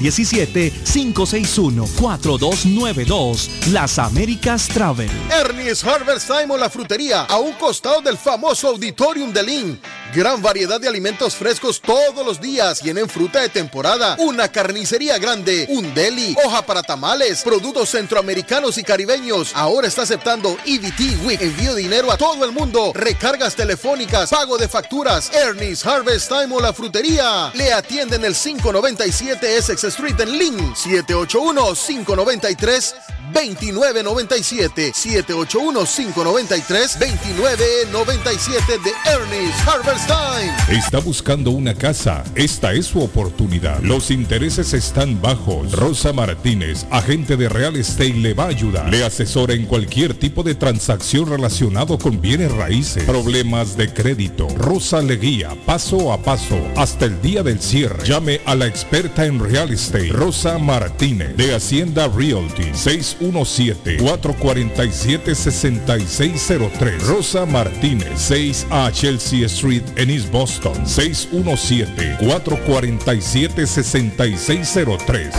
617-561-4292. Las Américas Travel. Ernie's Harvest Time o la frutería, a un costado del famoso Auditorium de Lynn. Gran variedad de alimentos frescos todos los días. Tienen fruta de temporada, una carnicería grande, un deli, hoja para tamales, productos centroamericanos y caribeños. Ahora está aceptando EBT Week. Envío dinero a todo el mundo. Recargas telefónicas, pago de facturas. Ernie's Harvest Time o la frutería. Le atienden el 597 Essex Street en Lynn. 781-593. 2997 781-593-2997 de Ernest Harvest Time. ¿Está buscando una casa? Esta es su oportunidad. Los intereses están bajos. Rosa Martínez, agente de Real Estate, le va a ayudar. Le asesora en cualquier tipo de transacción relacionado con bienes raíces, problemas de crédito. Rosa le guía paso a paso hasta el día del cierre. Llame a la experta en Real Estate, Rosa Martínez, de Hacienda Realty, 617-447-6603. Rosa Martínez, 6 a Chelsea Street en East Boston, 617-447-6603.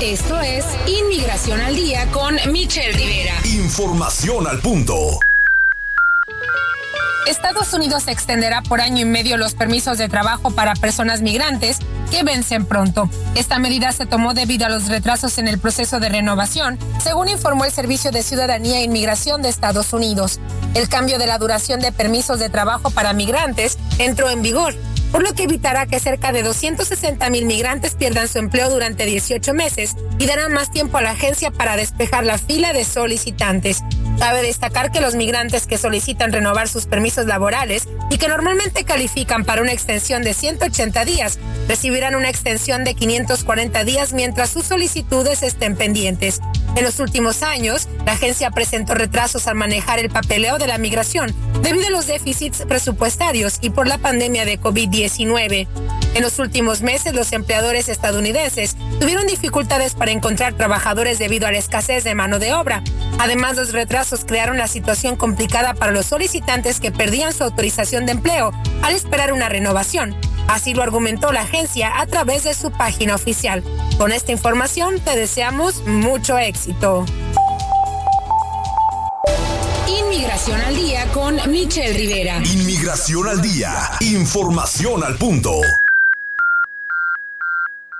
Esto es Inmigración al Día con Michelle Rivera. Información al punto. Estados Unidos extenderá por año y medio los permisos de trabajo para personas migrantes que vencen pronto. Esta medida se tomó debido a los retrasos en el proceso de renovación, según informó el Servicio de Ciudadanía e Inmigración de Estados Unidos. El cambio de la duración de permisos de trabajo para migrantes entró en vigor, por lo que evitará que cerca de 260 mil migrantes pierdan su empleo durante 18 meses y dará más tiempo a la agencia para despejar la fila de solicitantes. Cabe destacar que los migrantes que solicitan renovar sus permisos laborales y que normalmente califican para una extensión de 180 días recibirán una extensión de 540 días mientras sus solicitudes estén pendientes. En los últimos años, la agencia presentó retrasos al manejar el papeleo de la migración debido a los déficits presupuestarios y por la pandemia de COVID-19. En los últimos meses, los empleadores estadounidenses tuvieron dificultades para encontrar trabajadores debido a la escasez de mano de obra. Además, los retrasos crearon la situación complicada para los solicitantes que perdían su autorización de empleo al esperar una renovación. Así lo argumentó la agencia a través de su página oficial. Con esta información te deseamos mucho éxito. Inmigración al día con Michelle Rivera. Inmigración al día. Información al punto.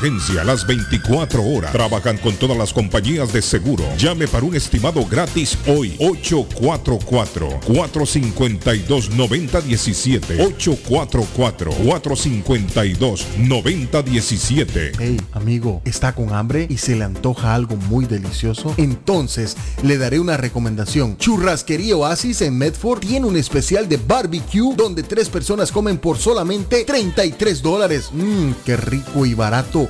emergencia las 24 horas. Trabajan con todas las compañías de seguro. Llame para un estimado gratis hoy. 844-452-9017. 844-452-9017. Hey, amigo, ¿está con hambre y se le antoja algo muy delicioso? Entonces, le daré una recomendación. Churrasquería Oasis en Medford tiene un especial de barbecue donde tres personas comen por solamente 33 dólares. Mmm, qué rico y barato.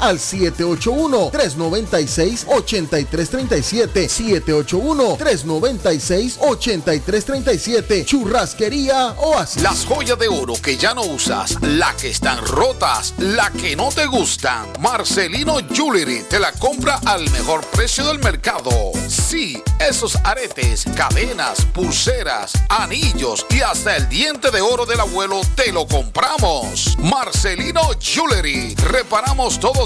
al 781-396-8337. 781-396-8337. Churrasquería Oasis. Las joyas de oro que ya no usas, la que están rotas, la que no te gustan. Marcelino Jewelry te la compra al mejor precio del mercado. Sí, esos aretes, cadenas, pulseras, anillos y hasta el diente de oro del abuelo te lo compramos. Marcelino Jewelry. Reparamos todo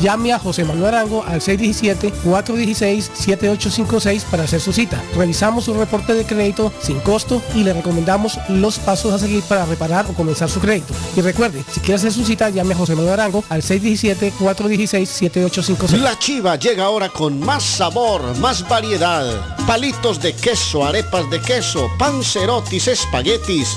Llame a José Manuel Arango al 617-416-7856 para hacer su cita. Revisamos su reporte de crédito sin costo y le recomendamos los pasos a seguir para reparar o comenzar su crédito. Y recuerde, si quiere hacer su cita, llame a José Manuel Arango al 617-416-7856. La chiva llega ahora con más sabor, más variedad. Palitos de queso, arepas de queso, pancerotis, espaguetis,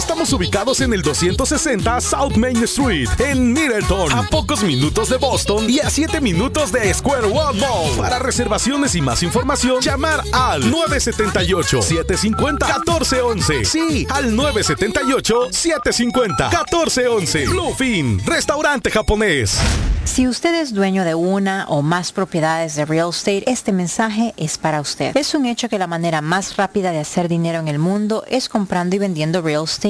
Estamos ubicados en el 260 South Main Street, en Middleton, a pocos minutos de Boston y a 7 minutos de Square One Mall. Para reservaciones y más información, llamar al 978-750-1411. Sí, al 978-750-1411. Bluefin, restaurante japonés. Si usted es dueño de una o más propiedades de real estate, este mensaje es para usted. Es un hecho que la manera más rápida de hacer dinero en el mundo es comprando y vendiendo real estate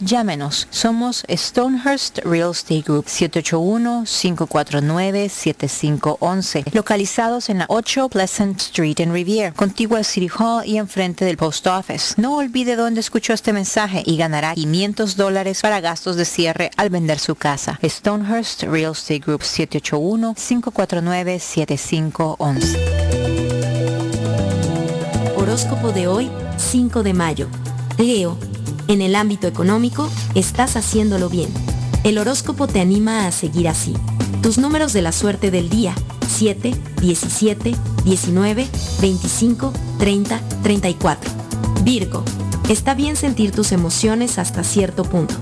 Llámenos. Somos Stonehurst Real Estate Group 781-549-7511, localizados en la 8 Pleasant Street en Riviera, contigua al City Hall y enfrente del Post Office. No olvide dónde escuchó este mensaje y ganará 500 dólares para gastos de cierre al vender su casa. Stonehurst Real Estate Group 781-549-7511. Horóscopo de hoy, 5 de mayo. Leo, en el ámbito económico, estás haciéndolo bien. El horóscopo te anima a seguir así. Tus números de la suerte del día, 7, 17, 19, 25, 30, 34. Virgo, está bien sentir tus emociones hasta cierto punto.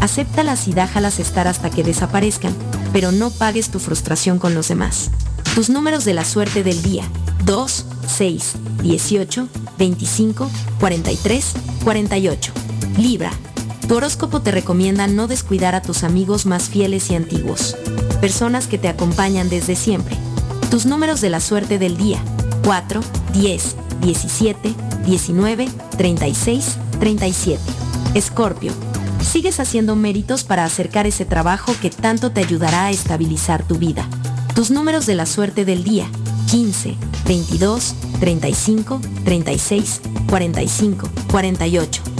Acéptalas y déjalas estar hasta que desaparezcan, pero no pagues tu frustración con los demás. Tus números de la suerte del día, 2, 6, 18, 25, 43, 48. Libra. Tu horóscopo te recomienda no descuidar a tus amigos más fieles y antiguos, personas que te acompañan desde siempre. Tus números de la suerte del día, 4, 10, 17, 19, 36, 37. Escorpio. Sigues haciendo méritos para acercar ese trabajo que tanto te ayudará a estabilizar tu vida. Tus números de la suerte del día, 15, 22, 35, 36, 45, 48.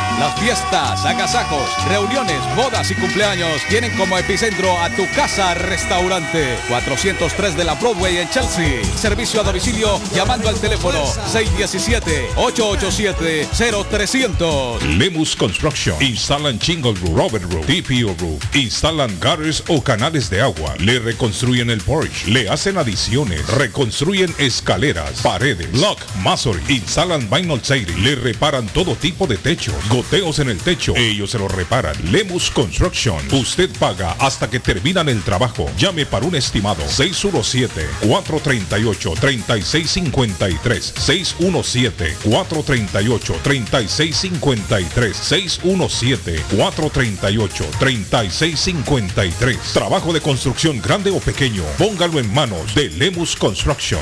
Las fiestas, agasajos, reuniones, bodas y cumpleaños tienen como epicentro a tu casa restaurante 403 de la Broadway en Chelsea. Servicio a domicilio llamando al teléfono 617-887-0300. Lemus Construction. Instalan Shingle Roof, Robert Roof, TPO Roof. Instalan gutters o canales de agua. Le reconstruyen el porch. Le hacen adiciones. Reconstruyen escaleras, paredes, block, masonry. Instalan vinyl siding. Le reparan todo tipo de techos. Goteos en el techo. Ellos se lo reparan. Lemus Construction. Usted paga hasta que terminan el trabajo. Llame para un estimado 617-438-3653. 617-438-3653. 617-438-3653. Trabajo de construcción grande o pequeño. Póngalo en manos de Lemus Construction.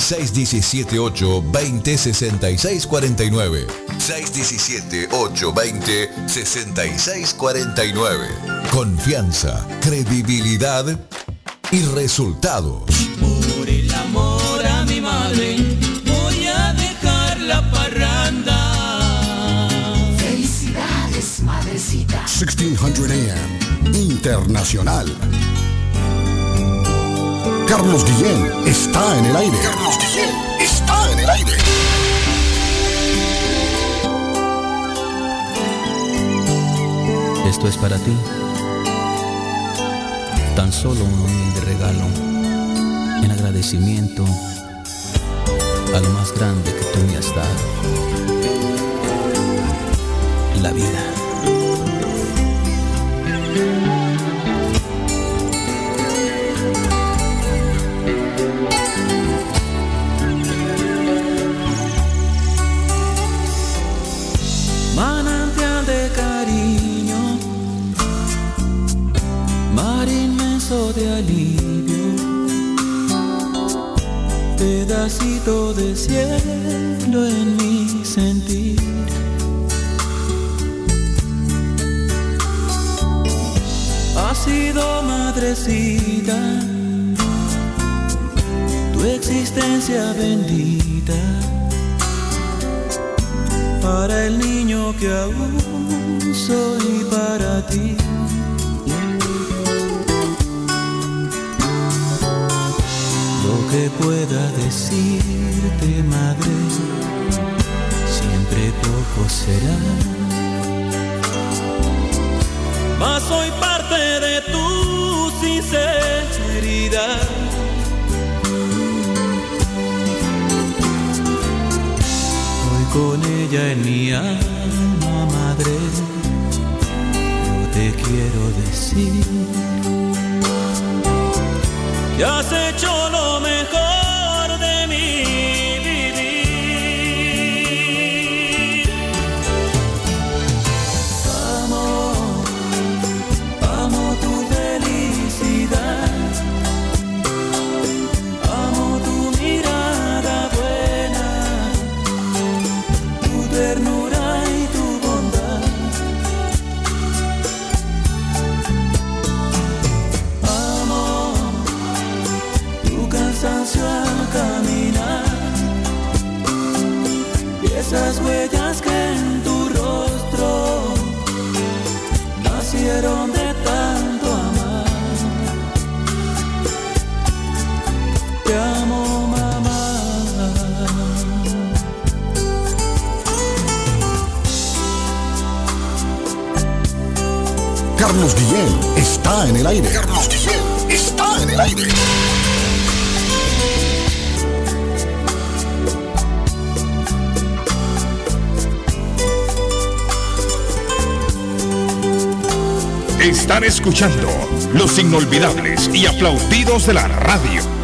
617-820-6649. 617-820-6649. Confianza, credibilidad y resultados. Por el amor a mi madre, voy a dejar la parranda. Felicidades, madrecita. 1600 AM Internacional. Carlos Guillén está en el aire. Carlos Guillén está en el aire. Esto es para ti. Tan solo un humilde regalo en agradecimiento a lo más grande que tú me has dado. La vida. De alivio, pedacito de cielo en mi sentir. Ha sido madrecita, tu existencia bendita para el niño que aún soy para ti. Que pueda decirte, madre, siempre poco será. Mas soy parte de tu sinceridad. Hoy con ella en mi alma, madre, yo te quiero decir que has hecho lo mejor esas huellas que en tu rostro nacieron de tanto amar. Te amo, mamá. Carlos Guillén está en el aire. Carlos Guillén está en el aire. Están escuchando los inolvidables y aplaudidos de la radio.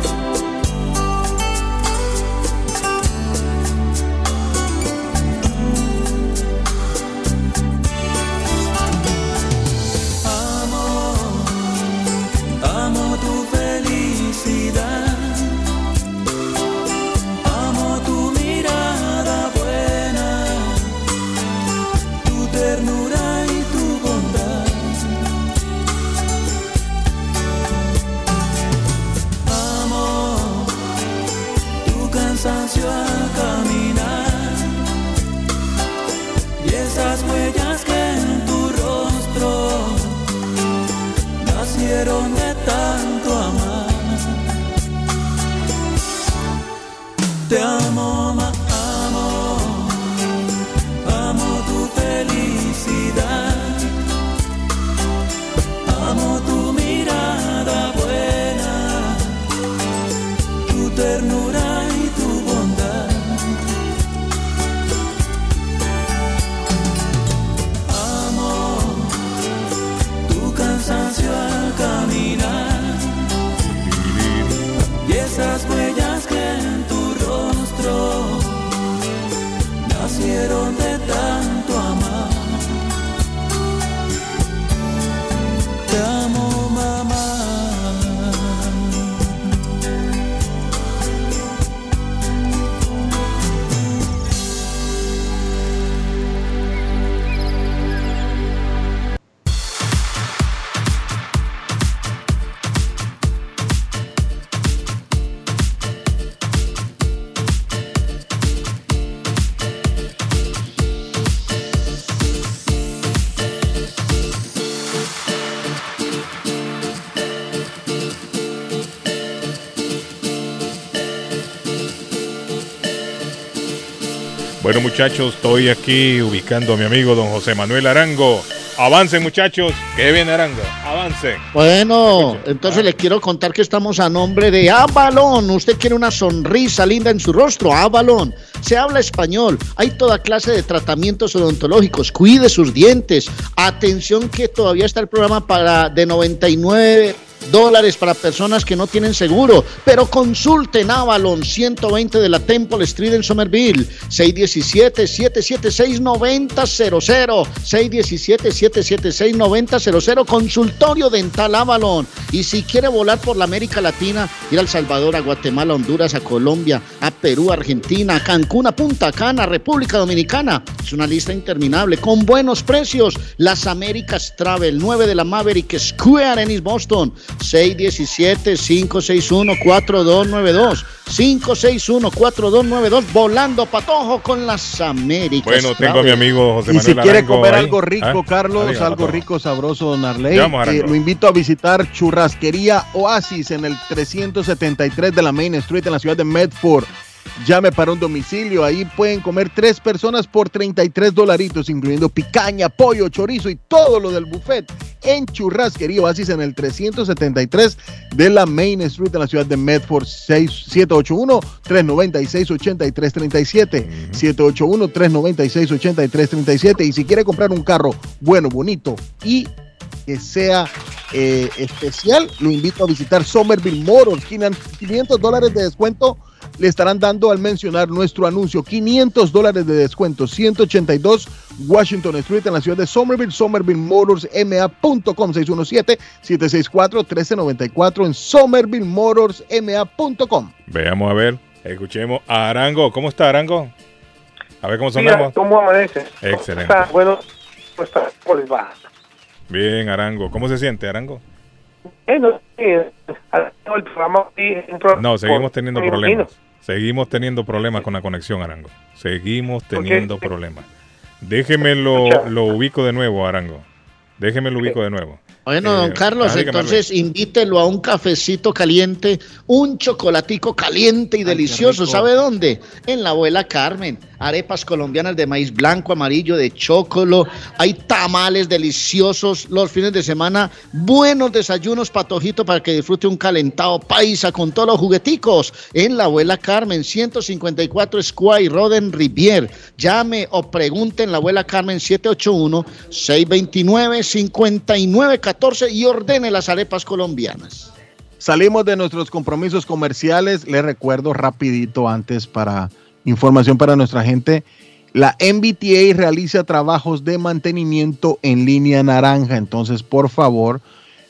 Bueno muchachos, estoy aquí ubicando a mi amigo don José Manuel Arango. Avancen muchachos, que viene Arango, avancen. Bueno, entonces le quiero contar que estamos a nombre de Avalon. Usted quiere una sonrisa linda en su rostro, Avalon. Se habla español, hay toda clase de tratamientos odontológicos. Cuide sus dientes. Atención que todavía está el programa para de 99 dólares para personas que no tienen seguro. Pero consulten Avalon 120 de la Temple Street en Somerville. 617-776-9000. 617-776-9000. Consultorio Dental Avalon. Y si quiere volar por la América Latina, ir a El Salvador, a Guatemala, a Honduras, a Colombia, a Perú, a Argentina, a Cancún, a Punta Cana, República Dominicana. Es una lista interminable con buenos precios. Las Américas Travel, 9 de la Maverick Square en East Boston. 617-561-4292. 561-4292. Volando patojo con las Américas. Bueno, tengo a mi amigo José Y Manuel si quiere Arango comer ahí. algo rico, ¿Ah? Carlos, Adiós, algo Patojo. rico, sabroso, don Arley, Vamos, Arango. eh, lo invito a visitar Churrasquería Oasis en el 373 de la Main Street en la ciudad de Medford. Llame para un domicilio, ahí pueden comer tres personas por 33 dolaritos, incluyendo picaña, pollo, chorizo y todo lo del buffet en Churrasquería Oasis en el 373 de la Main Street en la ciudad de Medford, 781-396-8337. 781-396-8337. Y si quiere comprar un carro bueno, bonito y que sea eh, especial, lo invito a visitar Somerville Motors. 500 dólares de descuento le estarán dando al mencionar nuestro anuncio. 500 dólares de descuento. 182 Washington Street en la ciudad de Somerville. Somerville Motors MA.com 617-664-1394 en Somerville Motors MA.com. Veamos a ver, escuchemos a Arango. ¿Cómo está Arango? A ver cómo Mira, sonamos. ¿cómo amanece? Excelente. Está bueno, ¿cómo está? ¿Cómo les va? Bien, Arango. ¿Cómo se siente, Arango? Bueno, sí, el programa sí, un programa No, seguimos teniendo problemas. Seguimos teniendo problemas con la conexión, Arango. Seguimos teniendo problemas. Déjeme lo, lo ubico de nuevo, Arango. Déjeme lo ubico de nuevo. Bueno, Eh, don Carlos, ah, dígame, entonces invítelo a un cafecito caliente, un chocolatico caliente y delicioso. ¿Sabe dónde? En la abuela Carmen. Arepas colombianas de maíz blanco, amarillo, de chocolo. Hay tamales deliciosos los fines de semana. Buenos desayunos, patojito, para que disfrute un calentado paisa con todos los jugueticos. En la abuela Carmen, 154 Square Roden Rivier. Llame o pregunte en la abuela Carmen 781-629-5914 y ordene las arepas colombianas. Salimos de nuestros compromisos comerciales. Les recuerdo rapidito antes para información para nuestra gente. La MBTA realiza trabajos de mantenimiento en línea naranja. Entonces, por favor,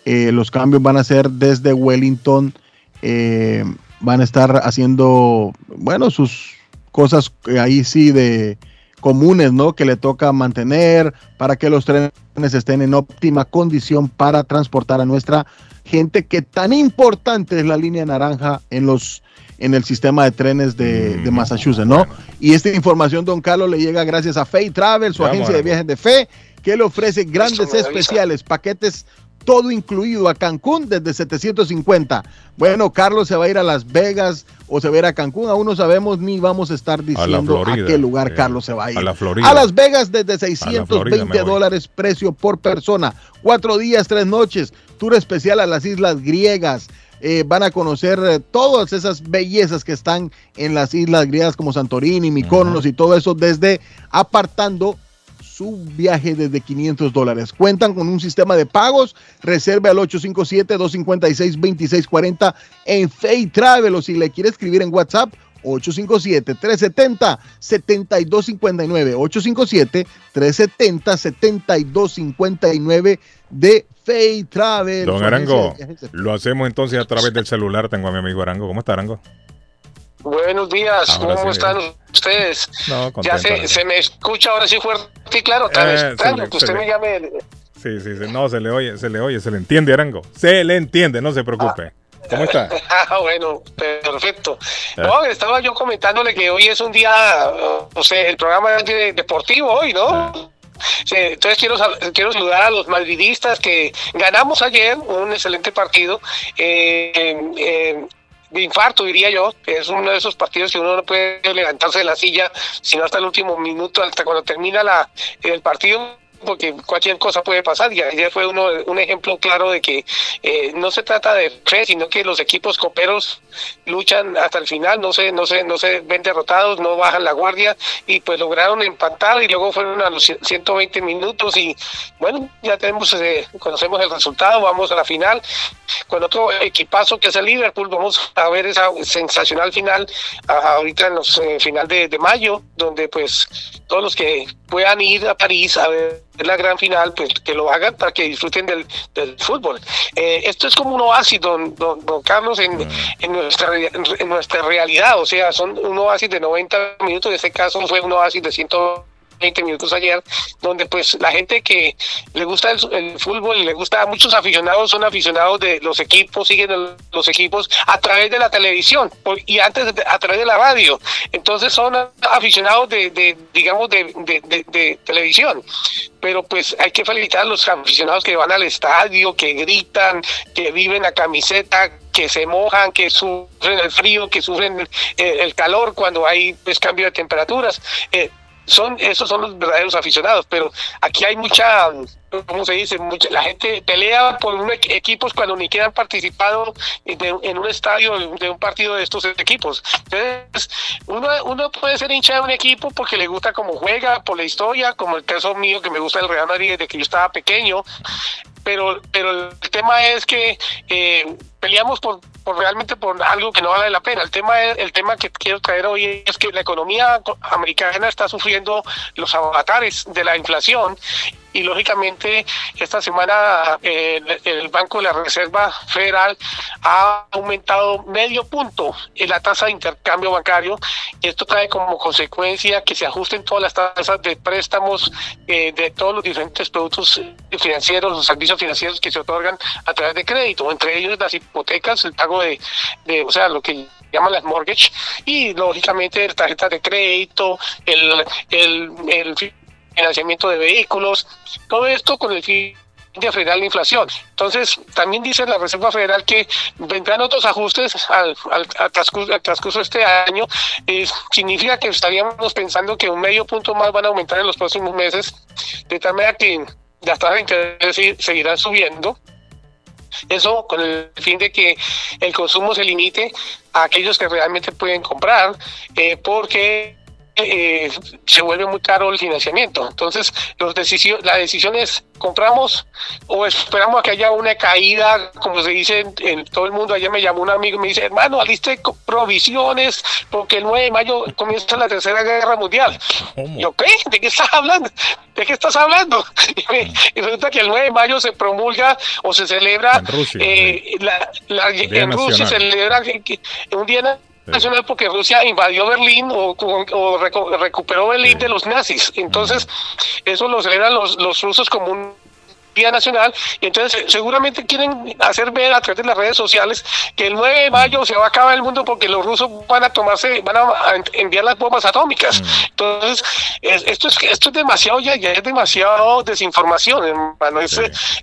eh, los cambios van a ser desde Wellington. eh, van a estar haciendo, bueno, sus cosas eh, ahí sí de comunes, ¿no? Que le toca mantener para que los trenes estén en óptima condición para transportar a nuestra gente que tan importante es la línea naranja en los en el sistema de trenes de, de Massachusetts, ¿no? Y esta información, don Carlos, le llega gracias a Fay Travel, su Ya, agencia de viajes de fe, que le ofrece grandes especiales, paquetes todo incluido a Cancún desde 750. Bueno, Carlos se va a ir a Las Vegas o se va a ir a Cancún, aún no sabemos ni vamos a estar diciendo a, Florida, qué lugar eh, Carlos se va a ir. a la Florida. A Las Vegas desde Florida 620 me voy. dólares precio por persona. Cuatro días, tres noches. Tour especial a las islas griegas. Eh, van a conocer eh, todas esas bellezas que están en las islas griegas como Santorini, Mykonos y todo eso desde apartando su viaje desde 500 dólares. Cuentan con un sistema de pagos. Reserve al 857-256-2640 en Fay Travel o si le quiere escribir en WhatsApp 857-370-7259. 857-370-7259 de Fay Travel. Don Arango, agencia lo hacemos entonces a través del celular. Tengo a mi amigo Arango. ¿Cómo está Arango? Buenos días, Ahora ¿cómo sí, están ustedes? No, ya contento, se, Arango. se me escucha ahora sí fuerte y claro, tan Eh, se extraño le- que usted le- me llame. Sí, sí, sí. No, se le oye, se le oye, se le entiende, Arango. Se le entiende, no se preocupe. ¿Cómo está? Ah, bueno, perfecto. Eh. No, estaba yo comentándole que hoy es un día, o sea, el programa es de- deportivo hoy, ¿no? Entonces quiero, quiero saludar a los madridistas que ganamos ayer un excelente partido. Eh, eh, infarto, diría yo. Es uno de esos partidos que uno no puede levantarse de la silla, sino hasta el último minuto, hasta cuando termina la, el partido porque cualquier cosa puede pasar. Y ayer fue uno, un ejemplo claro de que eh, no se trata de fe, sino que los equipos coperos luchan hasta el final, no se, no se, no se ven derrotados, no bajan la guardia y pues lograron empatar y luego fueron a los 120 minutos y bueno, ya tenemos, eh, conocemos el resultado, vamos a la final con otro equipazo que es el Liverpool, vamos a ver esa sensacional final ahorita en los eh, final de, de mayo, donde pues todos los que puedan ir a París a ver la gran final, pues que lo hagan para que disfruten del, del fútbol. Eh, esto es como un oasis, don, don, Carlos, en, mm. en, nuestra, en nuestra realidad, o sea, son un oasis de 90 minutos, en este caso fue un oasis de 100 20 minutos ayer, donde pues la gente que le gusta el, fútbol y le gusta muchos aficionados, son aficionados de los equipos, siguen los equipos a través de la televisión y antes a través de la radio. Entonces son aficionados de, digamos, de, televisión. Pero pues hay que felicitar a los aficionados que van al estadio, que gritan, que viven la camiseta, que se mojan, que sufren el frío, que sufren el, calor cuando hay pues cambio de temperaturas. Eh, son esos son los verdaderos aficionados, pero aquí hay mucha, ¿cómo se dice? Mucha, la gente pelea por un, equipos cuando ni quedan participado en un estadio de un partido de estos equipos. Entonces, uno, uno puede ser hincha de un equipo porque le gusta cómo juega, por la historia, como el caso mío que me gusta el Real Madrid desde que yo estaba pequeño, pero, pero el tema es que eh, peleamos por, realmente por algo que no vale la pena. El tema, el tema que quiero traer hoy es que la economía americana está sufriendo los avatares de la inflación y lógicamente esta semana eh, el Banco de la Reserva Federal ha aumentado medio punto en la tasa de intercambio bancario. Esto trae como consecuencia que se ajusten todas las tasas de préstamos eh, de todos los diferentes productos financieros, los servicios financieros que se otorgan a través de crédito, entre ellos las hipotecas, el pago de, o sea, lo que llaman las mortgage y lógicamente tarjetas de crédito, el, el financiamiento de vehículos, todo esto con el fin de frenar la inflación. Entonces, también dice la Reserva Federal que vendrán otros ajustes al, al, transcurso, de este año. Eh, significa que estaríamos pensando que un medio punto más van a aumentar en los próximos meses, de tal manera que las tasas de interés seguirán subiendo. Eso con el fin de que el consumo se limite a aquellos que realmente pueden comprar, eh, porque eh, se vuelve muy caro el financiamiento. Entonces, los decisión, la decisión es, ¿compramos o esperamos a que haya una caída, como se dice en, todo el mundo? Ayer me llamó un amigo y me dice, hermano, aliste provisiones porque el 9 de mayo comienza la Tercera Guerra Mundial. Yo, ¿qué? ¿De qué estás hablando? ¿De qué estás hablando? Y, resulta que el 9 de mayo se promulga o se celebra en Rusia, eh, la, en Rusia se celebra un día nacional porque Rusia invadió Berlín o, recuperó Berlín de los nazis. Entonces, eso lo celebran los, los rusos como un día nacional y entonces seguramente quieren hacer ver a través de las redes sociales que el 9 de mayo se va a acabar el mundo porque los rusos van a tomarse, van a enviar las bombas atómicas. Entonces, esto es esto es demasiado ya, ya es demasiado desinformación, hermano.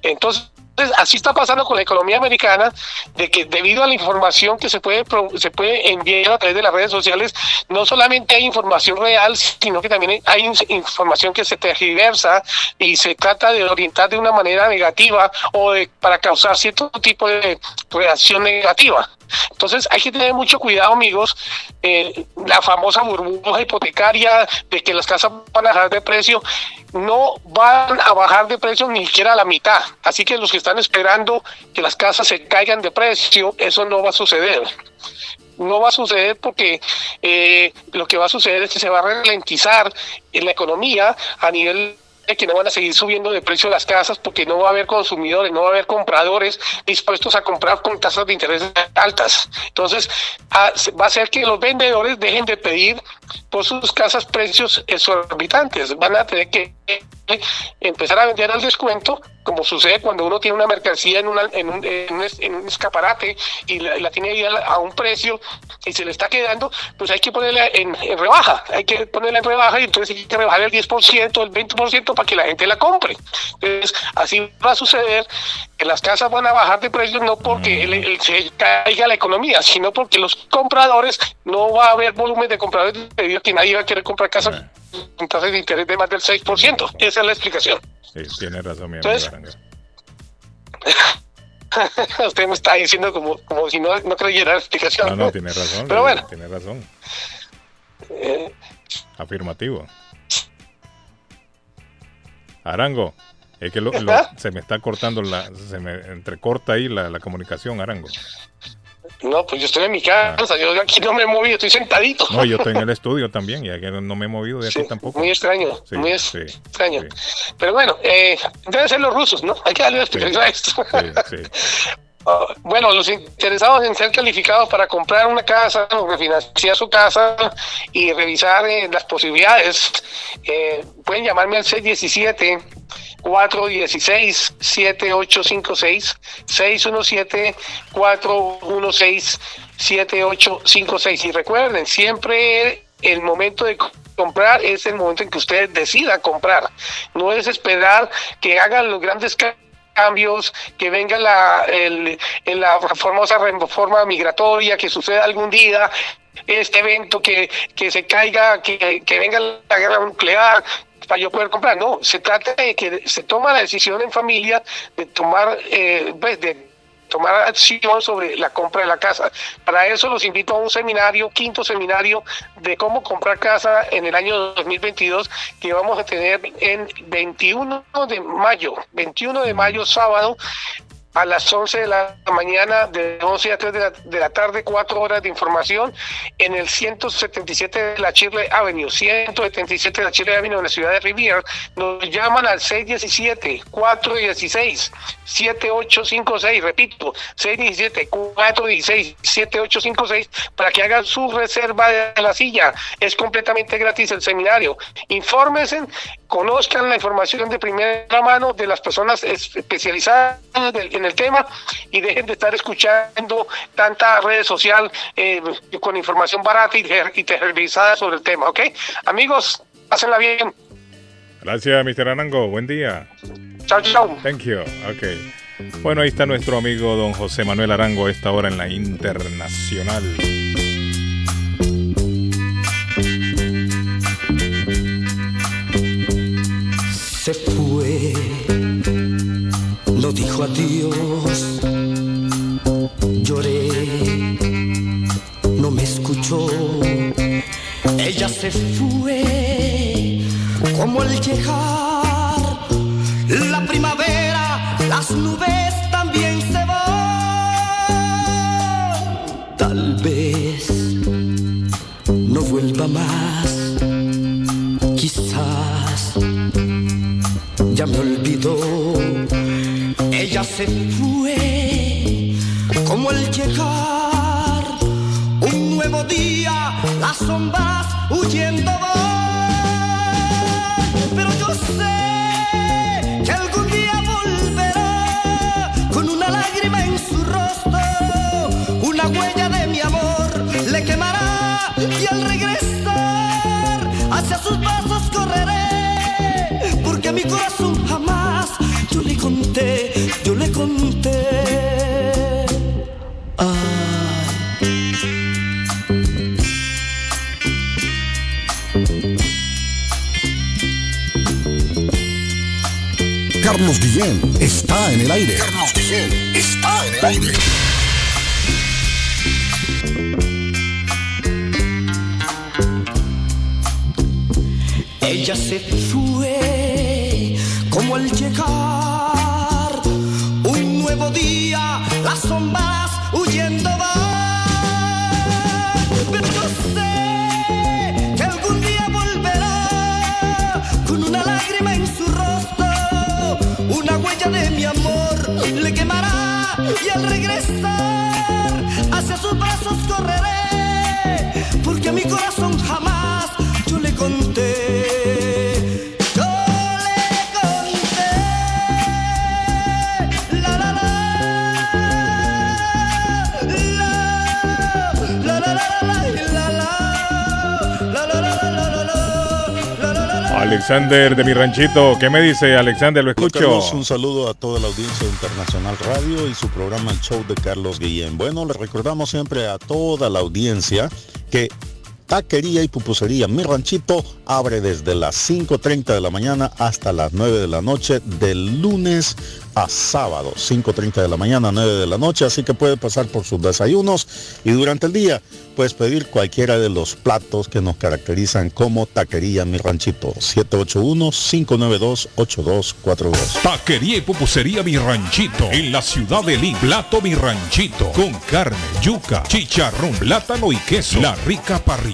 Entonces, entonces, así está pasando con la economía americana, de que debido a la información que se puede, se puede enviar a través de las redes sociales, no solamente hay información real, sino que también hay información que se tergiversa y se trata de orientar de una manera negativa o de, para causar cierto tipo de reacción negativa. Entonces hay que tener mucho cuidado, amigos. Eh, la famosa burbuja hipotecaria de que las casas van a bajar de precio, no van a bajar de precio ni siquiera a la mitad. Así que los que están esperando que las casas se caigan de precio, eso no va a suceder no va a suceder porque eh, lo que va a suceder es que se va a ralentizar en la economía a nivel que no van a seguir subiendo de precio las casas porque no va a haber consumidores, no va a haber compradores dispuestos a comprar con tasas de interés altas. Entonces, va a ser que los vendedores dejen de pedir por sus casas precios exorbitantes. Van a tener que empezar a vender al descuento como sucede cuando uno tiene una mercancía en, una, en, un, en, un, en un escaparate y la, la tiene ahí a, a, un precio y se le está quedando, pues hay que ponerla en, en, rebaja, hay que ponerla en rebaja y entonces hay que rebajar el 10%, el 20% para que la gente la compre. Entonces, así va a suceder que las casas van a bajar de precios no porque el, el, se caiga la economía, sino porque los compradores no va a haber volumen de compradores debido a que nadie va a querer comprar casa tasas de interés de más del 6%. Esa es la explicación. Sí, tiene razón, mi Entonces, Usted me está diciendo como, como si no, no creyera la explicación. No, no, tiene razón. Pero bueno. Tiene razón. Eh, Afirmativo. Arango, es que lo, lo, se me está cortando, la, se me entrecorta ahí la, la comunicación, Arango. No, pues yo estoy en mi casa, yo aquí no me he movido, estoy sentadito. No, yo estoy en el estudio también, ya que no me he movido de aquí sí, tampoco. Muy extraño, sí, muy sí, extraño. Pero bueno, eh, deben ser los rusos, ¿no? Hay que darle una explicación a esto. Bueno, los interesados en ser calificados para comprar una casa o refinanciar su casa y revisar eh, las posibilidades, eh, pueden llamarme al 617 416 7856 617 416 7856 y recuerden, siempre el momento de comprar es el momento en que usted decida comprar. No es esperar que hagan los grandes que venga la, el, la famosa reforma migratoria, que suceda algún día, este evento, que, que se caiga, que, que venga la guerra nuclear, para yo poder comprar. No, se trata de que se toma la decisión en familia de tomar, eh, pues, de tomar acción sobre la compra de la casa. Para eso los invito a un seminario, quinto seminario de cómo comprar casa en el año 2022 que vamos a tener en 21 de mayo, 21 de mayo sábado a las 11 de la mañana, de 11 a 3 de la, de la, tarde, cuatro horas de información en el 177 de la Chile Avenue, 177 de la Chile Avenue en la ciudad de Rivier. Nos llaman al 617-416-7856, repito, 617-416-7856 para que hagan su reserva de la silla. Es completamente gratis el seminario. Infórmense, conozcan la información de primera mano de las personas especializadas en el tema y dejen de estar escuchando tanta red social eh, con información barata y, y televisada sobre el tema, ¿ok? Amigos, pásenla bien. Gracias, Mr. Anango. Buen día. Chao, chao. Thank you. Ok. Bueno, ahí está nuestro amigo don José Manuel Arango a esta hora en la Internacional. Dijo adiós. Lloré, no me escuchó. Ella se fue como al llegar la primavera, las nubes también se van. Tal vez no vuelva más, quizás ya me olvidó ella se fue como el llegar un nuevo día, las sombras huyendo van. Pero yo sé que algún día volverá con una lágrima en su rostro, una huella de mi amor le quemará y al regresar hacia sus brazos correré, porque mi corazón jamás yo le conté, yo le conté. Ah. Carlos Guillén está en el aire. Carlos Guillén está en el aire. Ella se fue como al llegar Alexander de mi ranchito. ¿Qué me dice Alexander? Lo escucho. Carlos, un saludo a toda la audiencia de Internacional Radio y su programa El Show de Carlos Guillén. Bueno, le recordamos siempre a toda la audiencia que Taquería y Pupusería Mi Ranchito abre desde las 5.30 de la mañana hasta las 9 de la noche del lunes a sábado, 5.30 de la mañana, 9 de la noche, así que puede pasar por sus desayunos y durante el día puedes pedir cualquiera de los platos que nos caracterizan como Taquería Mi Ranchito, 781-592-8242. Taquería y pupusería Mi Ranchito, en la ciudad de Lima. Plato Mi Ranchito, con carne, yuca, chicharrón, plátano y queso. La rica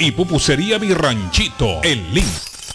Y Pupusería Mi Ranchito en Link.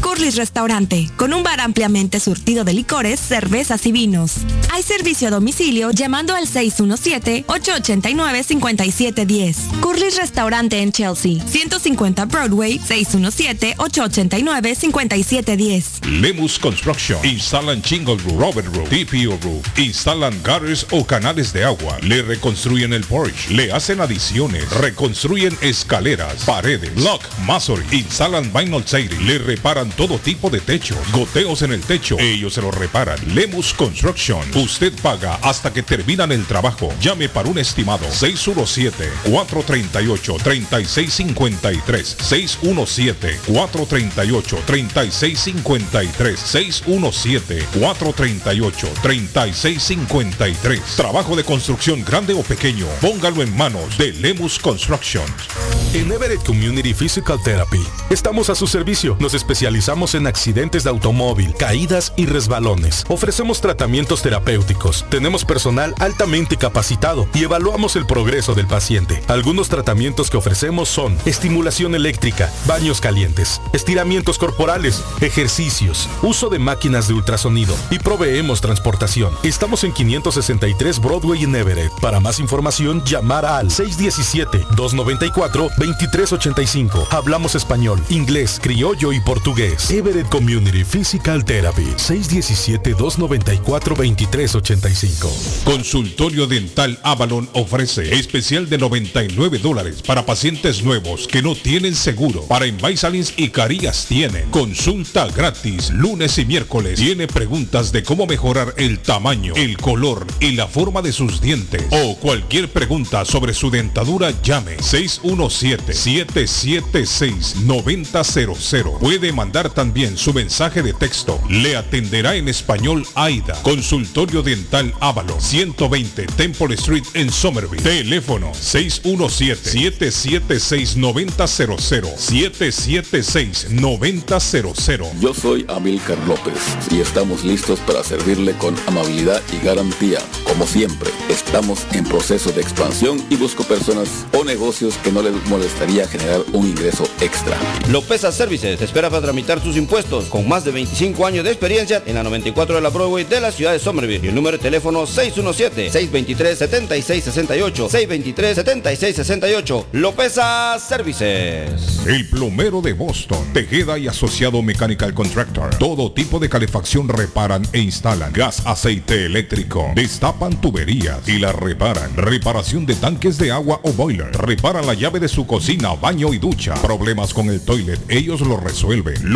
Curly's Restaurante, con un bar ampliamente surtido de licores, cervezas y vinos. Hay servicio a domicilio llamando al 617-889-5710. Curly's Restaurante en Chelsea, 150 Broadway, 617-889-5710. Lemus Construction. Instalan Chingle Roof, Robert Roof, TPO Roof. Instalan gutters o canales de agua. Le reconstruyen el porch. Le hacen adiciones. Reconstruyen escaleras, paredes, block, masonry. Instalan vinyl siding. Le reparan todo tipo de techos. Goteos en el techo. Ellos se lo reparan. Lemus Construction. Usted paga hasta que terminan el trabajo. Llame para un estimado. 617-438-3653. 617-438-3653. 617-438-3653. Trabajo de construcción grande o pequeño. Póngalo en manos de Lemus Construction. En Everett Community Physical Therapy estamos a su servicio. Nos especializamos en accidentes de automóvil, caídas y resbalones. Ofrecemos tratamientos terapéuticos. Tenemos personal altamente capacitado y evaluamos el progreso del paciente. Algunos tratamientos que ofrecemos son estimulación eléctrica, baños calientes, estiramientos corporales, ejercicios, uso de máquinas de ultrasonido y proveemos transportación. Estamos en 563 Broadway en Everett. Para más información, llamar al 617-294-2385. Hablamos español, inglés, criollo y portugués. Everett Community Physical Therapy. 617-294-2385. Consultorio Dental Avalon ofrece especial de 99 dólares para pacientes nuevos que no tienen seguro. Para Invisalins y Carías tienen consulta gratis lunes y miércoles. Tiene preguntas de cómo mejorar el tamaño, el color y la forma de sus dientes o cualquier pregunta sobre su dentadura llame 617 617-776-9000. Puede mandar también su mensaje de texto. Le atenderá en español AIDA. Consultorio Dental Ávalo. 120 Temple Street en Somerville. Teléfono 617-776-9000. 776-9000. Yo soy Amilcar López y estamos listos para servirle con amabilidad y garantía. Como siempre, estamos en proceso de expansión y busco personas o negocios que no les molestaría generar un ingreso extra. Lopeza Services espera para tramitar sus impuestos con más de 25 años de experiencia en la 94 de la Broadway de la ciudad de Somerville. El número de teléfono 617-623-7668. 623-7668. Lopeza Services. El plomero de Boston, Tejeda y Asociado Mechanical Contractor. Todo tipo de calefacción reparan e instalan. Gas, aceite eléctrico. Destapan tuberías y la reparan. Reparación de tanques de agua o boiler. Reparan la llave de su cocina, baño y ducha. Problemas con el toilet, ellos lo resuelven.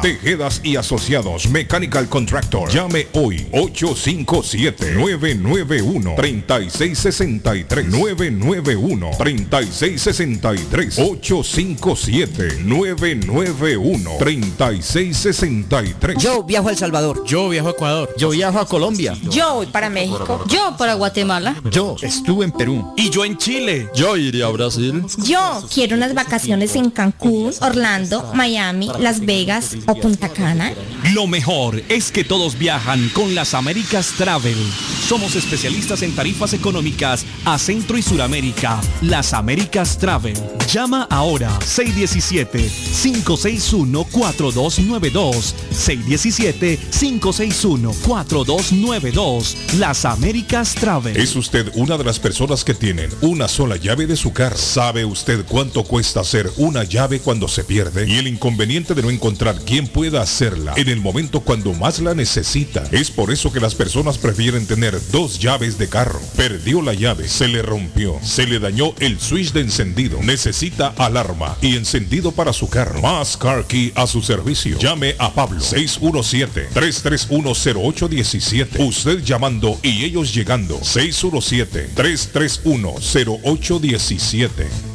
Tejedas y asociados. Mechanical Contractor. Llame hoy. 857-991-3663. 991-3663. 857-991-3663. Yo viajo a El Salvador. Yo viajo a Ecuador. Yo viajo a Colombia. Yo voy para México. Yo para Guatemala. Yo estuve en Perú. Y yo en Chile. Yo iría a Brasil. Yo quiero unas vacaciones en Cancún, Orlando, Miami, Las Vegas o Punta Cana. Lo mejor es que todos viajan con las Américas Travel. Somos especialistas en tarifas económicas a Centro y Suramérica. Las Américas Travel. Llama ahora 617-561-4292. 617-561-4292. Las Américas Travel. ¿Es usted una de las personas que tienen una sola llave de su carro? ¿Sabe usted cuánto cuesta hacer una llave cuando se pierde? Y el inconveniente de no encontrar quién pueda hacerla en el momento cuando más la necesita. Es por eso que las personas prefieren tener dos llaves de carro. Perdió la llave, se le rompió, se le dañó el switch de encendido. Necesita alarma y encendido para su carro. Más Car Key a su servicio. Llame a Pablo 617-331-0817. Usted llamando y ellos llegando. 617-331-0817.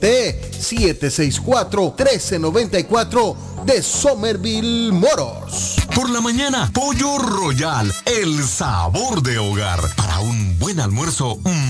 617-764-1394 de Somerville Motors. Por la mañana, Pollo Royal, el sabor de hogar. Para un buen almuerzo, mmm,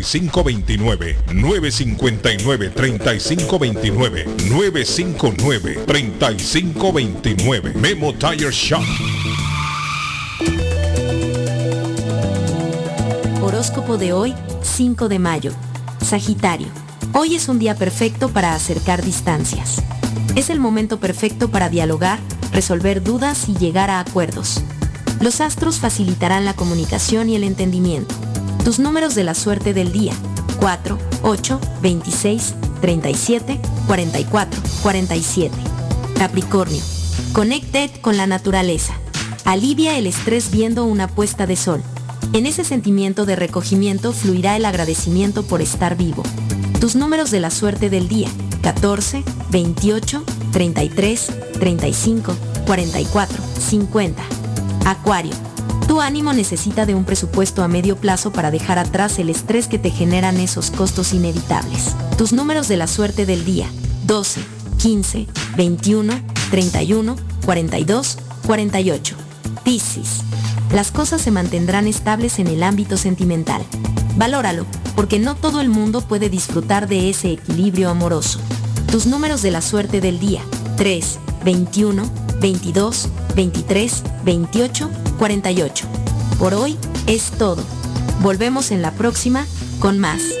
3529 959 3529 959 3529 Memo Tire Shop. Horóscopo de hoy, 5 de mayo. Sagitario. Hoy es un día perfecto para acercar distancias. Es el momento perfecto para dialogar, resolver dudas y llegar a acuerdos. Los astros facilitarán la comunicación y el entendimiento. Tus números de la suerte del día. 4, 8, 26, 37, 44, 47. Capricornio. Connected con la naturaleza. Alivia el estrés viendo una puesta de sol. En ese sentimiento de recogimiento fluirá el agradecimiento por estar vivo. Tus números de la suerte del día. 14, 28, 33, 35, 44, 50. Acuario. Tu ánimo necesita de un presupuesto a medio plazo para dejar atrás el estrés que te generan esos costos inevitables. Tus números de la suerte del día. 12, 15, 21, 31, 42, 48. Piscis. Las cosas se mantendrán estables en el ámbito sentimental. Valóralo, porque no todo el mundo puede disfrutar de ese equilibrio amoroso. Tus números de la suerte del día. 3, 21, 22, 23, 28, 48. Por hoy es todo. Volvemos en la próxima con más.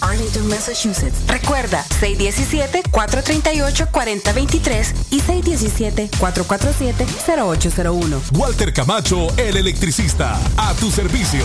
Arlington, Massachusetts. Recuerda, 617-438-4023 y 617-447-0801. Walter Camacho, el electricista. A tu servicio.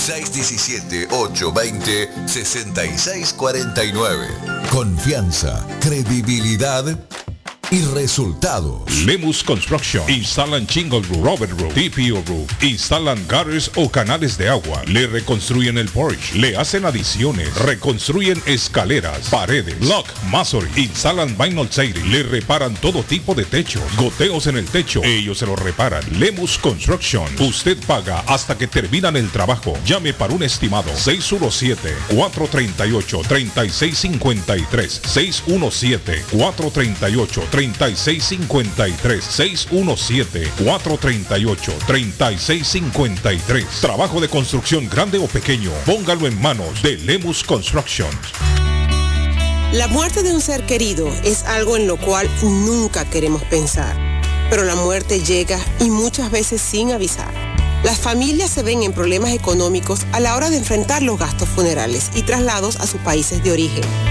617-820-6649. Confianza, credibilidad y resultados. Lemus Construction. Instalan Chingle Roof, Robert Roof, TPO Roof. Instalan gutters o canales de agua. Le reconstruyen el porch. Le hacen adiciones. Reconstruyen escaleras, paredes, block, masonry. Instalan vinyl siding. Le reparan todo tipo de techo. Goteos en el techo. Ellos se lo reparan. Lemus Construction. Usted paga hasta que terminan el trabajo. Llame para un estimado. 617-438-3653. 617-438-3653. 617-438-3653. Trabajo de construcción grande o pequeño, póngalo en manos de Lemus Construction. La muerte de un ser querido es algo en lo cual nunca queremos pensar, pero la muerte llega y muchas veces sin avisar. Las familias se ven en problemas económicos a la hora de enfrentar los gastos funerales y traslados a sus países de origen.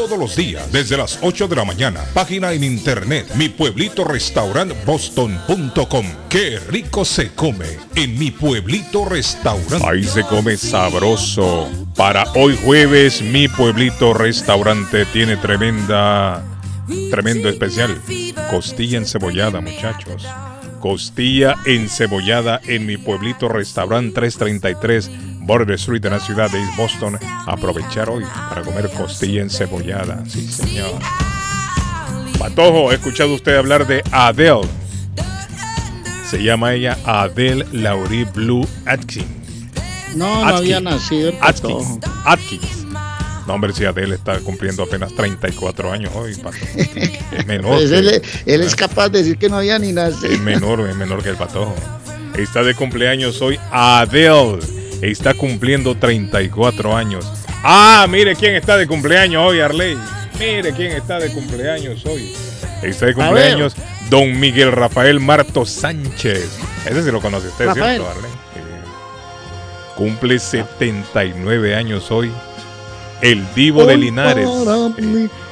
todos los días desde las 8 de la mañana, página en internet, mi pueblito boston.com, qué rico se come en mi pueblito restaurante. Ahí se come sabroso. Para hoy jueves, mi pueblito restaurante tiene tremenda, tremendo especial. Costilla encebollada, muchachos. Costilla encebollada en mi pueblito restaurante 333 Border Street de la ciudad de East Boston. Aprovechar hoy para comer costilla encebollada. Sí, señor. Patojo, ¿ha escuchado usted hablar de Adele? Se llama ella Adele Laurie Blue Atkins. No, no había nacido el Atkins. Atkins. No, hombre, si Adele está cumpliendo apenas 34 años hoy, pato. Es menor. Pues que- él, él es capaz de decir que no había ni nacido. es menor, es menor que el patojo. Está de cumpleaños hoy Adele. Está cumpliendo 34 años. Ah, mire quién está de cumpleaños hoy, Arley. Mire quién está de cumpleaños hoy. Está de cumpleaños Don Miguel Rafael Marto Sánchez. Ese sí lo conoce usted, Rafael. ¿cierto, Arley? Cumple 79 años hoy. El Divo de Linares.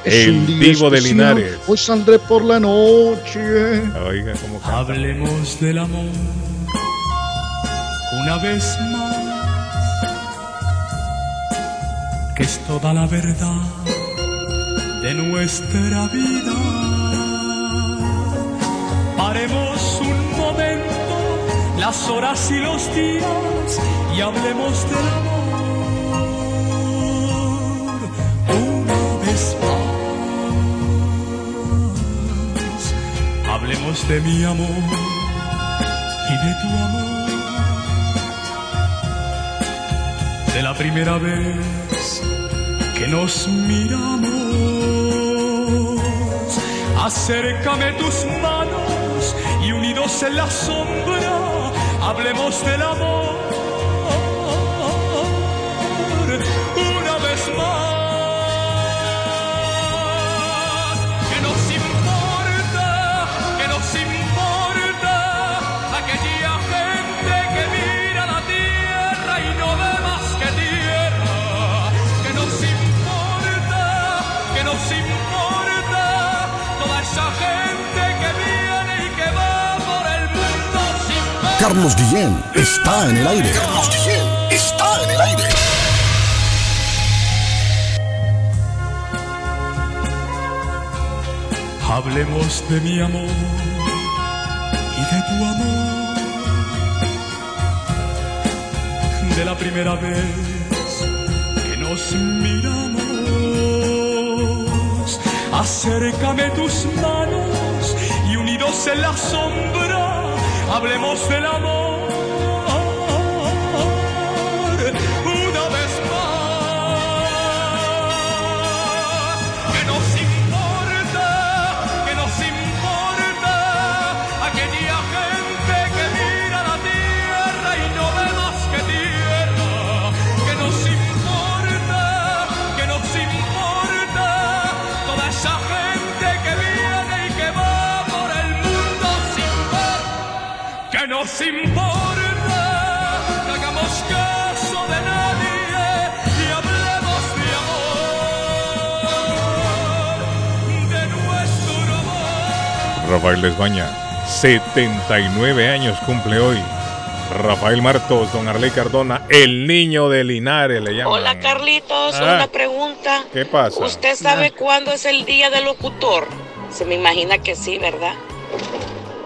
es El Divo de. Linares. Hoy saldré por la noche. Oiga, cómo canta. Hablemos del amor una vez más, es toda la verdad de nuestra vida. Paremos un momento las horas y los días y hablemos del amor una vez más. Hablemos de mi amor y de tu amor. De la primera vez que nos miramos. Acércame tus manos y unidos en la sombra, hablemos del amor. Carlos Guillén está en el aire. Carlos Guillén está en el aire. Hablemos de mi amor y de tu amor. De la primera vez que nos miramos. Acércame tus manos y unidos en la sombra, hablemos del amor. Rafael Desbaña, 79 años cumple hoy. Rafael Martos, don Arley Cardona, el niño de Linares le llaman. Hola Carlitos, Ah. una pregunta. ¿Qué pasa? ¿Usted sabe cuándo es el día del locutor? Se me imagina que sí, ¿verdad?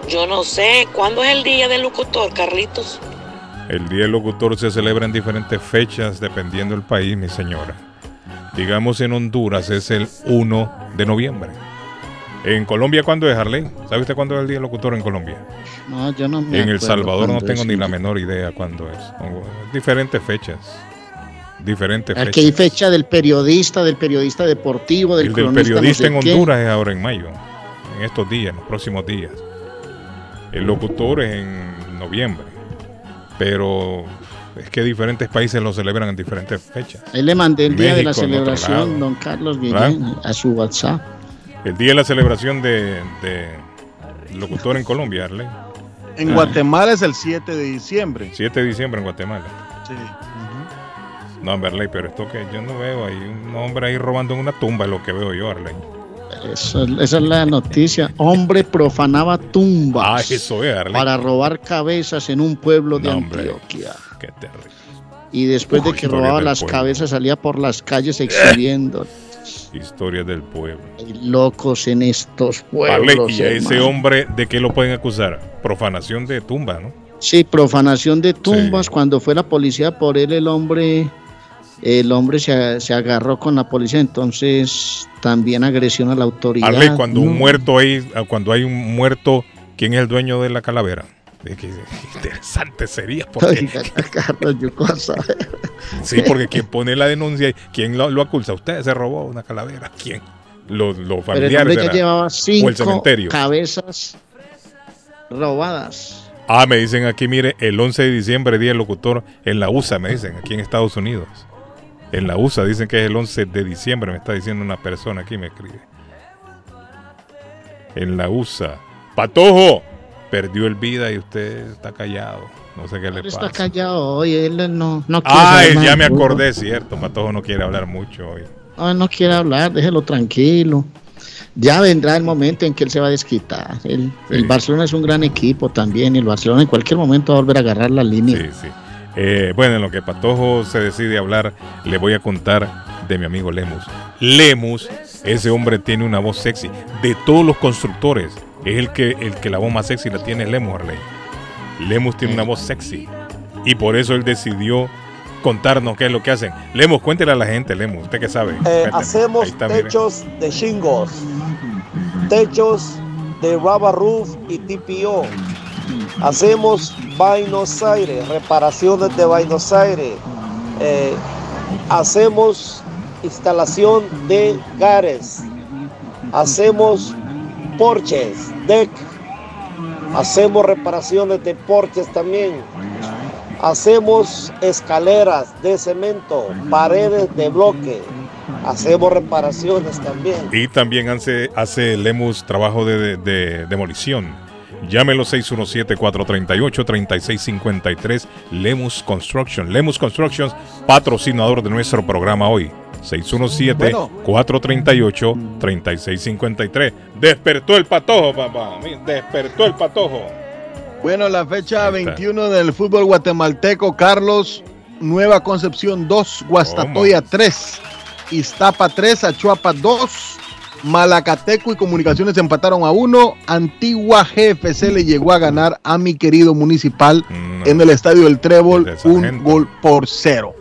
Yo no sé. ¿Cuándo es el día del locutor, Carlitos? El Día del Locutor se celebra en diferentes fechas dependiendo del país, mi señora. Digamos en Honduras es el 1 de noviembre. En Colombia, ¿cuándo es, Harley? ¿Sabe usted cuándo es el Día del Locutor en Colombia? No, yo no me En El Salvador no tengo ni la menor idea cuándo es. Son Diferentes fechas. Diferentes Aquí hay fechas. fecha del periodista, del periodista deportivo, del El del cronista, no periodista sé en qué. Honduras es ahora en mayo, en estos días, en los próximos días. El locutor es en noviembre, pero es que diferentes países lo celebran en diferentes fechas. Ahí le mandé el día de la México, celebración, don Carlos ¿Verdad? Guillén, a su WhatsApp. El día de la celebración de, de locutor en Colombia, Arley. En Ah. Guatemala es el 7 de diciembre. 7 de diciembre en Guatemala. Sí. No, Arley, pero esto que yo no veo ahí, un hombre ahí robando en una tumba es lo que veo yo, Arley. Eso- esa es la noticia. Hombre profanaba tumbas Ah, eso es, Arley. para robar cabezas en un pueblo de No, hombre. Antioquia. Qué terrible. Y después de que robaba las pueblo. cabezas salía por las calles exhibiendo. Historia del pueblo. Hay locos en estos pueblos. y a ese hombre, ¿de qué lo pueden acusar? Profanación de tumba, ¿no? Sí, profanación de tumbas. Cuando fue la policía por él, el hombre, el hombre se, se agarró con la policía. Entonces, también agresión a la autoridad. Arley, cuando un No. muerto ah, cuando hay un muerto, ¿quién es el dueño de la calavera? Es que interesante sería. Porque, sí, porque quien pone la denuncia, ¿quién lo, lo acusa? Usted se robó una calavera. ¿Quién? Los, los Pero el familiares. hombre de ya la- llevaba o el cinco cementerio. cabezas robadas. Ah, me dicen aquí, mire, el 11 de diciembre, día del locutor, en la USA, me dicen, aquí en Estados Unidos. En la USA, dicen que es el 11 de diciembre, me está diciendo una persona aquí, me escribe. En la USA. Patojo, perdió el vida y usted está callado. No sé qué le Él está pasa. callado hoy, él no, no quiere Ah, saber ya me acordé, cierto. Patojo no quiere hablar mucho hoy. No, él no quiere hablar, déjelo tranquilo. Ya vendrá el momento en que él se va a desquitar. El, el Barcelona es un gran equipo también. y El Barcelona en cualquier momento va a volver a agarrar la línea. Sí, sí. Eh, bueno, en lo que Patojo se decide hablar, le voy a contar de mi amigo Lemus. Lemus, ese hombre tiene una voz sexy. De todos los constructores, es el que, el que la voz más sexy la tiene Lemus, Arley. Lemus tiene una voz sexy. Y por eso él decidió contarnos qué es lo que hacen. Lemus, cuéntele a la gente, Lemus, usted que sabe. Eh, hacemos mire. techos de shingles, techos de rubber roof y TPO. Hacemos Buenos Aires, reparaciones de Buenos Aires. Eh, hacemos instalación de gares. Hacemos porches, deck. Hacemos reparaciones de porches también. Hacemos escaleras de cemento, paredes de bloque. Hacemos reparaciones también. Y también hace, hace Lemus trabajo de, de- de demolición. Llámelo 617-438-3653. Lemus Construction. Lemus Construction, patrocinador de nuestro programa hoy. 617-438-3653. Despertó el patojo, papá. Despertó el patojo. Bueno, la fecha 21 del fútbol guatemalteco, Carlos, Nueva Concepción 2, Guastatoya 3, Iztapa 3, Achuapa 2, Malacateco y Comunicaciones empataron a 1, Antigua GFC le llegó a ganar a mi querido municipal en el estadio del Trébol un gol por cero.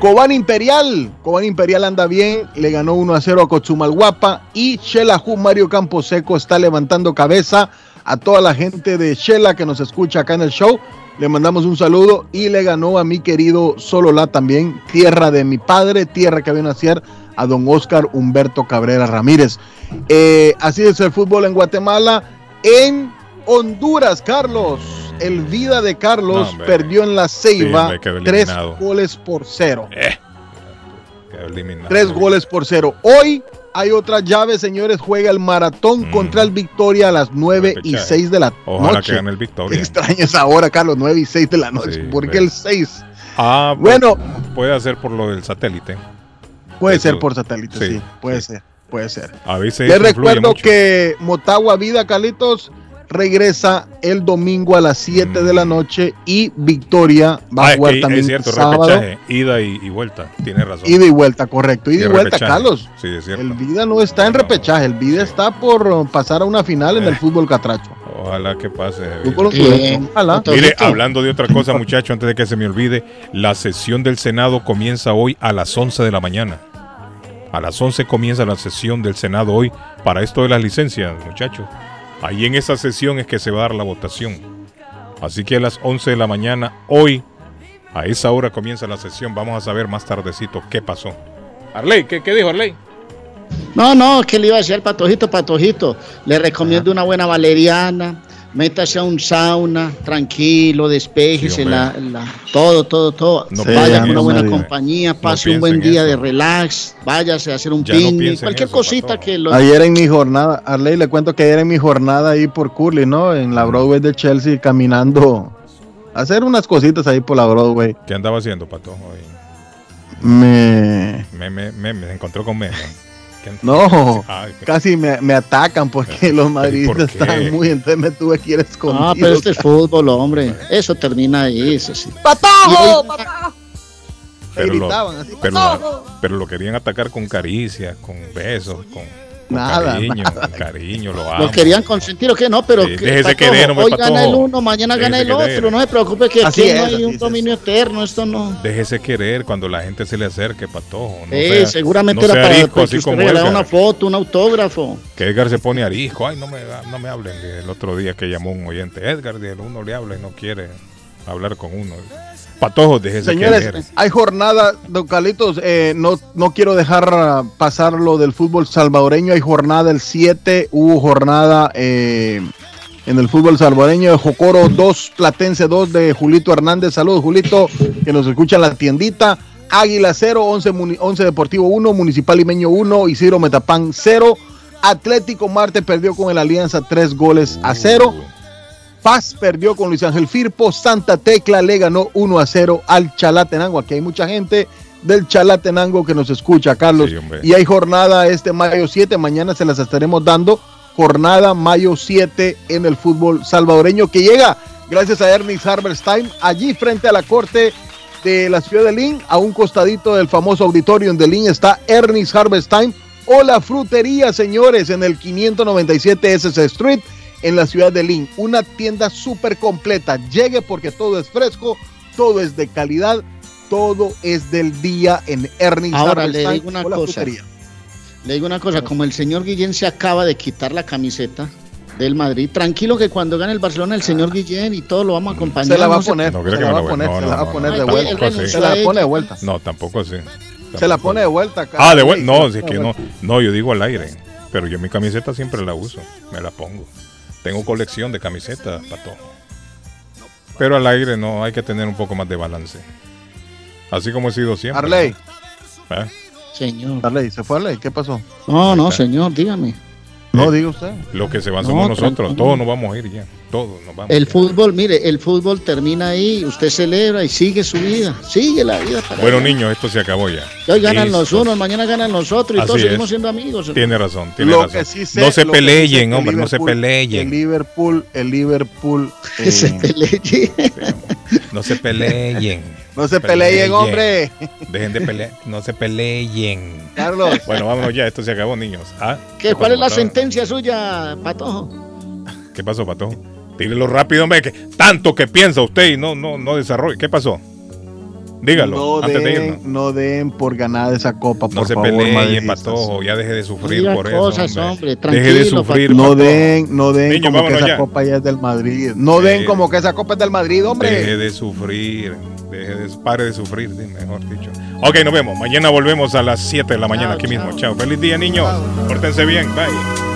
Cobán Imperial, Cobán Imperial anda bien, le ganó 1 a 0 a Cochumalguapa y Xelajú Mario Camposeco está levantando cabeza a toda la gente de Shela que nos escucha acá en el show. Le mandamos un saludo y le ganó a mi querido Solola también, tierra de mi padre, tierra que vino a nacer a don Oscar Humberto Cabrera Ramírez. Eh, así es el fútbol en Guatemala. En Honduras, Carlos, el vida de Carlos No, perdió en la Ceiba quedó tres goles por cero. Eliminado. Tres goles por cero. Hoy hay otra llave, señores. Juega el maratón contra el Victoria a las 9 y Repechaje. 6 de la Ojalá noche. que gane el Victoria. Extraña esa hora, Carlos, 9 y 6 de la noche. ¿Por qué el 6? Ah, Bueno. Puede ser por lo del satélite. Puede Eso- ser por satélite, sí. sí, puede ser, puede ser. A veces Les recuerdo mucho. que Motagua Vida, Carlitos, regresa el domingo a las 7 de la noche y Victoria va Ah, a es jugar que también es cierto, sábado. repechaje, ida y, y vuelta. Tiene razón. Ida y vuelta, correcto. Ida y, Y vuelta, repechaje. Carlos. Sí, es cierto. El Vida no está en repechaje, el Vida está por uh, pasar a una final en el Eh. fútbol catracho. Ojalá que pase. Ojalá. Mire, hablando de otra cosa, muchachos, antes de que se me olvide, la sesión del Senado comienza hoy a las 11 de la mañana. A las 11 comienza la sesión del Senado hoy para esto de las licencias, muchachos. Ahí en esa sesión es que se va a dar la votación. Así que a las 11 de la mañana, hoy, A esa hora comienza la sesión. Vamos a saber más tardecito qué pasó. Arley, ¿qué, qué dijo Arley? No, no, que le iba a decir al patojito, patojito. Le recomiendo una buena valeriana. Métase a un sauna, tranquilo, despejese, Sí, la, la- todo, todo, todo. No Vaya con una buena nadie. compañía, No pase un buen en día eso. de relax, váyase a hacer un picnic, cualquier eso, cosita que lo... Ayer en mi jornada, Arley, le cuento que ayer en mi jornada ahí por Curly, ¿no? En la Broadway de Chelsea, caminando, a hacer unas cositas ahí por la Broadway. ¿Qué andaba haciendo, Patojo? hoy? Me... Me, me, me, me encontró con Meme. ¿Qué- No, Ay, casi me, me atacan porque los madridistas están muy, entonces me tuve que ir escondido. Ah, pero este es fútbol, hombre. Eso termina ahí, eso sí. ¡Patojo! pero, lo, gritaban así, pero, pero lo querían atacar con caricias, con besos, con Nada, cariño, nada. cariño, lo amo. Lo querían consentir o qué, no, pero Sí, que, déjese querer, hoy gana Patojo. el uno, mañana gana Déjese el querer. otro, no se preocupe que Así aquí es, no hay un es, dominio eterno, esto no. Déjese querer cuando la gente se le acerque, Patojo. No Eh, sea- seguramente no era para arisco, para así que usted regalara una foto, un autógrafo. Que Edgar se pone arisco. Ay, no me, no me hablen. El otro día que llamó un oyente. Edgar, uno le habla y no quiere hablar con uno. Patojo, déjese Señores, querer. hay jornada, don Carlitos, eh, no, no quiero dejar pasar lo del fútbol salvadoreño, hay jornada el 7, hubo jornada eh, en el fútbol salvadoreño de Jocoro 2, Platense 2 de Julito Hernández, saludos Julito, que nos escucha en la tiendita, Águila 0, 11, Muni- 11 Deportivo 1, Municipal Limeño 1, Isidro Metapán 0, Atlético Marte perdió con el Alianza 3 goles a 0. Paz perdió con Luis Ángel Firpo. Santa Tecla le ganó 1 a 0 al Chalatenango. Aquí hay mucha gente del Chalatenango que nos escucha, Carlos. Sí, y hay jornada este mayo 7. Mañana se las estaremos dando. Jornada mayo 7 en el fútbol salvadoreño que llega gracias a Ernest Harberstein allí frente a la corte de la ciudad de Lynn, a un costadito del famoso auditorio de Lynn está Ernest Harberstein o la frutería, señores, en el 597 SS Street en la ciudad de Lynn. Una tienda súper completa. Llegue porque todo es fresco, todo es de calidad, todo es del día en Ernest Ahora le digo una cosa. frutería. Le digo una cosa, como el señor Guillén se acaba de quitar la camiseta del Madrid, tranquilo que cuando gane el Barcelona el señor Guillén y todo lo vamos a acompañar. Se la va a poner, No creo se que la me va a poner, no, se no, la va a poner de vuelta. Se la pone de vuelta. No, tampoco así. Se la pone de vuelta. Ah, de vuelta. No, Sí, es que no. vuelta. No, yo digo al aire. Pero yo mi camiseta siempre la uso. Me la pongo. Tengo colección de camisetas, Patojo. Pero al aire no, hay que tener un poco más de balance. Así como he sido siempre. Arley. ¿Eh? Señor. Arley, ¿se fue Arley? ¿Qué pasó? No, no, señor, dígame. No, diga usted. Lo que se van No, somos nosotros. Todos nos vamos a ir ya. Todos nos vamos. El fútbol, mire, el fútbol termina ahí, usted celebra y sigue su vida, sigue la vida. para Bueno, niños, esto se acabó ya. Hoy ganan los unos, mañana ganan los otros y Así todos es. seguimos siendo amigos. Tiene razón, tiene Lo razón. que sí sé- no se peleen, hombre, no se Liverpool- El peleen. Liverpool, el Liverpool. Que se eh, peleen. No se peleen. No se peleen, hombre. Dejen de pelear. No se peleen. Carlos. Bueno, vámonos ya. Esto se acabó, niños. ¿Ah? ¿Qué, ¿Cuál pasó, es la Patojo? sentencia suya, Patojo? ¿Qué pasó, Pato? Tírelo rápido, hombre. Que tanto que piensa usted y no, no, no desarrolla. ¿Qué pasó? Dígalo, No antes de den, irnos. no den por ganar esa copa, por No se favor, peleen. Patojo. Ya deje de sufrir diga por eso. cosas, hombre. hombre, Deje de sufrir. No Patojo. den, no den Niños, como que esa ya. copa ya es del Madrid. No den como que esa copa es del Madrid, hombre. Deje de sufrir. Deje de, pare de sufrir, mejor dicho. Ok, nos vemos. Mañana volvemos a las 7 de la mañana aquí mismo. Chao. Feliz día, niños. Pórtense bien. Bye.